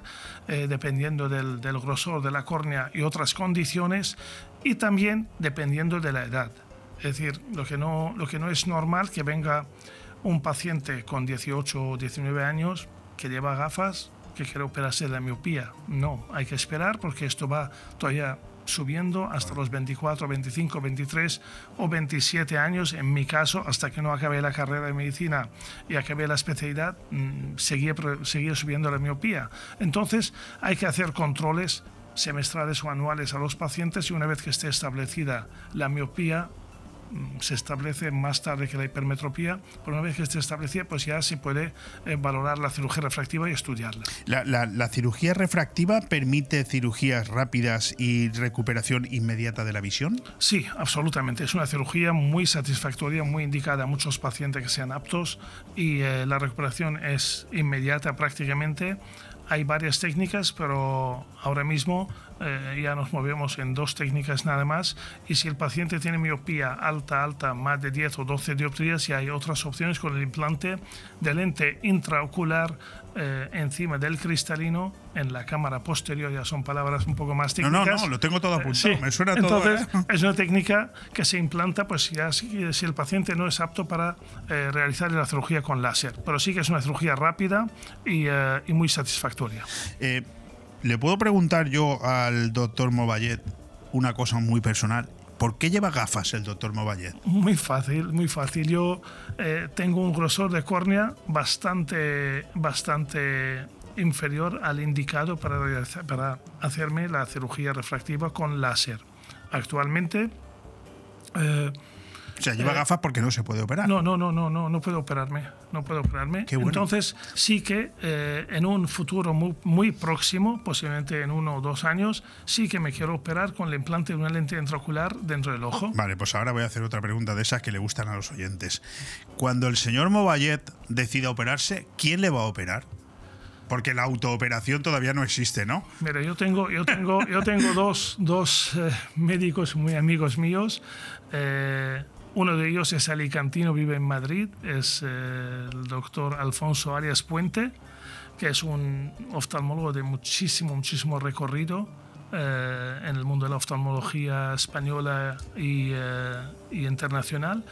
eh, dependiendo del, del grosor de la córnea y otras condiciones, y también dependiendo de la edad. Es decir, lo que no, lo que no es normal que venga un paciente con 18 o 19 años que lleva gafas que quiere operarse de la miopía. No, hay que esperar porque esto va todavía subiendo hasta los 24, 25, 23 o 27 años, en mi caso, hasta que no acabe la carrera de medicina y acabe la especialidad, mm, seguía, seguía subiendo la miopía. Entonces hay que hacer controles semestrales o anuales a los pacientes y una vez que esté establecida la miopía, se establece más tarde que la hipermetropía, pero una vez que esté establecida, pues ya se puede eh, valorar la cirugía refractiva y estudiarla.
La, la- la cirugía refractiva permite cirugías rápidas y recuperación inmediata de la visión.
Sí, absolutamente. Es una cirugía muy satisfactoria, muy indicada a muchos pacientes que sean aptos y eh, la recuperación es inmediata prácticamente. Hay varias técnicas, pero ahora mismo eh, ya nos movemos en dos técnicas nada más. Y si el paciente tiene miopía alta, alta, más de 10 o 12 dioptrías, ya hay otras opciones con el implante de lente intraocular eh, encima del cristalino en la cámara posterior. Ya son palabras un poco más
No, no,
técnicas.
no, lo tengo todo
Eh,
apuntado,
sí.
me suena todo.
Entonces,
¿eh?
es una técnica que se implanta pues ya si, si el paciente no es apto para realizar la cirugía con láser. Pero sí que es una cirugía rápida y, y muy satisfactoria.
Le puedo preguntar yo al doctor Movallet una cosa muy personal. ¿Por qué lleva gafas el doctor Movallet?
Muy fácil, muy fácil. Yo eh, tengo un grosor de córnea bastante, bastante inferior al indicado para, para hacerme la cirugía refractiva con láser. Actualmente... eh,
O sea, lleva
eh,
gafas porque no se puede operar.
No, no, no, no, no, no puedo operarme, no puedo operarme.
Qué bueno.
Entonces sí que eh, en un futuro muy, muy próximo, posiblemente en uno o dos años, sí que me quiero operar con el implante de una lente intraocular dentro del ojo.
Vale, pues ahora voy a hacer otra pregunta de esas que le gustan a los oyentes. Cuando el señor Movallet decida operarse, ¿quién le va a operar? Porque la autooperación todavía no existe, ¿no?
Mira, yo tengo, yo tengo, yo tengo dos, dos eh, médicos muy amigos míos. Eh, uno de ellos es alicantino, vive en Madrid, es eh, el doctor Alfonso Arias Puente, que es un oftalmólogo de muchísimo, muchísimo recorrido eh, en el mundo de la oftalmología española y, eh, y internacional.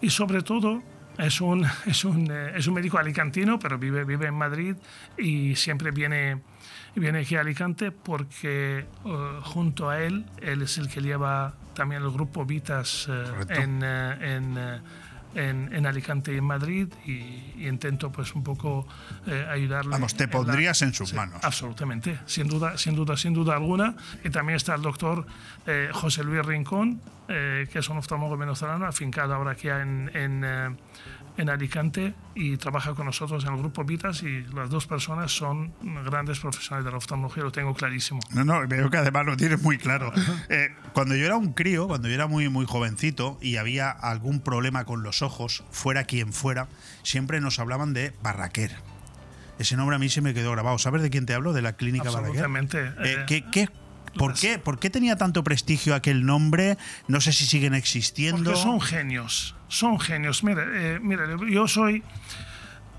Y sobre todo es un, es un, eh, es un médico alicantino, pero vive, vive en Madrid y siempre viene, viene aquí a Alicante porque eh, junto a él, él es el que lleva también el grupo Vitas eh, en, en, en, en Alicante y en Madrid y, y intento pues un poco eh, ayudarle.
Vamos, te
en la-
pondrías en sus
Sí,
manos.
Absolutamente, sin duda, sin duda, sin duda alguna. Y también está el doctor eh, José Luis Rincón, eh, que es un oftalmólogo venezolano, afincado ahora aquí en, en, eh, en Alicante y trabaja con nosotros en el grupo Vitas y las dos personas son grandes profesionales de la oftalmología, lo tengo clarísimo.
No, no, veo que además lo tienes muy claro. Eh, cuando yo era un crío, cuando yo era muy, muy jovencito y había algún problema con los ojos, fuera quien fuera, siempre nos hablaban de Barraquer. Ese nombre a mí se me quedó grabado. ¿Sabes de quién te hablo? De la clínica Barraquer.
Absolutamente.
Eh,
eh,
¿qué, qué- por, qué, ¿Por qué tenía tanto prestigio aquel nombre? No sé si siguen existiendo.
Porque son genios, son genios. Mira, eh, mira yo soy,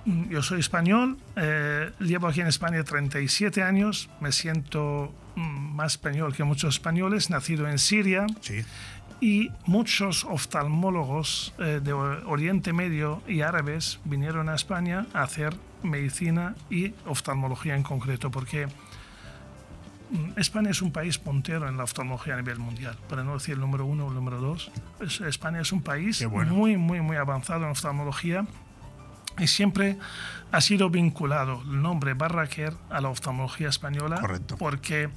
yo soy español, eh, llevo aquí en España 37 años, me siento mm, más español que muchos españoles, nacido en Siria.
Sí.
Y muchos oftalmólogos eh, de Oriente Medio y árabes vinieron a España a hacer medicina y oftalmología en concreto, porque mm, España es un país puntero en la oftalmología a nivel mundial, para no decir el número uno o el número dos. Es- España es un país
bueno.
muy, muy, muy avanzado en oftalmología y siempre ha sido vinculado el nombre Barraquer a la oftalmología española porque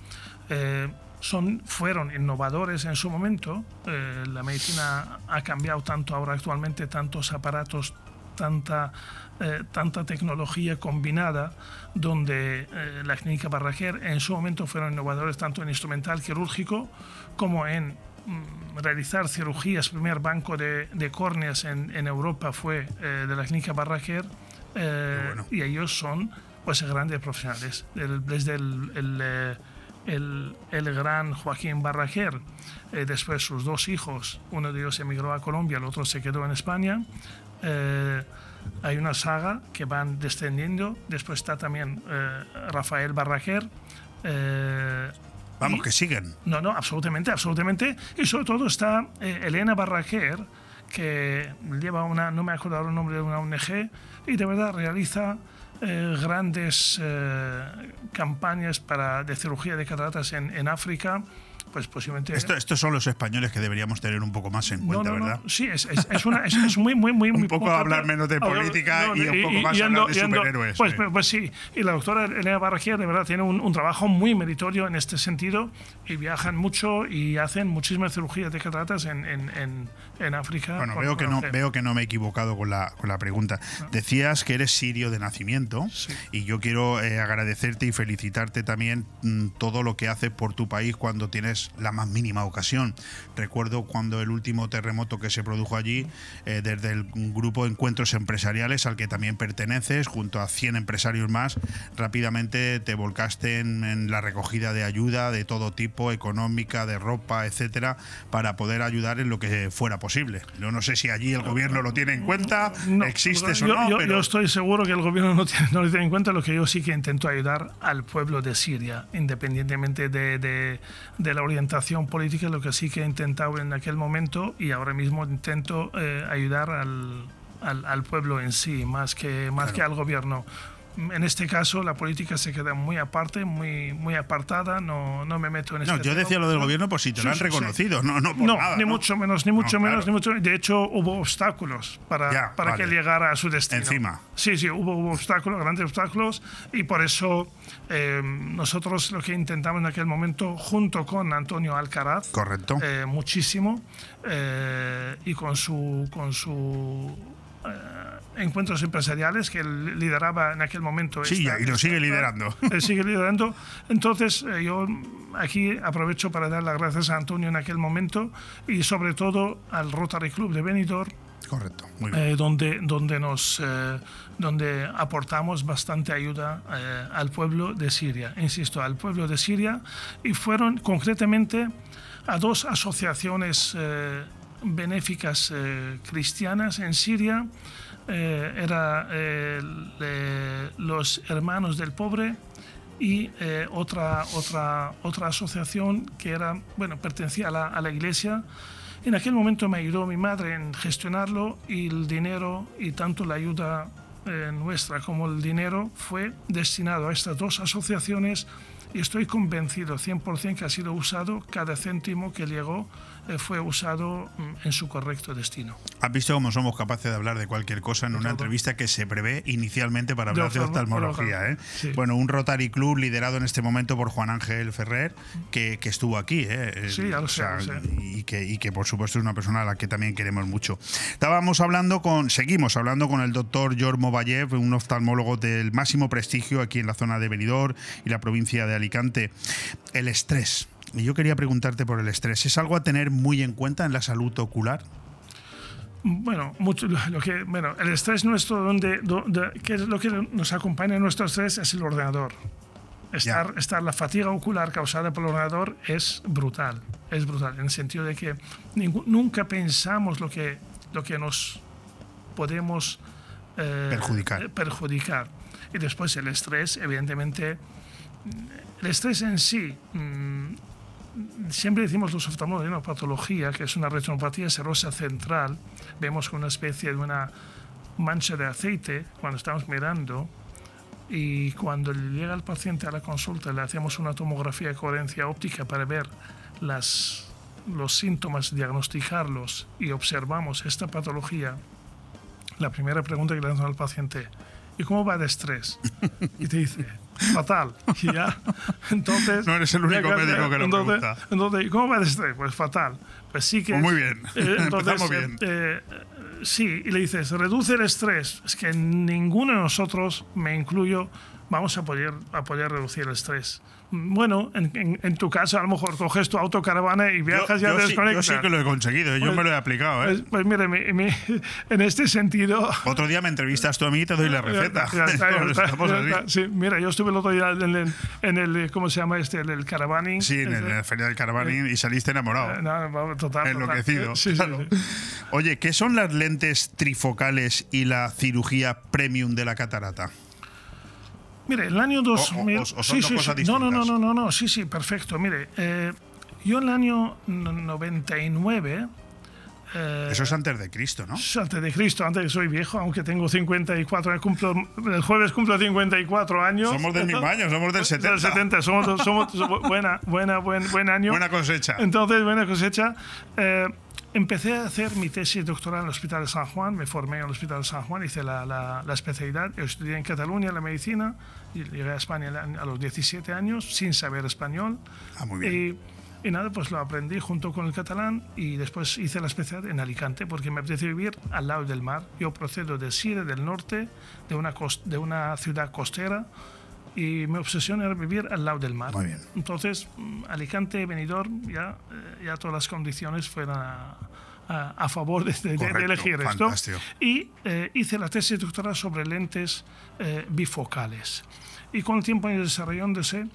eh, son, fueron innovadores en su momento. Eh, la medicina ha cambiado tanto ahora actualmente, tantos aparatos, tanta, eh, tanta tecnología combinada, donde eh, la clínica Barraquer en su momento fueron innovadores tanto en instrumental quirúrgico como en mm, realizar cirugías. El primer banco de, de córneas en, en Europa fue eh, de la clínica Barraquer y ellos son pues grandes profesionales. El- desde el, el, el- el gran Joaquín Barraquer, eh, después sus dos hijos, uno de ellos emigró a Colombia, el otro se quedó en España. Eh, hay una saga que van descendiendo. Después está también eh, Rafael Barraquer. eh,
Vamos,
y-
que siguen.
no, no, absolutamente, absolutamente. Y sobre todo está eh, Elena Barraquer, que lleva una, no me acuerdo ahora el nombre de una ONG, y de verdad realiza grandes campañas para, de cirugía de cataratas en, en África. Pues posiblemente.
Esto- estos son los españoles que deberíamos tener un poco más en cuenta,
no, no,
¿verdad?
Sí, es, es, es una, es, muy, muy, muy.
Un poco hablar menos de
Ah,
política y un poco más
y
hablar de superhéroes,
Pues,
sí.
pues, pues sí, y la doctora Elena Barraquer de verdad tiene un, un trabajo muy meritorio en este sentido y viajan mucho y hacen muchísimas cirugías de cataratas en, en, en, en África.
Bueno, veo que no, veo que no me he equivocado con la, con la pregunta. Decías que eres sirio de nacimiento y yo quiero eh, agradecerte y felicitarte también mm, todo lo que haces por tu país cuando tienes la más mínima ocasión. Recuerdo cuando el último terremoto que se produjo allí, eh, desde el grupo Encuentros Empresariales al que también perteneces, junto a 100 empresarios más, rápidamente te volcaste en, en la recogida de ayuda de todo tipo, económica, de ropa, etcétera, para poder ayudar en lo que fuera posible. Yo no sé si allí el gobierno lo tiene en cuenta,
No,
existe
yo,
o no,
yo-
pero
yo estoy seguro que el gobierno no, tiene, no lo tiene en cuenta. Lo que yo sí que intento ayudar al pueblo de Siria, independientemente de, de- de la orientación política, lo que sí que he intentado en aquel momento y ahora mismo intento eh, ayudar al, al- al pueblo en sí, más que, más que al gobierno. En este caso, la política se queda muy aparte, muy, muy apartada. No, no me meto en
No,
este
yo
tema.
decía lo del gobierno por si te
Sí,
lo han
sí.
reconocido, no, no por
No,
nada,
ni
¿no?
mucho menos, ni mucho
No,
menos,
claro.
ni mucho De hecho, hubo obstáculos para,
Ya,
para
vale.
que llegara a su destino.
Encima.
Sí, sí, hubo, hubo obstáculos, grandes obstáculos, y por eso eh, nosotros lo que intentamos en aquel momento, junto con Antonio Alcaraz,
Correcto.
eh, muchísimo, eh, y con su, con su encuentros empresariales que él lideraba en aquel momento.
Sí,
esta-
y lo sigue
esta-
liderando.
sigue liderando. Entonces, eh, yo aquí aprovecho para dar las gracias a Antonio en aquel momento y sobre todo al Rotary Club de Benidorm,
Correcto, muy bien.
eh, donde, donde, nos, eh, donde aportamos bastante ayuda eh, al pueblo de Siria, insisto, al pueblo de Siria, y fueron concretamente a dos asociaciones eh, benéficas eh, cristianas en Siria. Eh, era eh, le- los Hermanos del Pobre y eh, otra, otra, otra asociación que era, bueno, pertenecía a la, a la iglesia. En aquel momento me ayudó mi madre en gestionarlo y el dinero y tanto la ayuda eh, nuestra como el dinero fue destinado a estas dos asociaciones y estoy convencido 100% que ha sido usado, cada céntimo que llegó fue usado mm, en su correcto destino.
Has visto cómo somos capaces de hablar de cualquier cosa en una entrevista que se prevé inicialmente para hablar de oftalmología. ¿eh? Bueno, un Rotary Club liderado en este momento por Juan Ángel Ferrer, que, que estuvo aquí. ¿eh?
Sí, ya lo sé, lo sé.
Y, que, y que, por supuesto, es una persona a la que también queremos mucho. Estábamos hablando con, seguimos hablando con el doctor George Movayev, un oftalmólogo del máximo prestigio aquí en la zona de Benidorm y la provincia de Alicante. El estrés. Y yo quería preguntarte por el estrés. ¿Es algo a tener muy en cuenta en la salud ocular?
Bueno, mucho, lo que, bueno, el estrés nuestro, donde, donde, que es lo que nos acompaña en nuestro estrés es el ordenador. Estar, estar, la fatiga ocular causada por el ordenador es brutal, es brutal, en el sentido de que nunca pensamos lo que, lo que nos podemos
eh, perjudicar.
perjudicar. Y después el estrés, evidentemente, el estrés en sí, mmm, siempre decimos los oftalmólogos de una patología que es una retinopatía serosa central. Vemos una especie de una mancha de aceite cuando estamos mirando y cuando llega el paciente a la consulta le hacemos una tomografía de coherencia óptica para ver las, los síntomas, diagnosticarlos y observamos esta patología. La primera pregunta que le hacemos al paciente, ¿y cómo va de estrés? Y te dice, fatal. Y ya, entonces...
No eres el único médico que lo
entonces,
pregunta.
Entonces, ¿cómo va de estrés? Pues fatal. Pues sí que...
Pues muy bien.
Eh, entonces,
Empezamos bien.
eh, sí, y le dices, reduce el estrés. Es que ninguno de nosotros, me incluyo, vamos a poder, a poder reducir el estrés. Bueno, en, en, en tu caso, a lo mejor coges tu autocaravana y viajas
yo,
ya
yo sí,
desconectas.
yo sí que lo he conseguido, yo
Pues-
me lo he aplicado. ¿eh?
Pues, pues mire, mi- mi- en este sentido...
Otro día me entrevistas tú a mí y te doy la receta.
Ya ya ya. Sí, mira, yo estuve el otro día en el, en el ¿cómo se llama este? En el caravaning.
Sí, en, el- en la feria del Caravaning y saliste enamorado.
Eh, no, total.
Enloquecido.
Sí, sí,
claro.
sí.
Oye, ¿qué son las lentes trifocales y la cirugía premium de la catarata?
Mire, el año 2000.
o- o son
sí,
dos
sí,
cosas.
No, no, no, no, no, no, sí, sí, perfecto. Mire, eh, yo en el año no- 99. eh,
Eso es antes de Cristo, ¿no?
es antes de Cristo, antes que soy viejo, aunque tengo 54 años, cumplo, el jueves cumplo 54 años.
Somos del mismo año, somos del 70.
Del 70, somos, somos, somos- buena, buena, buen, buen año.
Buena cosecha.
Entonces, buena cosecha. Eh, empecé a hacer mi tesis doctoral en el Hospital de San Juan, me formé en el Hospital de San Juan, hice la, la, la especialidad, Yo estudié en Cataluña la medicina y llegué a España a los 17 años sin saber español.
Ah, muy bien.
Y, y nada, pues lo aprendí junto con el catalán y después hice la especialidad en Alicante porque me apetece vivir al lado del mar. Yo procedo de Sire, del norte, de una, cos- de una ciudad costera y mi obsesión era vivir al lado del mar.
Muy bien.
Entonces, mm, Alicante, Benidorm, ya, eh, ya todas las condiciones fueron a, a- a favor de, de- de
Correcto,
elegir esto.
fantástico.
Y eh, hice la tesis doctoral sobre lentes eh, bifocales. Y con el tiempo desarrollándose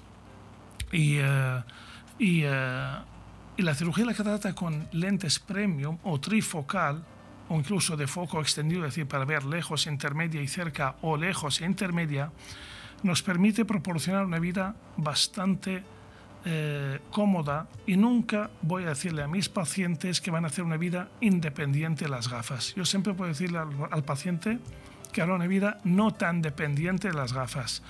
y, eh, y, eh, y la cirugía de la catarata con lentes premium o trifocal o incluso de foco extendido, es decir, para ver lejos, intermedia y cerca o lejos e intermedia, nos permite proporcionar una vida bastante eh, cómoda y nunca voy a decirle a mis pacientes que van a hacer una vida independiente de las gafas. Yo siempre puedo decirle al, al paciente que hará una vida no tan dependiente de las gafas.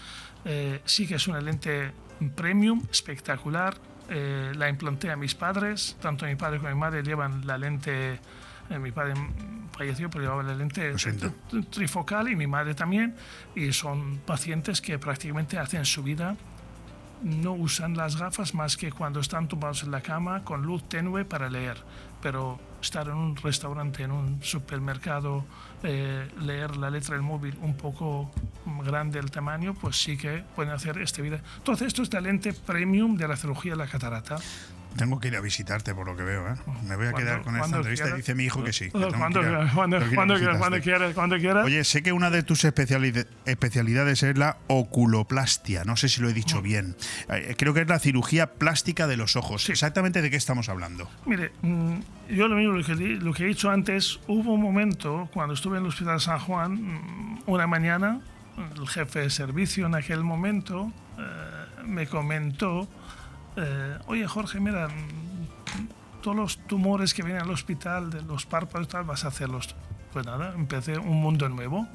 Eh, sí que es una lente premium, espectacular. Eh, la implanté a mis padres, tanto mi padre como mi madre llevan la lente, eh, mi padre falleció, pero llevaba la lente trifocal y mi madre también, y son pacientes que prácticamente hacen su vida no usan las gafas más que cuando están tumbados en la cama con luz tenue para leer. Pero estar en un restaurante, en un supermercado, eh, leer la letra del móvil un poco grande el tamaño, pues sí que pueden hacer esta vida. Entonces, esto es la lente premium de la cirugía de la catarata.
Tengo que ir a visitarte por lo que veo, ¿eh? Me voy a quedar con esta entrevista y
quieras.
dice mi hijo que sí. que tengo que
Cuando,
ir a-
cuando,
tengo que ir a
cuando quieras, cuando quieras, cuando quieras.
Oye, sé que una de tus especialid- especialidades es la oculoplastia. No sé si lo he dicho bien. Eh, Creo que es la cirugía plástica de los ojos. ¿Exactamente de qué estamos hablando?
Mire, mm, yo lo mismo lo que, di- lo que he dicho antes, hubo un momento cuando estuve en el Hospital San Juan, mm, una mañana, el jefe de servicio en aquel momento eh, me comentó, eh, oye Jorge, mira, todos los tumores que vienen al hospital, de los párpados tal, vas a hacerlos. Pues nada, empecé un mundo nuevo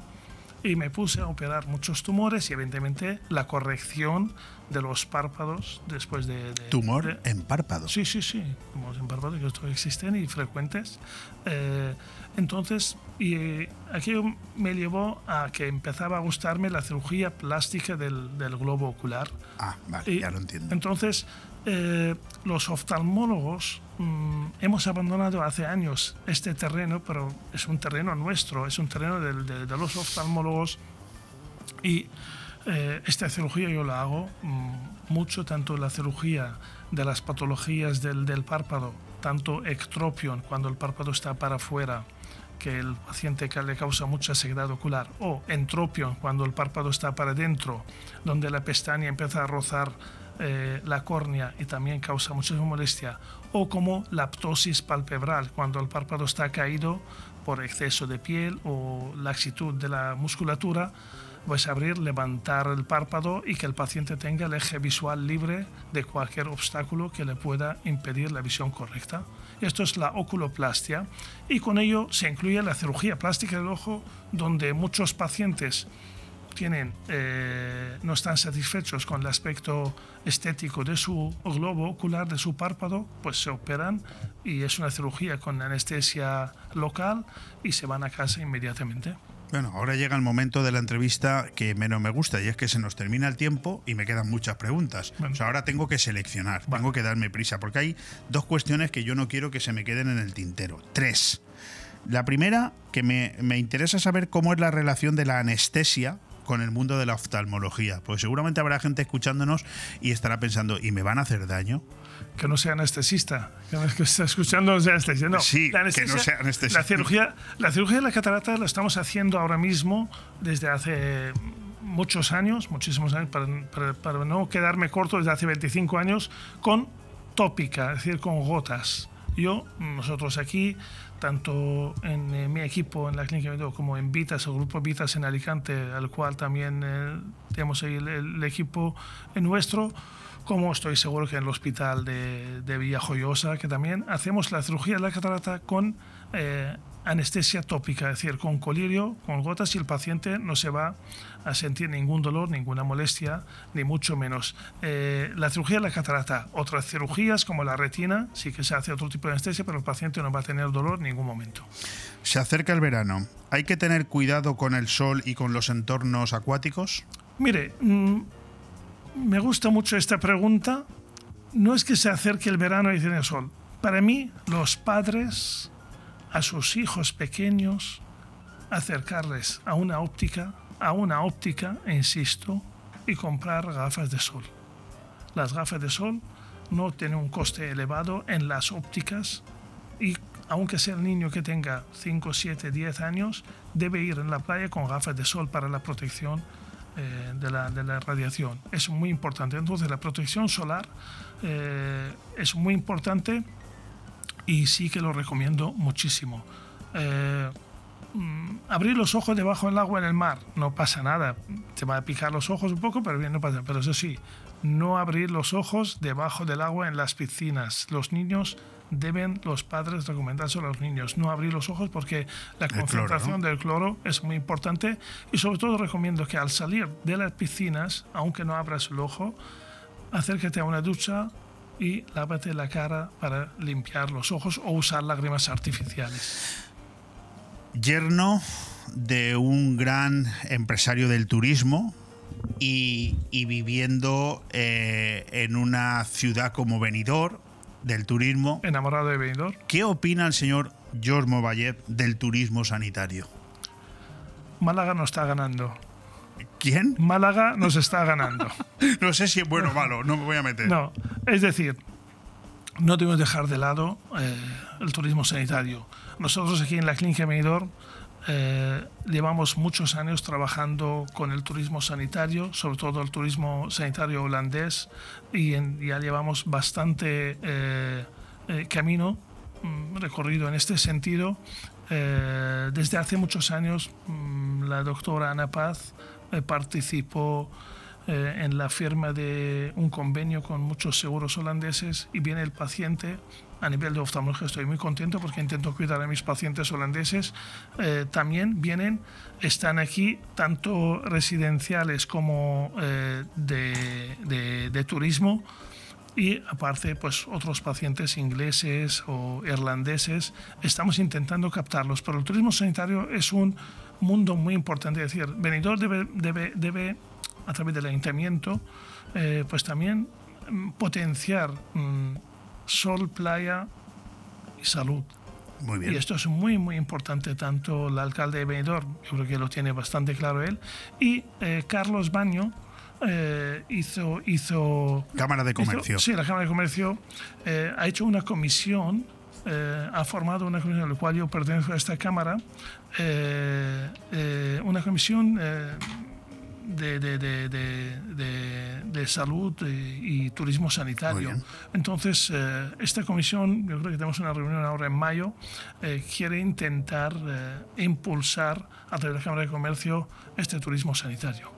y me puse a operar muchos tumores y evidentemente la corrección de los párpados después de... de-
Tumor
de-
en párpados.
Sí, sí, sí, tumores en párpados que esto existen y frecuentes. Eh, entonces, y eh, aquello me llevó a que empezaba a gustarme la cirugía plástica del, del globo ocular.
Ah, vale,
Y
ya lo entiendo.
Entonces, eh, los oftalmólogos mm, hemos abandonado hace años este terreno, pero es un terreno nuestro, es un terreno del- de, de los oftalmólogos y eh, esta cirugía yo la hago mm, mucho, tanto la cirugía de las patologías del, del párpado, tanto ectropion, cuando el párpado está para afuera, que el paciente le causa mucha sequedad ocular, o entropion, cuando el párpado está para adentro, donde la pestaña empieza a rozar eh, la córnea y también causa mucha molestia, o como la ptosis palpebral, cuando el párpado está caído por exceso de piel o laxitud de la musculatura, pues abrir, levantar el párpado y que el paciente tenga el eje visual libre de cualquier obstáculo que le pueda impedir la visión correcta. Esto es la oculoplastia y con ello se incluye la cirugía plástica del ojo, donde muchos pacientes tienen, eh, no están satisfechos con el aspecto estético de su globo ocular, de su párpado, pues se operan y es una cirugía con anestesia local y se van a casa inmediatamente.
Bueno, ahora llega el momento de la entrevista que menos me gusta y es que se nos termina el tiempo y me quedan muchas preguntas. O sea, ahora tengo que seleccionar, tengo que darme prisa porque hay dos cuestiones que yo no quiero que se me queden en el tintero. Tres. La primera, que me, me interesa saber cómo es la relación de la anestesia con el mundo de la oftalmología. Pues seguramente habrá gente escuchándonos y estará pensando, ¿y me van a hacer daño?
que no sea anestesista, que no está escuchando no sea anestesista. No,
Sí,
la
que no sea anestesista.
La cirugía, la cirugía de la catarata la estamos haciendo ahora mismo desde hace muchos años, muchísimos años, para, para- para no quedarme corto, desde hace 25 años, con tópica, es decir, con gotas. Yo, nosotros aquí, tanto en eh, mi equipo en la clínica de Medeo como en Vitas, el grupo Vitas en Alicante, al cual también eh, tenemos el equipo nuestro, como estoy seguro que en el hospital de, de Villajoyosa, que también hacemos la cirugía de la catarata con eh, anestesia tópica, es decir, con colirio, con gotas, y el paciente no se va a sentir ningún dolor, ninguna molestia, ni mucho menos. Eh, la cirugía de la catarata, otras cirugías como la retina, sí que se hace otro tipo de anestesia, pero el paciente no va a tener dolor en ningún momento.
Se acerca el verano. ¿Hay que tener cuidado con el sol y con los entornos acuáticos?
Mire, mm, me gusta mucho esta pregunta. No es que se acerque el verano y tiene sol. Para mí, los padres a sus hijos pequeños acercarles a una óptica, a una óptica, insisto, y comprar gafas de sol. Las gafas de sol no tienen un coste elevado en las ópticas y aunque sea el niño que tenga 5, 7, 10 años, debe ir en la playa con gafas de sol para la protección eh, de, la, de la radiación. Es muy importante. Entonces la protección solar eh, es muy importante y sí que lo recomiendo muchísimo. Eh, mm, abrir los ojos debajo del agua en el mar, no pasa nada. Te va a picar los ojos un poco, pero bien, no pasa Pero eso sí, no abrir los ojos debajo del agua en las piscinas. Los niños deben, los padres, recomendárselo a los niños, no abrir los ojos porque la
cloro,
concentración
¿no?
del cloro es muy importante y sobre todo recomiendo que al salir de las piscinas, aunque no abras el ojo, acércate a una ducha y lávate la cara para limpiar los ojos o usar lágrimas artificiales.
Yerno de un gran empresario del turismo y, y viviendo eh, en una ciudad como Benidorm del turismo.
Enamorado de Benidorm.
¿Qué opina el señor George Movayev del turismo sanitario?
Málaga no está ganando.
¿Quién?
Málaga nos está ganando.
no sé si es bueno o malo, no me voy a meter.
No, es decir, no debemos dejar de lado eh, el turismo sanitario. Nosotros aquí en la Clínica Benidorm eh, llevamos muchos años trabajando con el turismo sanitario, sobre todo el turismo sanitario holandés, y en- ya llevamos bastante eh, eh, camino mm, recorrido en este sentido. Eh, desde hace muchos años, mm, la doctora Ana Paz participó eh, en la firma de un convenio con muchos seguros holandeses y viene el paciente a nivel de oftalmología estoy muy contento porque intento cuidar a mis pacientes holandeses. Eh, también vienen, están aquí tanto residenciales como eh, de, de turismo y aparte pues otros pacientes ingleses o irlandeses estamos intentando captarlos. Pero el turismo sanitario es un mundo muy importante. Es decir Benidorm debe, debe, debe a través del ayuntamiento eh, pues también mm, potenciar mm, sol playa y salud.
Muy bien.
Y esto es muy, muy importante, tanto el alcalde de Benidorm, yo creo que lo tiene bastante claro él, y eh, Carlos Baño, eh, hizo, hizo...
Cámara de Comercio.
hizo- sí, la Cámara de Comercio eh, ha hecho una comisión, eh, ha formado una comisión, a la cual yo pertenezco a esta Cámara, eh, eh, una comisión eh, de, de, de, de, de- de salud y, y turismo sanitario. Entonces, eh, esta comisión, yo creo que tenemos una reunión ahora en mayo, eh, quiere intentar eh, impulsar a través de la Cámara de Comercio este turismo sanitario.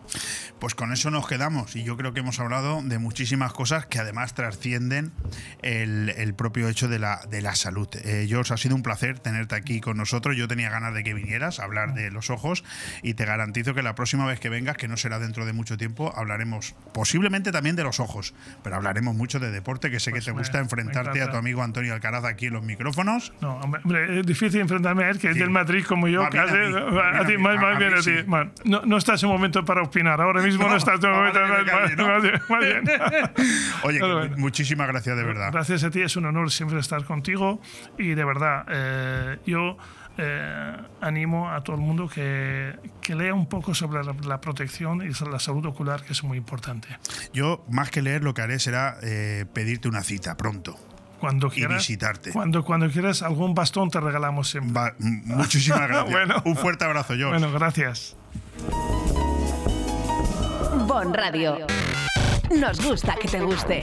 Pues con eso nos quedamos y yo creo que hemos hablado de muchísimas cosas que además trascienden el, el propio hecho de la, de la salud. Eh, George, ha sido un placer tenerte aquí con nosotros. Yo tenía ganas de que vinieras a hablar de los ojos y te garantizo que la próxima vez que vengas, que no será dentro de mucho tiempo, hablaremos posiblemente también de los ojos, pero hablaremos mucho de deporte, que sé que te
me-
gusta enfrentarte a tu amigo Antonio Alcaraz aquí en los micrófonos.
No, hombre, hombre, es difícil enfrentarme a él, que es del Madrid como yo, casi.
A
ti, más,
a-
más
a
bien a ti.
sí.
Man, No, no estás en momento para opinar. Ahora mismo no,
No,
estás en momento. más-
calle, ¿no?
más bien, más bien.
Oye,
bueno.
muchísimas gracias de verdad.
Gracias a ti, es un honor siempre estar contigo y de verdad, eh, yo eh, animo a todo el mundo que, que lea un poco sobre la, la protección y sobre la salud ocular, que es muy importante.
Yo, más que leer, lo que haré será eh, pedirte una cita pronto.
Cuando
Y
quieras,
visitarte.
Cuando, cuando quieras algún bastón te regalamos siempre.
Va- muchísimas gracias.
Bueno.
Un fuerte abrazo, George.
Bueno, gracias.
Bon Radio. Nos gusta que te guste.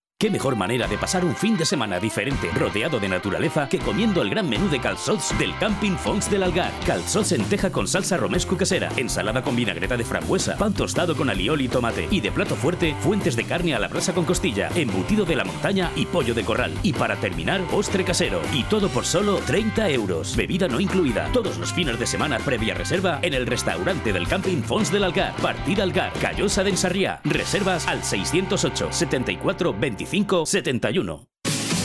¿Qué mejor manera de pasar un fin de semana diferente, rodeado de naturaleza, que comiendo el gran menú de calzots del Camping Fons del Algar? Calzots en teja con salsa romesco casera, ensalada con vinagreta de frambuesa, pan tostado con alioli y tomate, y de plato fuerte, fuentes de carne a la brasa con costilla, embutido de la montaña y pollo de corral. Y para terminar, postre casero. Y todo por solo 30 euros. Bebida no incluida. Todos los fines de semana previa reserva en el restaurante del Camping Fons del Algar. Partida Algar, Callosa de Ensarriá. Reservas al 608 74 25 71.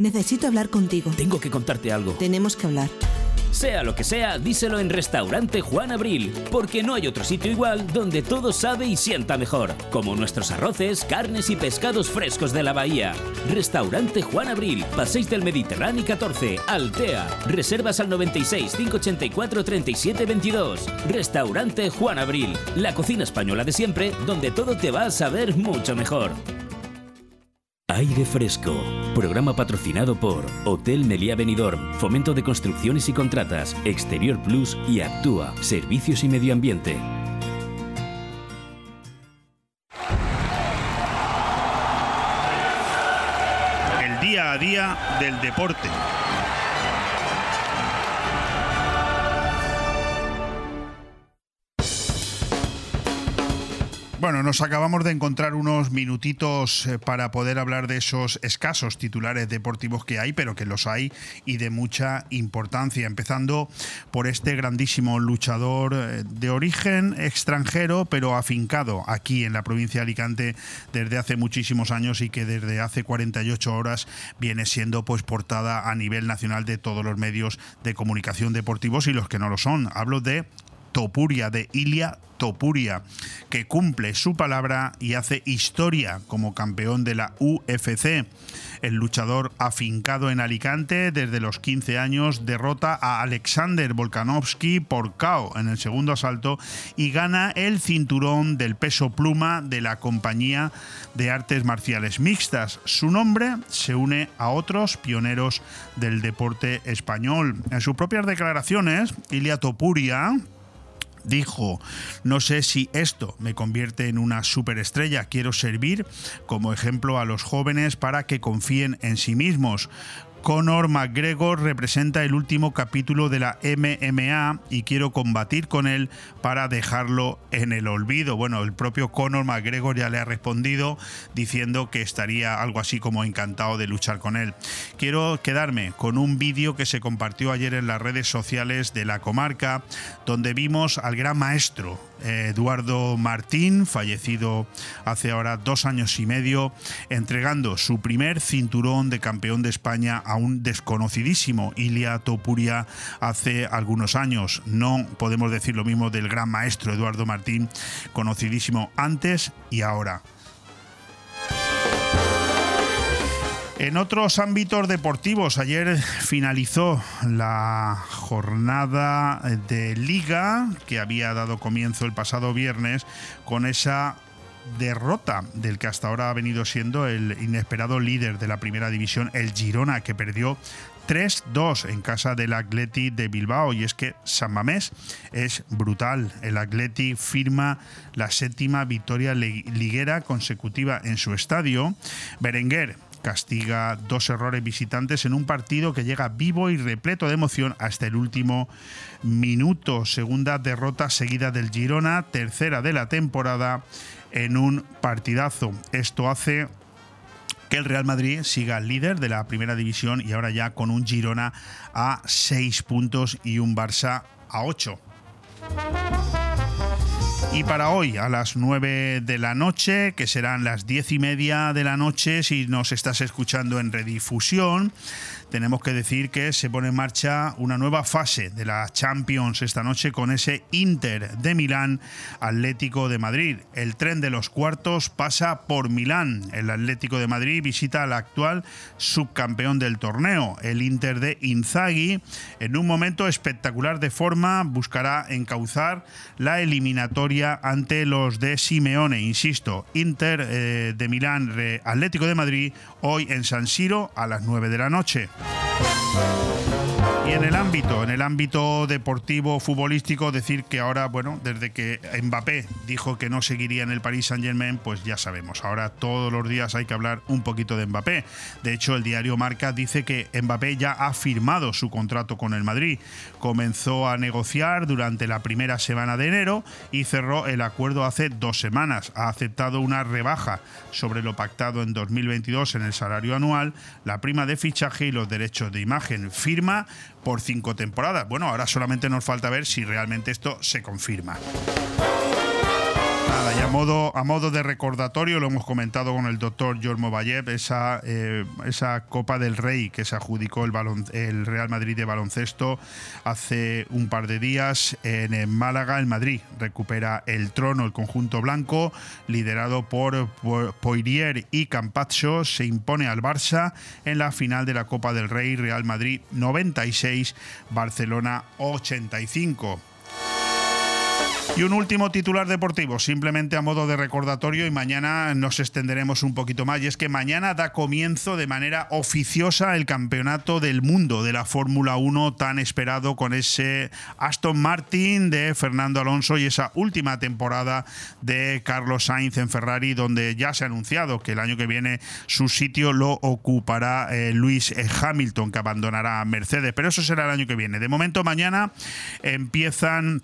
Necesito hablar contigo.
Tengo que contarte algo.
Tenemos que hablar.
Sea lo que sea, díselo en Restaurante Juan Abril, porque no hay otro sitio igual donde todo sabe y sienta mejor, como nuestros arroces, carnes y pescados frescos de la bahía. Restaurante Juan Abril, Paséis del Mediterráneo 14, Altea. Reservas al 96 584 37 22. Restaurante Juan Abril, la cocina española de siempre, donde todo te va a saber mucho mejor. Aire Fresco, programa patrocinado por Hotel Meliá Benidorm, Fomento de Construcciones y Contratas, Exterior Plus y Actúa, Servicios y Medio Ambiente.
El día a día del deporte. Bueno, nos acabamos de encontrar unos minutitos eh, para poder hablar de esos escasos titulares deportivos que hay, pero que los hay y de mucha importancia. Empezando por este grandísimo luchador eh, de origen extranjero, pero afincado aquí en la provincia de Alicante desde hace muchísimos años y que desde hace 48 horas viene siendo pues portada a nivel nacional de todos los medios de comunicación deportivos y los que no lo son. Hablo de Topuria, de Ilia Topuria, que cumple su palabra y hace historia como campeón de la UFC. El luchador afincado en Alicante desde los 15 años derrota a Alexander Volkanovski por KO en el segundo asalto y gana el cinturón del peso pluma de la compañía de artes marciales mixtas. Su nombre se une a otros pioneros del deporte español. En sus propias declaraciones, Ilia Topuria dijo, no sé si esto me convierte en una superestrella, quiero servir como ejemplo a los jóvenes para que confíen en sí mismos. Conor McGregor representa el último capítulo de la MMA y quiero combatir con él para dejarlo en el olvido. Bueno, el propio Conor McGregor ya le ha respondido diciendo que estaría algo así como encantado de luchar con él. Quiero quedarme con un vídeo que se compartió ayer en las redes sociales de la comarca donde vimos al gran maestro Eduardo Martín, fallecido hace ahora dos años y medio, entregando su primer cinturón de campeón de España a un desconocidísimo Ilia Topuria hace algunos años. No podemos decir lo mismo del gran maestro Eduardo Martín, conocidísimo antes y ahora. En otros ámbitos deportivos, ayer finalizó la jornada de liga que había dado comienzo el pasado viernes con esa derrota del que hasta ahora ha venido siendo el inesperado líder de la primera división, el Girona, que perdió 3-2 en casa del Atleti de Bilbao. Y es que San Mamés es brutal. El Atleti firma la séptima victoria liguera consecutiva en su estadio. Berenguer castiga dos errores visitantes en un partido que llega vivo y repleto de emoción hasta el último minuto. Segunda derrota seguida del Girona, tercera de la temporada en un partidazo. Esto hace que el Real Madrid siga líder de la primera división y ahora ya con un Girona a seis puntos y un Barça a ocho. Y para hoy, a las 9 de la noche, que serán las diez y media de la noche, si nos estás escuchando en redifusión, tenemos que decir que se pone en marcha una nueva fase de la Champions esta noche con ese Inter de Milán Atlético de Madrid. El tren de los cuartos pasa por Milán. El Atlético de Madrid visita al actual subcampeón del torneo, el Inter de Inzaghi. En un momento espectacular de forma buscará encauzar la eliminatoria ante los de Simeone. Insisto, Inter eh, de Milán, Atlético de Madrid, hoy en San Siro a las 9 de la noche. Y en el ámbito, en el ámbito deportivo, futbolístico, decir que ahora, bueno, desde que Mbappé dijo que no seguiría en el Paris Saint Germain, pues ya sabemos. Ahora todos los días hay que hablar un poquito de Mbappé. De hecho, el diario Marca dice que Mbappé ya ha firmado su contrato con el Madrid. Comenzó a negociar durante la primera semana de enero y cerró el acuerdo hace dos semanas. Ha aceptado una rebaja sobre lo pactado en 2022 en el salario anual, la prima de fichaje y los derechos de imagen. Firma por cinco temporadas. Bueno, ahora solamente nos falta ver si realmente esto se confirma. Nada, y a modo, a modo de recordatorio, lo hemos comentado con el doctor Jormo Vallev, esa, eh, esa Copa del Rey que se adjudicó el, balon- el Real Madrid de baloncesto hace un par de días en, Málaga, el Madrid recupera el trono, el conjunto blanco, liderado por Po- Poirier y Campazzo, se impone al Barça en la final de la Copa del Rey, Real Madrid 96, Barcelona 85. Y un último titular deportivo, simplemente a modo de recordatorio y mañana nos extenderemos un poquito más. Y es que mañana da comienzo de manera oficiosa el campeonato del mundo de la Fórmula 1 tan esperado con ese Aston Martin de Fernando Alonso y esa última temporada de Carlos Sainz en Ferrari, donde ya se ha anunciado que el año que viene su sitio lo ocupará eh, Luis Hamilton, que abandonará Mercedes. Pero eso será el año que viene. De momento, mañana empiezan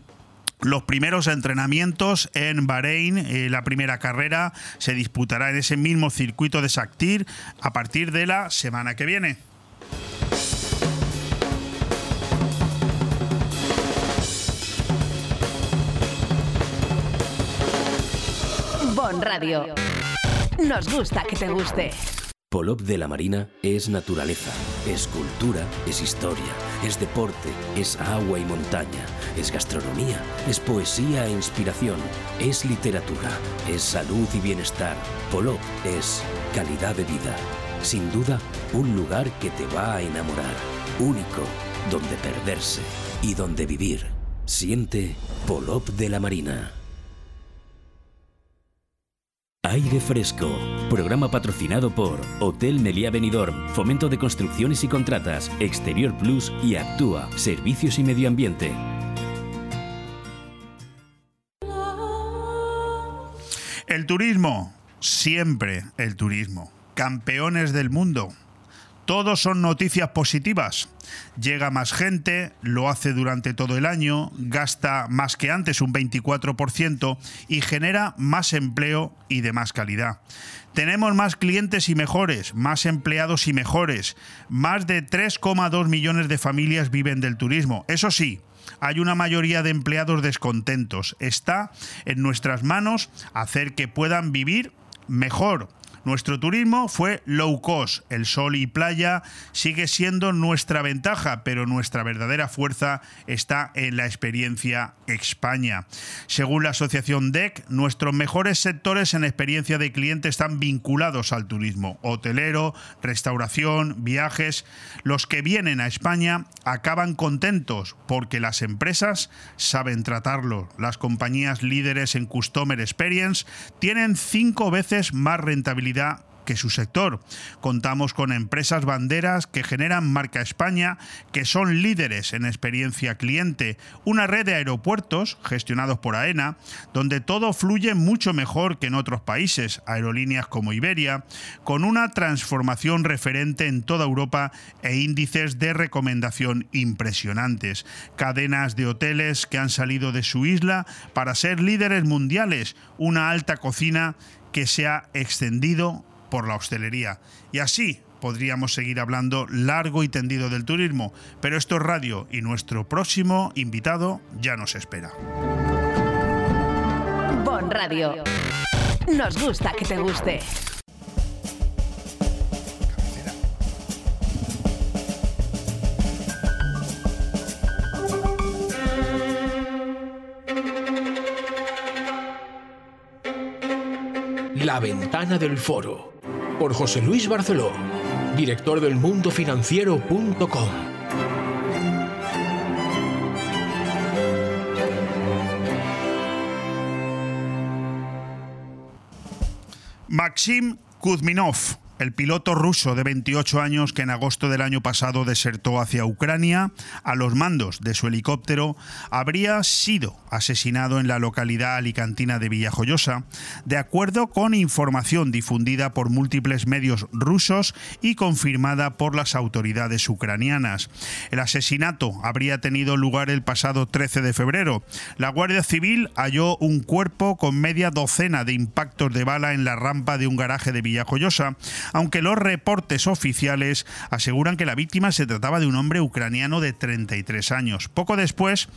los primeros entrenamientos en Bahrein, eh, la primera carrera se disputará en ese mismo circuito de Saktir a partir de la semana que viene.
Bon Radio. Nos gusta que te guste.
Polop de la Marina es naturaleza, es cultura, es historia, es deporte, es agua y montaña, es gastronomía, es poesía e inspiración, es literatura, es salud y bienestar. Polop es calidad de vida. Sin duda, un lugar que te va a enamorar. Único, donde perderse y donde vivir. Siente Polop de la Marina. Aire Fresco, programa patrocinado por Hotel Meliá Benidorm, Fomento de Construcciones y Contratas, Exterior Plus y Actúa, Servicios y Medio Ambiente.
El turismo, siempre el turismo. Campeones del mundo. Todos son noticias positivas. Llega más gente, lo hace durante todo el año, gasta más que antes un 24% y genera más empleo y de más calidad. Tenemos más clientes y mejores, más empleados y mejores. Más de 3,2 millones de familias viven del turismo. Eso sí, hay una mayoría de empleados descontentos. Está en nuestras manos hacer que puedan vivir mejor. Nuestro turismo fue low cost. El sol y playa sigue siendo nuestra ventaja, pero nuestra verdadera fuerza está en la experiencia España. Según la asociación DEC, nuestros mejores sectores en experiencia de cliente están vinculados al turismo. Hotelero, restauración, viajes. Los que vienen a España acaban contentos porque las empresas saben tratarlo. Las compañías líderes en Customer Experience tienen cinco veces más rentabilidad que su sector. Contamos con empresas banderas que generan marca España, que son líderes en experiencia cliente, una red de aeropuertos gestionados por AENA, donde todo fluye mucho mejor que en otros países, aerolíneas como Iberia, con una transformación referente en toda Europa e índices de recomendación impresionantes, cadenas de hoteles que han salido de su isla para ser líderes mundiales, una alta cocina que se ha extendido por la hostelería. Y así podríamos seguir hablando largo y tendido del turismo, pero esto es radio y nuestro próximo invitado ya nos espera.
Bon Radio. Nos gusta que te guste.
La ventana del foro. Por José Luis Barceló, director del mundofinanciero.com.
Maxim Kuzminov, el piloto ruso de 28 años que en agosto del año pasado desertó hacia Ucrania a los mandos de su helicóptero, habría sido asesinado en la localidad alicantina de Villajoyosa, de acuerdo con información difundida por múltiples medios rusos y confirmada por las autoridades ucranianas. El asesinato habría tenido lugar el pasado 13 de febrero. La Guardia Civil halló un cuerpo con media docena de impactos de bala en la rampa de un garaje de Villajoyosa, aunque los reportes oficiales aseguran que la víctima se trataba de un hombre ucraniano de 33 años. Poco después,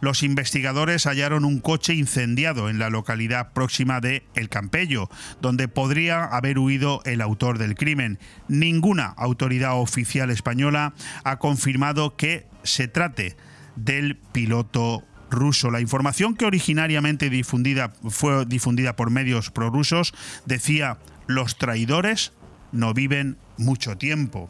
los investigadores hallaron un coche incendiado en la localidad próxima de El Campello, donde podría haber huido el autor del crimen. Ninguna autoridad oficial española ha confirmado que se trate del piloto ruso. La información que originariamente difundida, fue difundida por medios prorrusos decía los traidores no viven mucho tiempo.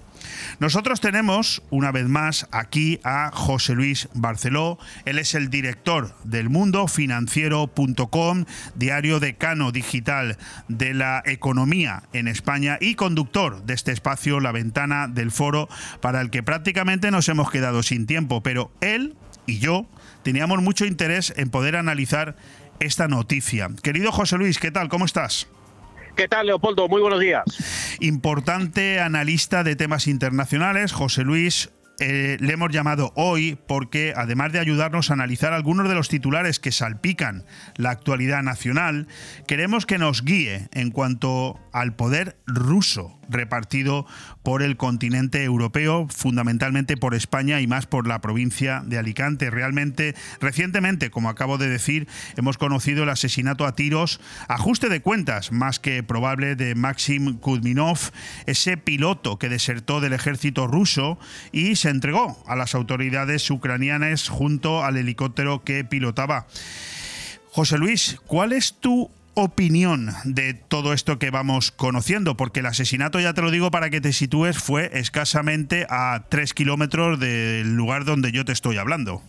Nosotros tenemos, una vez más, aquí a José Luis Barceló. Él es el director del mundofinanciero.com, diario decano digital de la economía en España y conductor de este espacio, La Ventana del Foro, para el que prácticamente nos hemos quedado sin tiempo. Pero él y yo teníamos mucho interés en poder analizar esta noticia. Querido José Luis, ¿qué tal? ¿Cómo estás?
¿Qué tal, Leopoldo? Muy buenos días.
Importante analista de temas internacionales, José Luis. Eh, le hemos llamado hoy porque, además de ayudarnos a analizar algunos de los titulares que salpican la actualidad nacional, queremos que nos guíe en cuanto al poder ruso repartido por el continente europeo, fundamentalmente por España y más por la provincia de Alicante. Realmente, recientemente, como acabo de decir, hemos conocido el asesinato a tiros, ajuste de cuentas más que probable de Maxim Kudminov, ese piloto que desertó del ejército ruso y se entregó a las autoridades ucranianas junto al helicóptero que pilotaba. José Luis, ¿cuál es tu opinión de todo esto que vamos conociendo? Porque el asesinato, ya te lo digo para que te sitúes, fue escasamente a tres kilómetros del lugar donde yo te estoy hablando.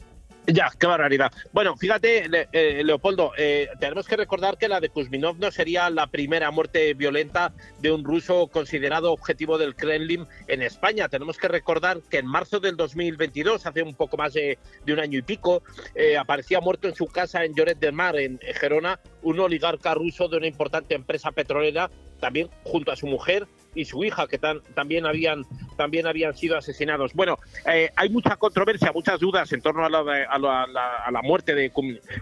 Ya, qué barbaridad. Bueno, fíjate, eh, Leopoldo, eh, tenemos que recordar que la de Kuzminov no sería la primera muerte violenta de un ruso considerado objetivo del Kremlin en España. Tenemos que recordar que en marzo del 2022, hace un poco más de, un año y pico, eh, aparecía muerto en su casa en Lloret del Mar, en Gerona, un oligarca ruso de una importante empresa petrolera, también junto a su mujer y su hija, que también, habían, también habían sido asesinados. Bueno, eh, hay mucha controversia, muchas dudas en torno a la, a la, muerte de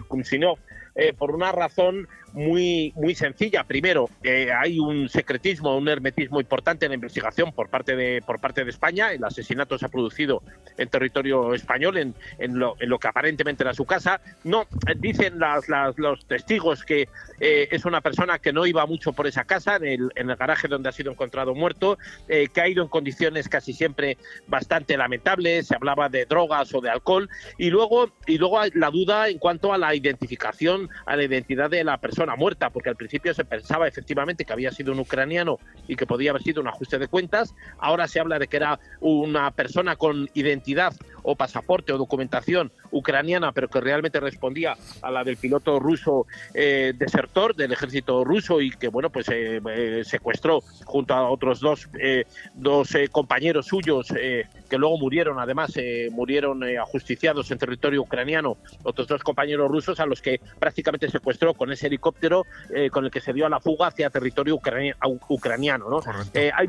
Kumsinov, eh, por una razón muy, muy sencilla. Primero, eh, hay un secretismo, un hermetismo importante en la investigación por parte de, por parte de España. El asesinato se ha producido en territorio español, en, en, lo, en lo, que aparentemente era su casa. No, dicen las, los testigos que eh, es una persona que no iba mucho por esa casa, en el, en el garaje donde ha sido encontrado muerto, eh, que ha ido en condiciones casi siempre bastante lamentables. Se hablaba de drogas o de alcohol. Y luego, y luego la duda en cuanto a la identificación, a la identidad de la persona muerta, porque al principio se pensaba efectivamente que había sido un ucraniano y que podía haber sido un ajuste de cuentas. Ahora se habla de que era una persona con identidad o pasaporte o documentación ucraniana, pero que realmente respondía a la del piloto ruso eh, desertor del ejército ruso y que, bueno, pues eh, eh, secuestró junto a otros dos, dos compañeros suyos que luego murieron, además, murieron ajusticiados en territorio ucraniano, otros dos compañeros rusos a los que prácticamente secuestró con ese helicóptero con el que se dio a la fuga hacia territorio ucraniano. ¿no? hay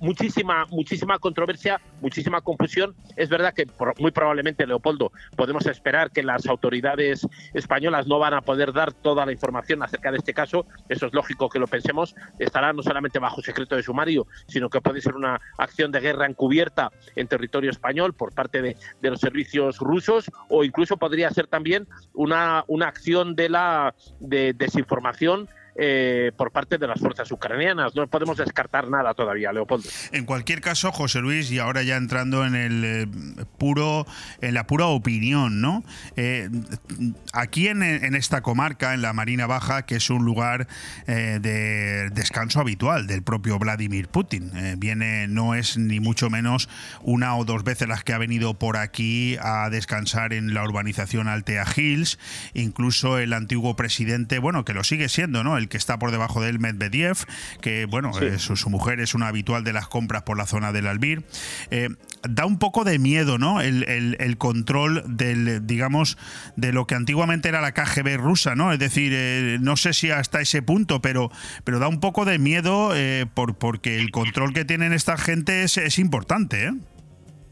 muchísima, muchísima controversia, muchísima confusión. Es verdad que muy probablemente, Leopoldo, podemos esperar que las autoridades españolas no van a poder dar toda la información acerca de este caso. Eso es lógico que lo pensemos. Estará no solamente bajo secreto de sumario, sino que puede ser una acción de guerra encubierta en territorio español por parte de, de los servicios rusos o incluso podría ser también una, una acción de la de desinformación eh, por parte de las fuerzas ucranianas. No podemos descartar nada todavía, Leopoldo.
En cualquier caso, José Luis, y ahora ya entrando en el eh, puro, en la pura opinión, ¿no? Eh, aquí en, esta comarca, en la Marina Baja, que es un lugar de descanso habitual del propio Vladimir Putin, viene, no es ni mucho menos una o dos veces las que ha venido por aquí a descansar en la urbanización Altea Hills, incluso el antiguo presidente, bueno, que lo sigue siendo, ¿no? El que está por debajo de él, Medvedev, que bueno, eh, su, mujer es una habitual de las compras por la zona del Albir. Eh, da un poco de miedo, ¿no? El, control del, digamos, de lo que antiguamente era la KGB rusa, ¿no? Es decir, eh, no sé si hasta ese punto, pero, pero da un poco de miedo por, porque el control que tienen esta gente es, es importante, ¿eh?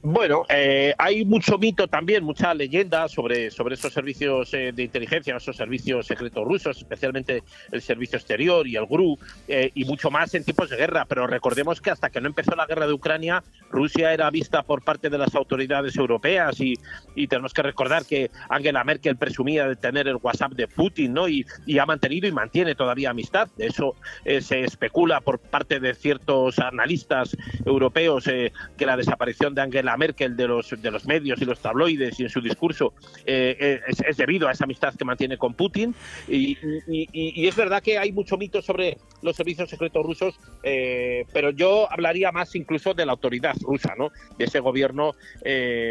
Bueno, eh, hay mucho mito también, mucha leyenda sobre, sobre esos servicios eh, de inteligencia, esos servicios secretos rusos, especialmente el servicio exterior y el GRU, eh, y mucho más en tiempos de guerra. Pero recordemos que hasta que no empezó la guerra de Ucrania, Rusia era vista por parte de las autoridades europeas y, tenemos que recordar que Angela Merkel presumía de tener el WhatsApp de Putin, ¿no? Y, y ha mantenido y mantiene todavía amistad. De eso se especula por parte de ciertos analistas europeos que la desaparición de Angela Merkel de los, de los medios y los tabloides y en su discurso eh, eh, es, debido a esa amistad que mantiene con Putin. Y, es verdad que hay mucho mito sobre los servicios secretos rusos, eh, pero yo hablaría más incluso de la autoridad rusa, ¿no? de ese gobierno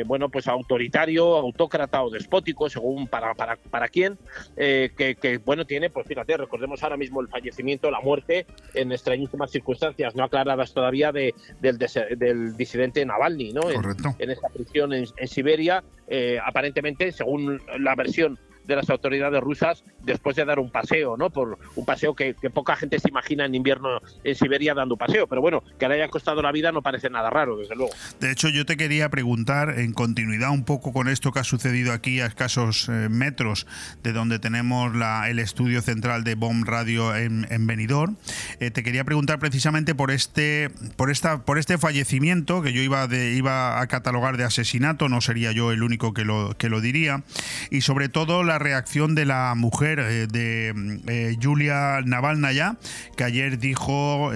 bueno, pues autoritario, autócrata o despótico, según para, para, para quién, que, bueno, tiene, pues fíjate, recordemos ahora mismo el fallecimiento, la muerte en extrañísimas circunstancias, no aclaradas todavía de, del, del disidente Navalny, ¿no? Esta prisión en, Siberia, eh, aparentemente, según la versión de las autoridades rusas después de dar un paseo, ¿no? Por un paseo que, poca gente se imagina en invierno en Siberia dando paseo, pero bueno, que le haya costado la vida no parece nada raro, desde luego.
De hecho, yo te quería preguntar, en continuidad un poco con esto que ha sucedido aquí a escasos eh, metros de donde tenemos la, el estudio central de Bomb Radio en, en Benidorm, eh, te quería preguntar precisamente por este, por esta, por este fallecimiento que yo iba, de, iba a catalogar de asesinato, no sería yo el único que lo, que lo diría, y sobre todo la reacción de la mujer eh, de eh, Julia Navalnaya, que ayer dijo,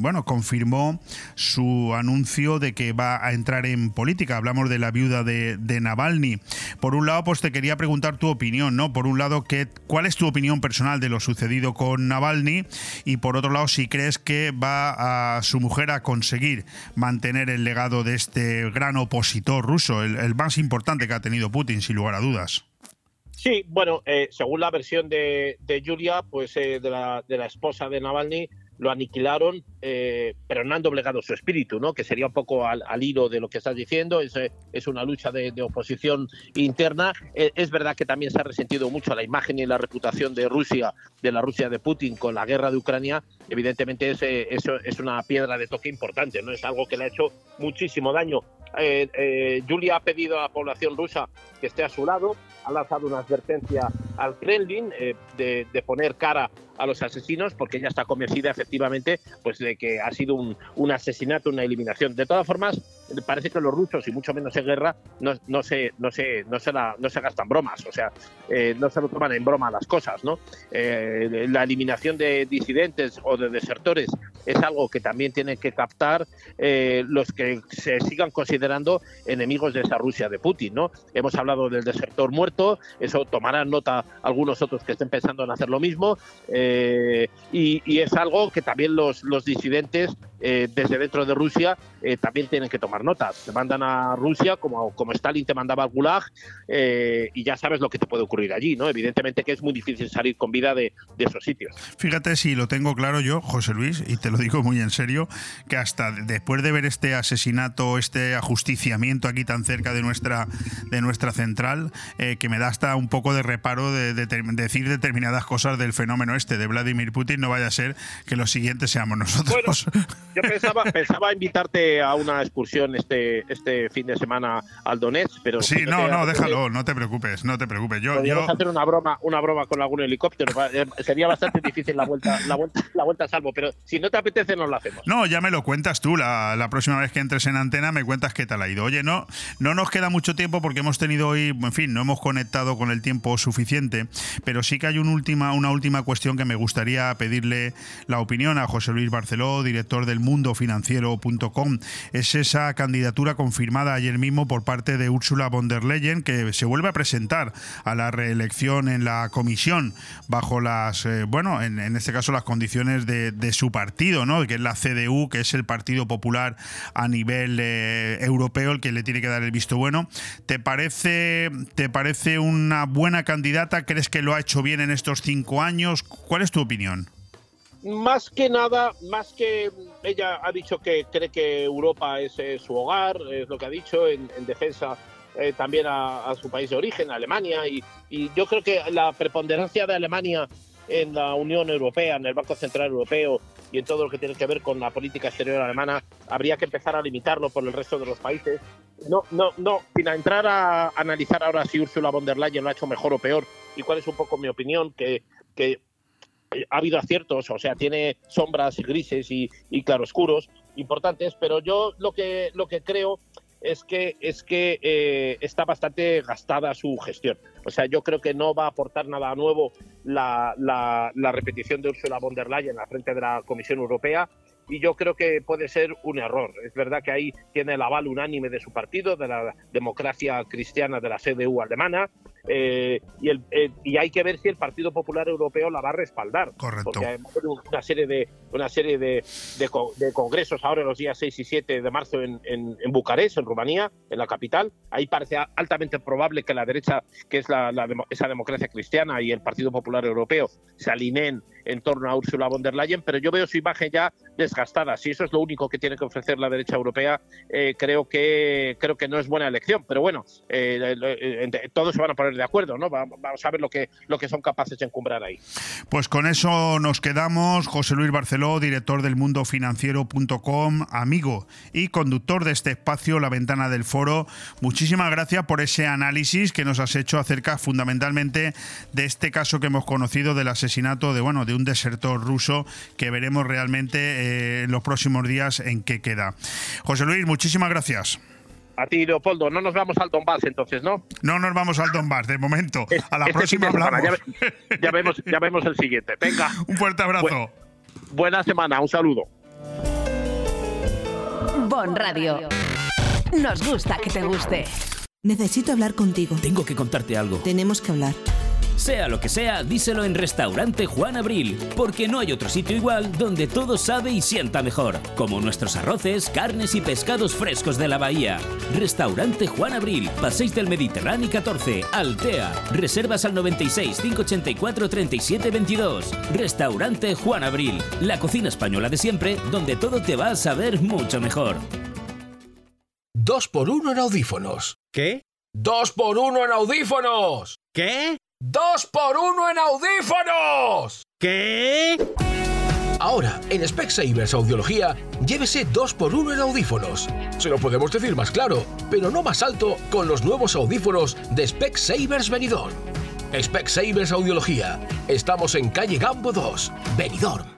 bueno, confirmó su anuncio de que va a entrar en política. Hablamos de la viuda de, Navalny. Por un lado, pues te quería preguntar tu opinión, ¿no? Por un lado, ¿qué, ¿cuál es tu opinión personal de lo sucedido con Navalny? Y por otro lado, si crees que va a su mujer a conseguir mantener el legado de este gran opositor ruso, el más importante que ha tenido Putin, sin lugar a dudas.
Sí, bueno, eh, según la versión de, de Julia, pues eh, de, la, de la esposa de Navalny, lo aniquilaron, eh, pero no han doblegado su espíritu, ¿no? que sería un poco al, hilo de lo que estás diciendo, es, es una lucha de, oposición interna. es verdad que también se ha resentido mucho la imagen y la reputación de Rusia, de la Rusia de Putin con la guerra de Ucrania. Evidentemente es, es una piedra de toque importante, no es algo que le ha hecho muchísimo daño. Julia ha pedido a la población rusa que esté a su lado, ha lanzado una advertencia al Kremlin eh, de, de, poner cara a los asesinos porque ella está convencida efectivamente pues de que ha sido un, un asesinato, una eliminación. De todas formas, parece que los rusos, y mucho menos en guerra, no, no, se, no, se, no, se no se gastan bromas, o sea, eh, no se lo toman en broma las cosas. ¿no? Eh, la eliminación de disidentes o de desertores es algo que también tienen que captar eh, los que se sigan considerando enemigos de esa Rusia de Putin. ¿no? Hemos hablado del desertor muerto, eso tomarán nota algunos otros que estén pensando en hacer lo mismo, y, y, es algo que también los, los disidentes desde dentro de Rusia también tienen que tomar notas. Te mandan a Rusia como, como Stalin te mandaba al Gulag eh, y ya sabes lo que te puede ocurrir allí, ¿no? Evidentemente que es muy difícil salir con vida de, esos sitios.
Fíjate si lo tengo claro yo, José Luis, y te lo digo muy en serio, que hasta después de ver este asesinato, este ajusticiamiento aquí tan cerca de nuestra, de nuestra central, eh, que me da hasta un poco de reparo de, decir determinadas cosas del fenómeno este de Vladimir Putin, no vaya a ser que los siguientes seamos nosotros.
Yo pensaba, pensaba invitarte a una excursión este, este fin de semana al Donetsk, pero...
Sí, no, no, déjalo, no te preocupes, no te preocupes. Yo,
Podríamos hacer una broma, una broma con algún helicóptero, eh, sería bastante difícil la vuelta, la vuelta, la vuelta a salvo, pero si no te apetece nos la hacemos.
No, ya me lo cuentas tú, la, la próxima vez que entres en antena me cuentas qué tal ha ido. Oye, no, no nos queda mucho tiempo porque hemos tenido hoy, en fin, no hemos conectado con el tiempo suficiente, pero sí que hay una última, una última cuestión que me gustaría pedirle la opinión a José Luis Barceló, director del mundofinanciero.com. Es esa candidatura confirmada ayer mismo por parte de Ursula von der Leyen, que se vuelve a presentar a la reelección en la comisión bajo las, eh, bueno, en, este caso las condiciones de, su partido, ¿no? que es la CDU, que es el Partido Popular a nivel eh, europeo, el que le tiene que dar el visto bueno. ¿Te parece, ¿Te parece una buena candidata? ¿Crees que lo ha hecho bien en estos cinco años? ¿Cuál es tu opinión?
Más que nada, más que ella ha dicho que cree que Europa es su hogar, es lo que ha dicho en, defensa eh, también a, su país de origen, Alemania, y, yo creo que la preponderancia de Alemania en la Unión Europea, en el Banco Central Europeo, y en todo lo que tiene que ver con la política exterior alemana, habría que empezar a limitarlo por el resto de los países. No, no, no, sin entrar a analizar ahora si Ursula von der Leyen lo ha hecho mejor o peor y cuál es un poco mi opinión, que, que ha habido aciertos, o sea, tiene sombras grises y, y claroscuros importantes, pero yo lo que, lo que creo es que, es que eh, está bastante gastada su gestión. O sea, yo creo que no va a aportar nada nuevo la, la, la repetición de Ursula von der Leyen la frente de la Comisión Europea y yo creo que puede ser un error. Es verdad que ahí tiene el aval unánime de su partido, de la democracia cristiana de la CDU alemana, eh, y, el, eh, y hay que ver si el Partido Popular Europeo la va a respaldar.
Correcto.
Porque hay una serie de una serie de, de, de congresos ahora los días 6 y 7 de marzo en, en, en Bucarest, en Rumanía, en la capital. Ahí parece altamente probable que la derecha, que es la, la esa democracia cristiana, y el Partido Popular Europeo se alineen en torno a Ursula von der Leyen, pero yo veo su imagen ya desgastada. Si eso es lo único que tiene que ofrecer la derecha europea, eh, creo que creo que no es buena elección. Pero bueno, todos se van a poner de acuerdo, ¿no? Va- Vamos a ver lo que lo que son capaces de encumbrar ahí.
Pues con eso nos quedamos. José Luis Barceló, director del mundofinanciero.com, amigo y conductor de este espacio, La Ventana del Foro. Muchísimas gracias por ese análisis que nos has hecho acerca fundamentalmente de este caso que hemos conocido del asesinato de, bueno, de un desertor ruso que veremos realmente eh, en los próximos días en qué queda. José Luis, muchísimas gracias.
A ti, Leopoldo, no nos vamos al Donbass entonces, ¿no?
No nos vamos al Donbass de momento. A la
Este
próxima
semana,
hablamos.
Ya vemos, ya vemos el siguiente. Venga.
Un fuerte abrazo.
buena semana, un saludo.
Bon Radio. Nos gusta que te guste.
Necesito hablar contigo.
Tengo que contarte algo.
Tenemos que hablar.
Sea lo que sea, díselo en Restaurante Juan Abril, porque no hay otro sitio igual donde todo sabe y sienta mejor, como nuestros arroces, carnes y pescados frescos de la bahía. Restaurante Juan Abril, Paséis del Mediterráneo 14, Altea. Reservas al 96 584 37 22. Restaurante Juan Abril, la cocina española de siempre, donde todo te va a saber mucho mejor.
Dos por uno en audífonos.
¿Qué?
¡Dos por uno en audífonos!
¿Qué?
¡Dos por uno en audífonos!
¿Qué?
Ahora, en Specsavers Audiología, llévese 2 por 1 en audífonos. Se lo podemos decir más claro, pero no más alto con los nuevos audífonos de Specsavers Benidorm. Specsavers Audiología. Estamos en calle Gambo 2, Benidorm.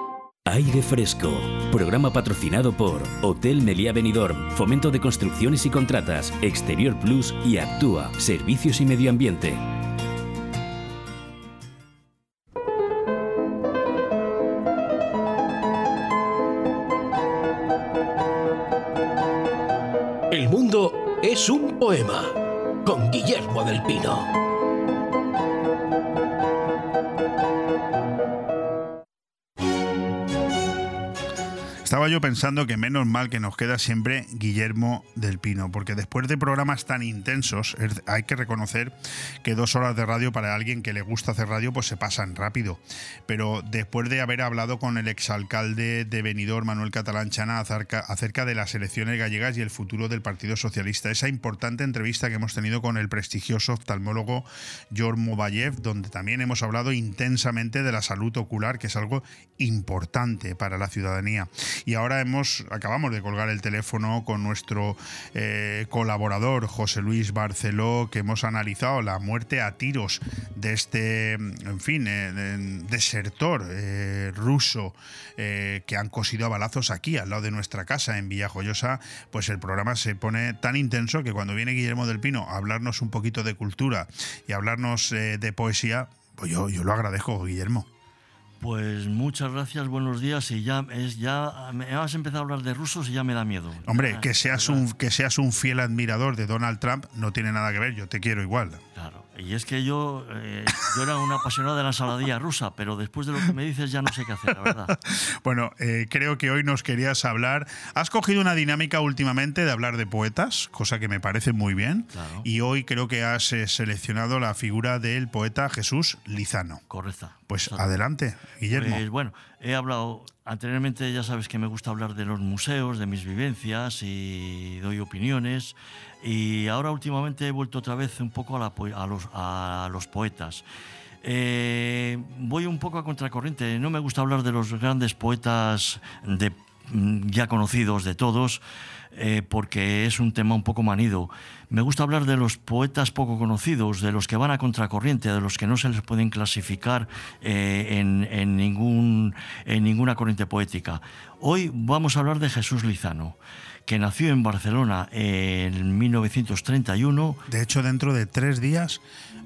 Aire Fresco, programa patrocinado por Hotel Meliá Benidorm, Fomento de Construcciones y Contratas, Exterior Plus y Actúa, Servicios y Medio Ambiente.
El mundo es un poema con Guillermo del Pino.
Yo pensando que menos mal que nos queda siempre Guillermo del Pino, porque después de programas tan intensos, hay que reconocer que dos horas de radio para alguien que le gusta hacer radio, pues se pasan rápido. Pero después de haber hablado con el exalcalde de Benidorm, Manuel Catalán Chana, acerca, acerca de las elecciones gallegas y el futuro del Partido Socialista, esa importante entrevista que hemos tenido con el prestigioso oftalmólogo George Mobayev, donde también hemos hablado intensamente de la salud ocular, que es algo importante para la ciudadanía. Y ahora hemos acabamos de colgar el teléfono con nuestro eh, colaborador José Luis Barceló, que hemos analizado la muerte a tiros de este, en fin, eh, de- desertor eh, ruso que han cosido a balazos aquí, al lado de nuestra casa en Villajoyosa. Pues el programa se pone tan intenso que cuando viene Guillermo del Pino a hablarnos un poquito de cultura y a hablarnos de poesía, pues yo lo agradezco, Guillermo.
Pues muchas gracias, buenos días. Y ya es ya me has empezado a hablar de rusos y ya me da miedo.
Hombre, que seas un que seas un fiel admirador de Donald Trump no tiene nada que ver. Yo te quiero igual.
Claro. Y es que yo, eh, yo era un apasionado de la ensaladilla rusa, pero después de lo que me dices ya no sé qué hacer, la verdad.
Bueno, eh, creo que hoy nos querías hablar. Has cogido una dinámica últimamente de hablar de poetas, cosa que me parece muy bien.
Claro.
Y hoy creo que has eh, seleccionado la figura del poeta Jesús Lizano.
Correcta.
Pues adelante, Guillermo.
Pues bueno, he hablado anteriormente, ya sabes que me gusta hablar de los museos, de mis vivencias y doy opiniones. Y ahora últimamente he vuelto otra vez un poco a, la a los, poetas. Eh, voy un poco a contracorriente. No me gusta hablar de los grandes poetas mm, ya conocidos de todos, eh, porque es un tema un poco manido. Me gusta hablar de los poetas poco conocidos, de los que van a contracorriente, de los que no se les pueden clasificar eh, en ninguna corriente poética. Hoy vamos a hablar de Jesús Lizano, que nació en Barcelona en 1931.
De hecho, dentro de tres días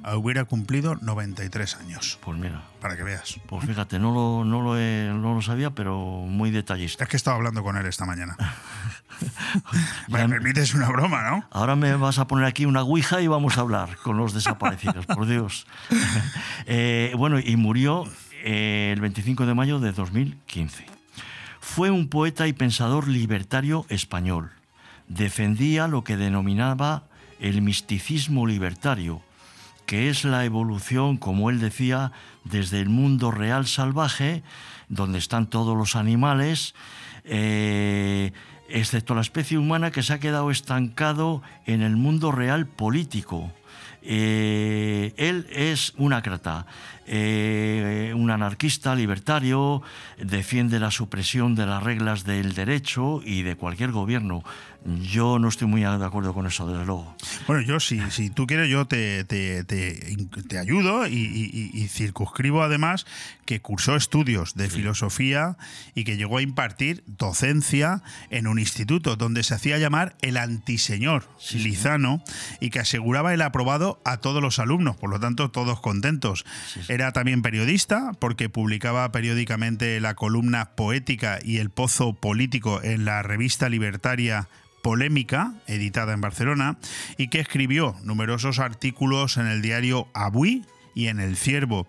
eh, hubiera cumplido 93 años.
Pues mira.
Para que veas.
Pues fíjate, no lo, no lo, he- no lo sabía, pero muy detallista.
Es que estaba hablando con él esta mañana. Me permites una broma, ¿no?
Ahora me vas a poner aquí una ouija y vamos a hablar con los desaparecidos, por Dios. Eh, bueno, y murió eh, el 25 de mayo de 2015. Fue un poeta y pensador libertario español. Defendía lo que denominaba el misticismo libertario, que es la evolución, como él decía, desde el mundo real salvaje, donde están todos los animales, eh, excepto la especie humana que se ha quedado estancado en el mundo real político. Eh, él es un ácrata, eh, un anarquista libertario, defiende la supresión de las reglas del derecho y de cualquier gobierno. Yo no estoy muy de acuerdo con eso, desde luego.
Bueno, yo si, si tú quieres, yo te, te, te- te ayudo y, y- y circunscribo además que cursó estudios de filosofía y que llegó a impartir docencia en un instituto donde se hacía llamar el antiseñor Lizano y que aseguraba el aprobado a todos los alumnos, por lo tanto todos contentos. Era también periodista porque publicaba periódicamente la columna poética y el pozo político en la revista libertaria Polémica, editada en Barcelona, y que escribió numerosos artículos en el diario Avui y en El Ciervo.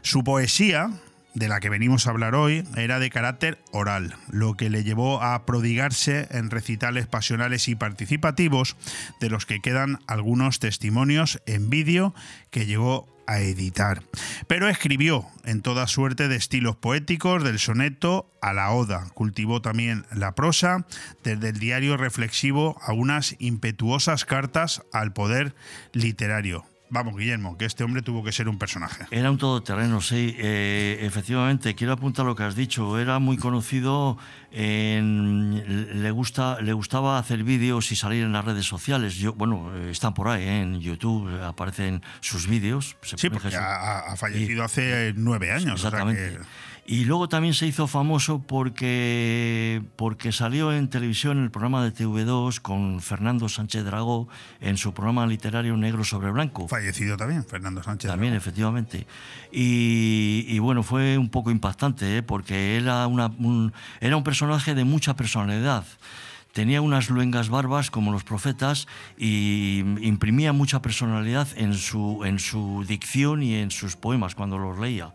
Su poesía, de la que venimos a hablar hoy, era de carácter oral, lo que le llevó a prodigarse en recitales pasionales y participativos, de los que quedan algunos testimonios en vídeo que llegó a editar. Pero escribió en toda suerte de estilos poéticos, del soneto a la oda. Cultivó también la prosa, desde el diario reflexivo a unas impetuosas cartas al poder literario. Vamos, Guillermo, que este hombre tuvo que ser un personaje.
Era un todoterreno, sí. Eh, efectivamente, quiero apuntar lo que has dicho. Era muy conocido, en- le, gusta, le gustaba hacer vídeos y salir en las redes sociales. Yo, bueno, están por ahí, ¿eh? en YouTube aparecen sus vídeos.
Sí, porque ha, ha fallecido hace nueve años. o sea
Exactamente.
que-
Y luego también se hizo famoso porque, porque salió en televisión en el programa de TV2 con Fernando Sánchez Dragó en su programa literario Negro sobre Blanco.
Fallecido también, Fernando Sánchez.
También, efectivamente. Y, y bueno, fue un poco impactante ¿eh? porque era, una, un, era un personaje de mucha personalidad. Tenía unas luengas barbas como los profetas y imprimía mucha personalidad en su, en su dicción y en sus poemas cuando los leía.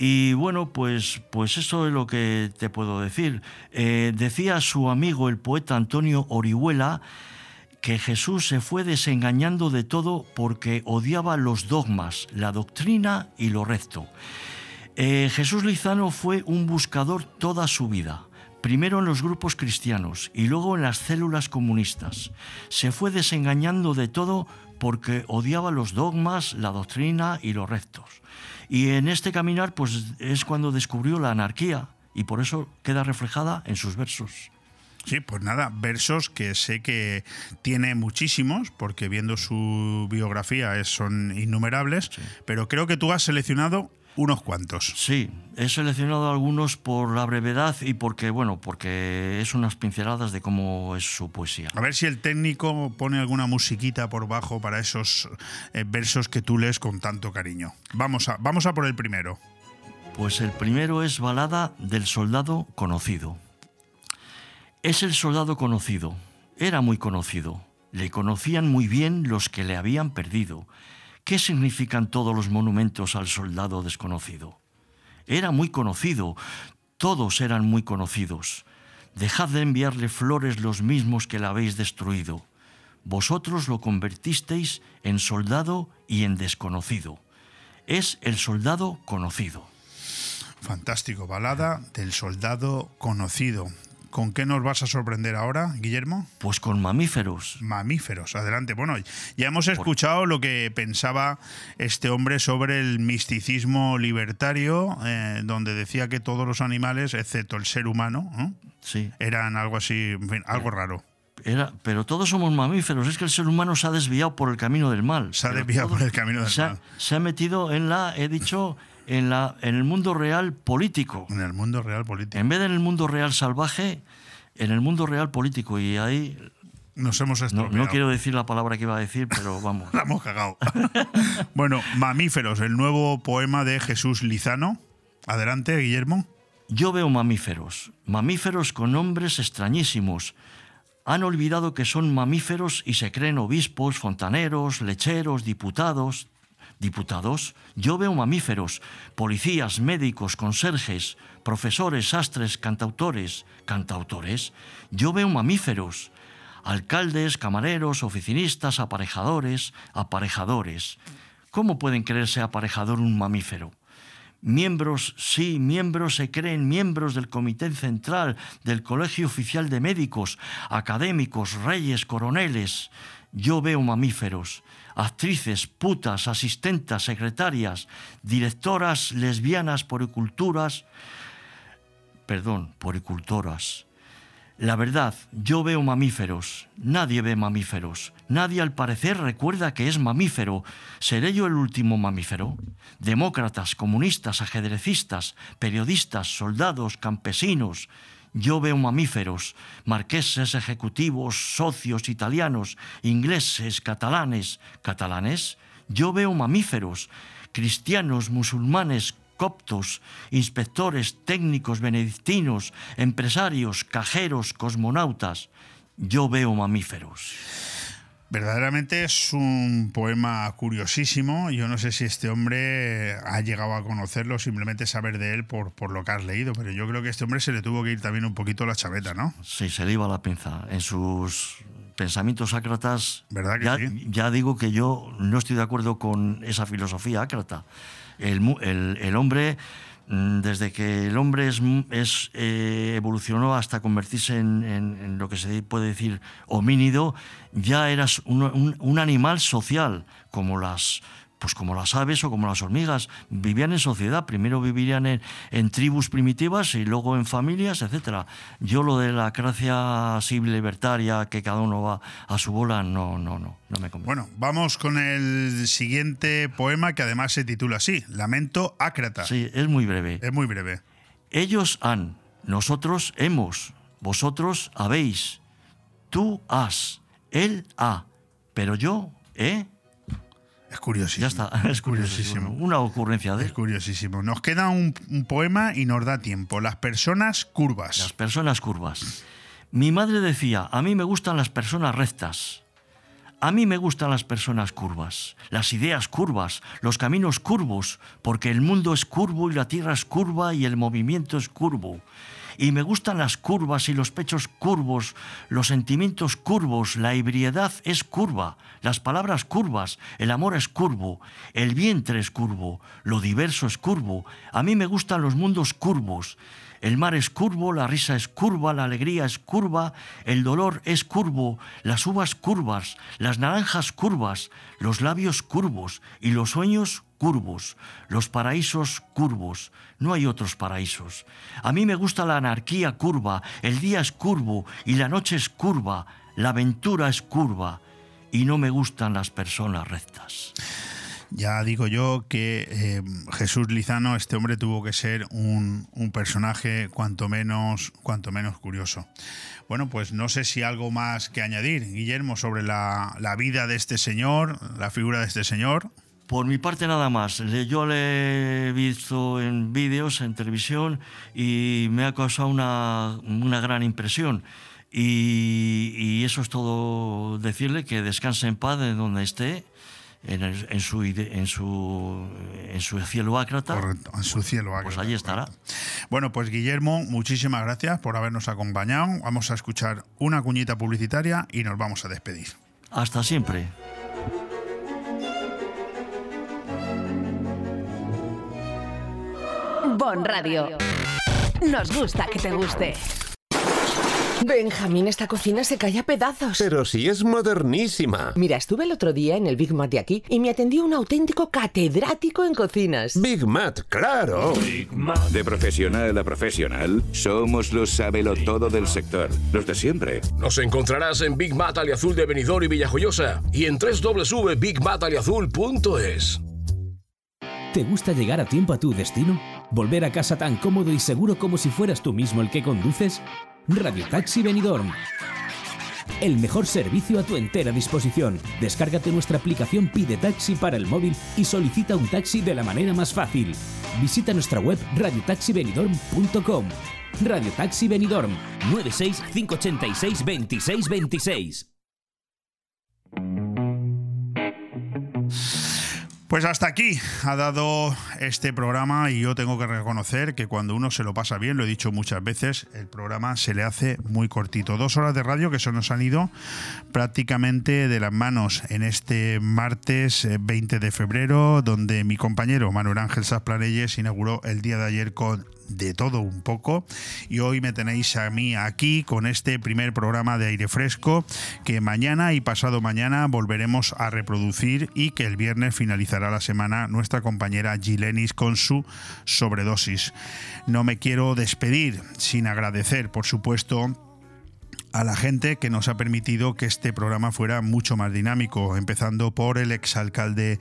Y bueno, pues, pues eso es lo que te puedo decir. Eh, decía su amigo el poeta Antonio Orihuela que Jesús se fue desengañando de todo porque odiaba los dogmas, la doctrina y lo recto. Eh, Jesús Lizano fue un buscador toda su vida. Primero en los grupos cristianos y luego en las células comunistas. Se fue desengañando de todo porque odiaba los dogmas, la doctrina y los rectos. Y en este caminar pues es cuando descubrió la anarquía y por eso queda reflejada en sus versos.
Sí, pues nada, versos que sé que tiene muchísimos, porque viendo su biografía son innumerables, pero creo que tú has seleccionado unos cuantos.
Sí, he seleccionado algunos por la brevedad y porque, bueno, porque es unas pinceladas de cómo es su poesía.
A ver si el técnico pone alguna musiquita por bajo para esos eh, versos que tú lees con tanto cariño. Vamos a, vamos a por el primero.
Pues el primero es Balada del Soldado Conocido. Es el soldado conocido, era muy conocido, le conocían muy bien los que le habían perdido, ¿Qué significan todos los monumentos al soldado desconocido? Era muy conocido, todos eran muy conocidos. Dejad de enviarle flores los mismos que la habéis destruido. Vosotros lo convertisteis en soldado y en desconocido. Es el soldado conocido.
Fantástico, balada del soldado conocido. ¿Con qué nos vas a sorprender ahora, Guillermo?
Pues con mamíferos.
Mamíferos, adelante. Bueno, ya hemos escuchado lo que pensaba este hombre sobre el misticismo libertario, eh, donde decía que todos los animales, excepto el ser humano, ¿no?
sí.
eran algo así, en fin, algo raro.
Era, pero todos somos mamíferos. Es que el ser humano se ha desviado por el camino del mal.
Se ha desviado por el camino del
se ha-
mal.
Se ha metido en la, he dicho, en, la, en el mundo real político.
En el mundo real político.
En vez de en el mundo real salvaje, en el mundo real político. Y ahí
Nos hemos
no,
estropeado.
no quiero decir la palabra que iba a decir, pero vamos.
La hemos cagado. bueno, Mamíferos, el nuevo poema de Jesús Lizano. Adelante, Guillermo.
Yo veo mamíferos, mamíferos con nombres extrañísimos. Han olvidado que son mamíferos y se creen obispos, fontaneros, lecheros, diputados. Diputados, yo veo mamíferos, policías, médicos, conserjes, profesores, sastres, cantautores, cantautores. Yo veo mamíferos, alcaldes, camareros, oficinistas, aparejadores, aparejadores. ¿Cómo pueden creerse aparejador un mamífero? Miembros, sí, miembros se creen miembros del Comité Central, del Colegio Oficial de Médicos, académicos, reyes, coroneles. Yo veo mamíferos, actrices, putas, asistentas, secretarias, directoras lesbianas, poriculturas, perdón, poricultoras. La verdad, yo veo mamíferos, nadie ve mamíferos, nadie al parecer recuerda que es mamífero. ¿Seré yo el último mamífero? Demócratas, comunistas, ajedrecistas, periodistas, soldados, campesinos. Yo veo mamíferos, marqueses, ejecutivos, socios, italianos, ingleses, catalanes. ¿Catalanes? Yo veo mamíferos, cristianos, musulmanes, coptos, inspectores, técnicos, benedictinos, empresarios, cajeros, cosmonautas. Yo veo mamíferos.
Verdaderamente es un poema curiosísimo. Yo no sé si este hombre ha llegado a conocerlo, simplemente saber de él por, por lo que has leído, pero yo creo que a este hombre se le tuvo que ir también un poquito la chaveta, ¿no?
Sí, se le iba la pinza. En sus pensamientos ácratas,
¿Verdad que
ya,
sí?
ya digo que yo no estoy de acuerdo con esa filosofía ácrata. El, el- el hombre, desde que el hombre es, eh, evolucionó hasta convertirse en, en- lo que se puede decir homínido, ya eras un animal social, como las, pues como las aves o como las hormigas. Vivían en sociedad, primero vivirían en, en tribus primitivas y luego en familias, etc. Yo lo de la gracia así libertaria, que cada uno va a su bola, no, no, no, no me convence.
Bueno, vamos con el siguiente poema que además se titula así, Lamento Ácrata.
Sí, es muy breve.
Es muy breve.
Ellos han, nosotros hemos, vosotros habéis, tú has, él ha, pero yo he.
Es curiosísimo.
Ya está, es curiosísimo. Una ocurrencia de
Es curiosísimo. Nos queda un, un poema y nos da tiempo. Las personas curvas.
Las personas curvas. Mi madre decía, a mí me gustan las personas rectas. A mí me gustan las personas curvas, las ideas curvas, los caminos curvos, porque el mundo es curvo y la tierra es curva y el movimiento es curvo. Y me gustan las curvas y los pechos curvos, los sentimientos curvos, la ebriedad es curva, las palabras curvas, el amor es curvo, el vientre es curvo, lo diverso es curvo. A mí me gustan los mundos curvos. El mar es curvo, la risa es curva, la alegría es curva, el dolor es curvo, las uvas curvas, las naranjas curvas, los labios curvos y los sueños curvos, los paraísos curvos. No hay otros paraísos. A mí me gusta la anarquía curva, el día es curvo y la noche es curva, la aventura es curva y no me gustan las personas rectas.
Ya digo yo que eh, Jesús Lizano, este hombre tuvo que ser un, un personaje cuanto menos, cuanto menos curioso. Bueno, pues no sé si algo más que añadir, Guillermo, sobre la, la vida de este señor, la figura de este señor.
Por mi parte nada más. Yo le he visto en vídeos, en televisión, y me ha causado una, una gran impresión. Y, y eso es todo decirle que descanse en paz de donde esté en, el- en su, en, su, en su cielo ácrata.
Correcto, en su cielo
Pues allí estará.
Bueno, pues Guillermo, muchísimas gracias por habernos acompañado. Vamos a escuchar una cuñita publicitaria y nos vamos a despedir.
Hasta siempre.
Bon Radio. Nos gusta que te guste.
Benjamín, esta cocina se cae a pedazos.
Pero si es modernísima.
Mira, estuve el otro día en el Big Mac de aquí y me atendió un auténtico catedrático en cocinas.
Big Mac, claro.
De profesional a profesional, somos los todo del sector, los de siempre.
Nos encontrarás en Big Mat Aliazul de Benidorm y Villajoyosa y en www.bigmataliazul.es.
¿Te gusta llegar a tiempo a tu destino? ¿Volver a casa tan cómodo y seguro como si fueras tú mismo el que conduces? Radio Taxi Benidorm. El mejor servicio a tu entera disposición. Descárgate nuestra aplicación Pide Taxi para el móvil y solicita un taxi de la manera más fácil. Visita nuestra web radiotaxibenidorm.com. Radio Taxi Benidorm 96 586 26 26.
Pues hasta aquí ha dado este programa y yo tengo que reconocer que cuando uno se lo pasa bien, lo he dicho muchas veces, el programa se le hace muy cortito. Dos horas de radio que se nos han ido prácticamente de las manos en este martes eh, 20 de febrero, donde mi compañero Manuel Ángel Sasplanelles inauguró el día de ayer con de todo un poco y hoy me tenéis a mí aquí con este primer programa de aire fresco que mañana y pasado mañana volveremos a reproducir y que el viernes finalizará la semana nuestra compañera Gilenis con su sobredosis. No me quiero despedir sin agradecer, por supuesto, a la gente que nos ha permitido que este programa fuera mucho más dinámico, empezando por el exalcalde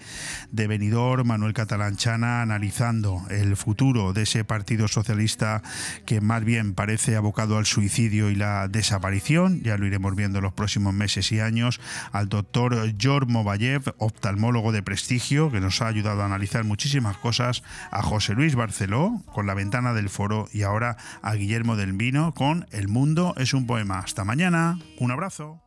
de Benidorm, Manuel Catalanchana, analizando el futuro de ese Partido Socialista que más bien parece abocado al suicidio y la desaparición, ya lo iremos viendo en los próximos meses y años, al doctor George Movayev, oftalmólogo de prestigio, que nos ha ayudado a analizar muchísimas cosas, a José Luis Barceló, con La Ventana del Foro, y ahora a Guillermo del Vino, con El Mundo es un poema. Hasta mañana, un abrazo.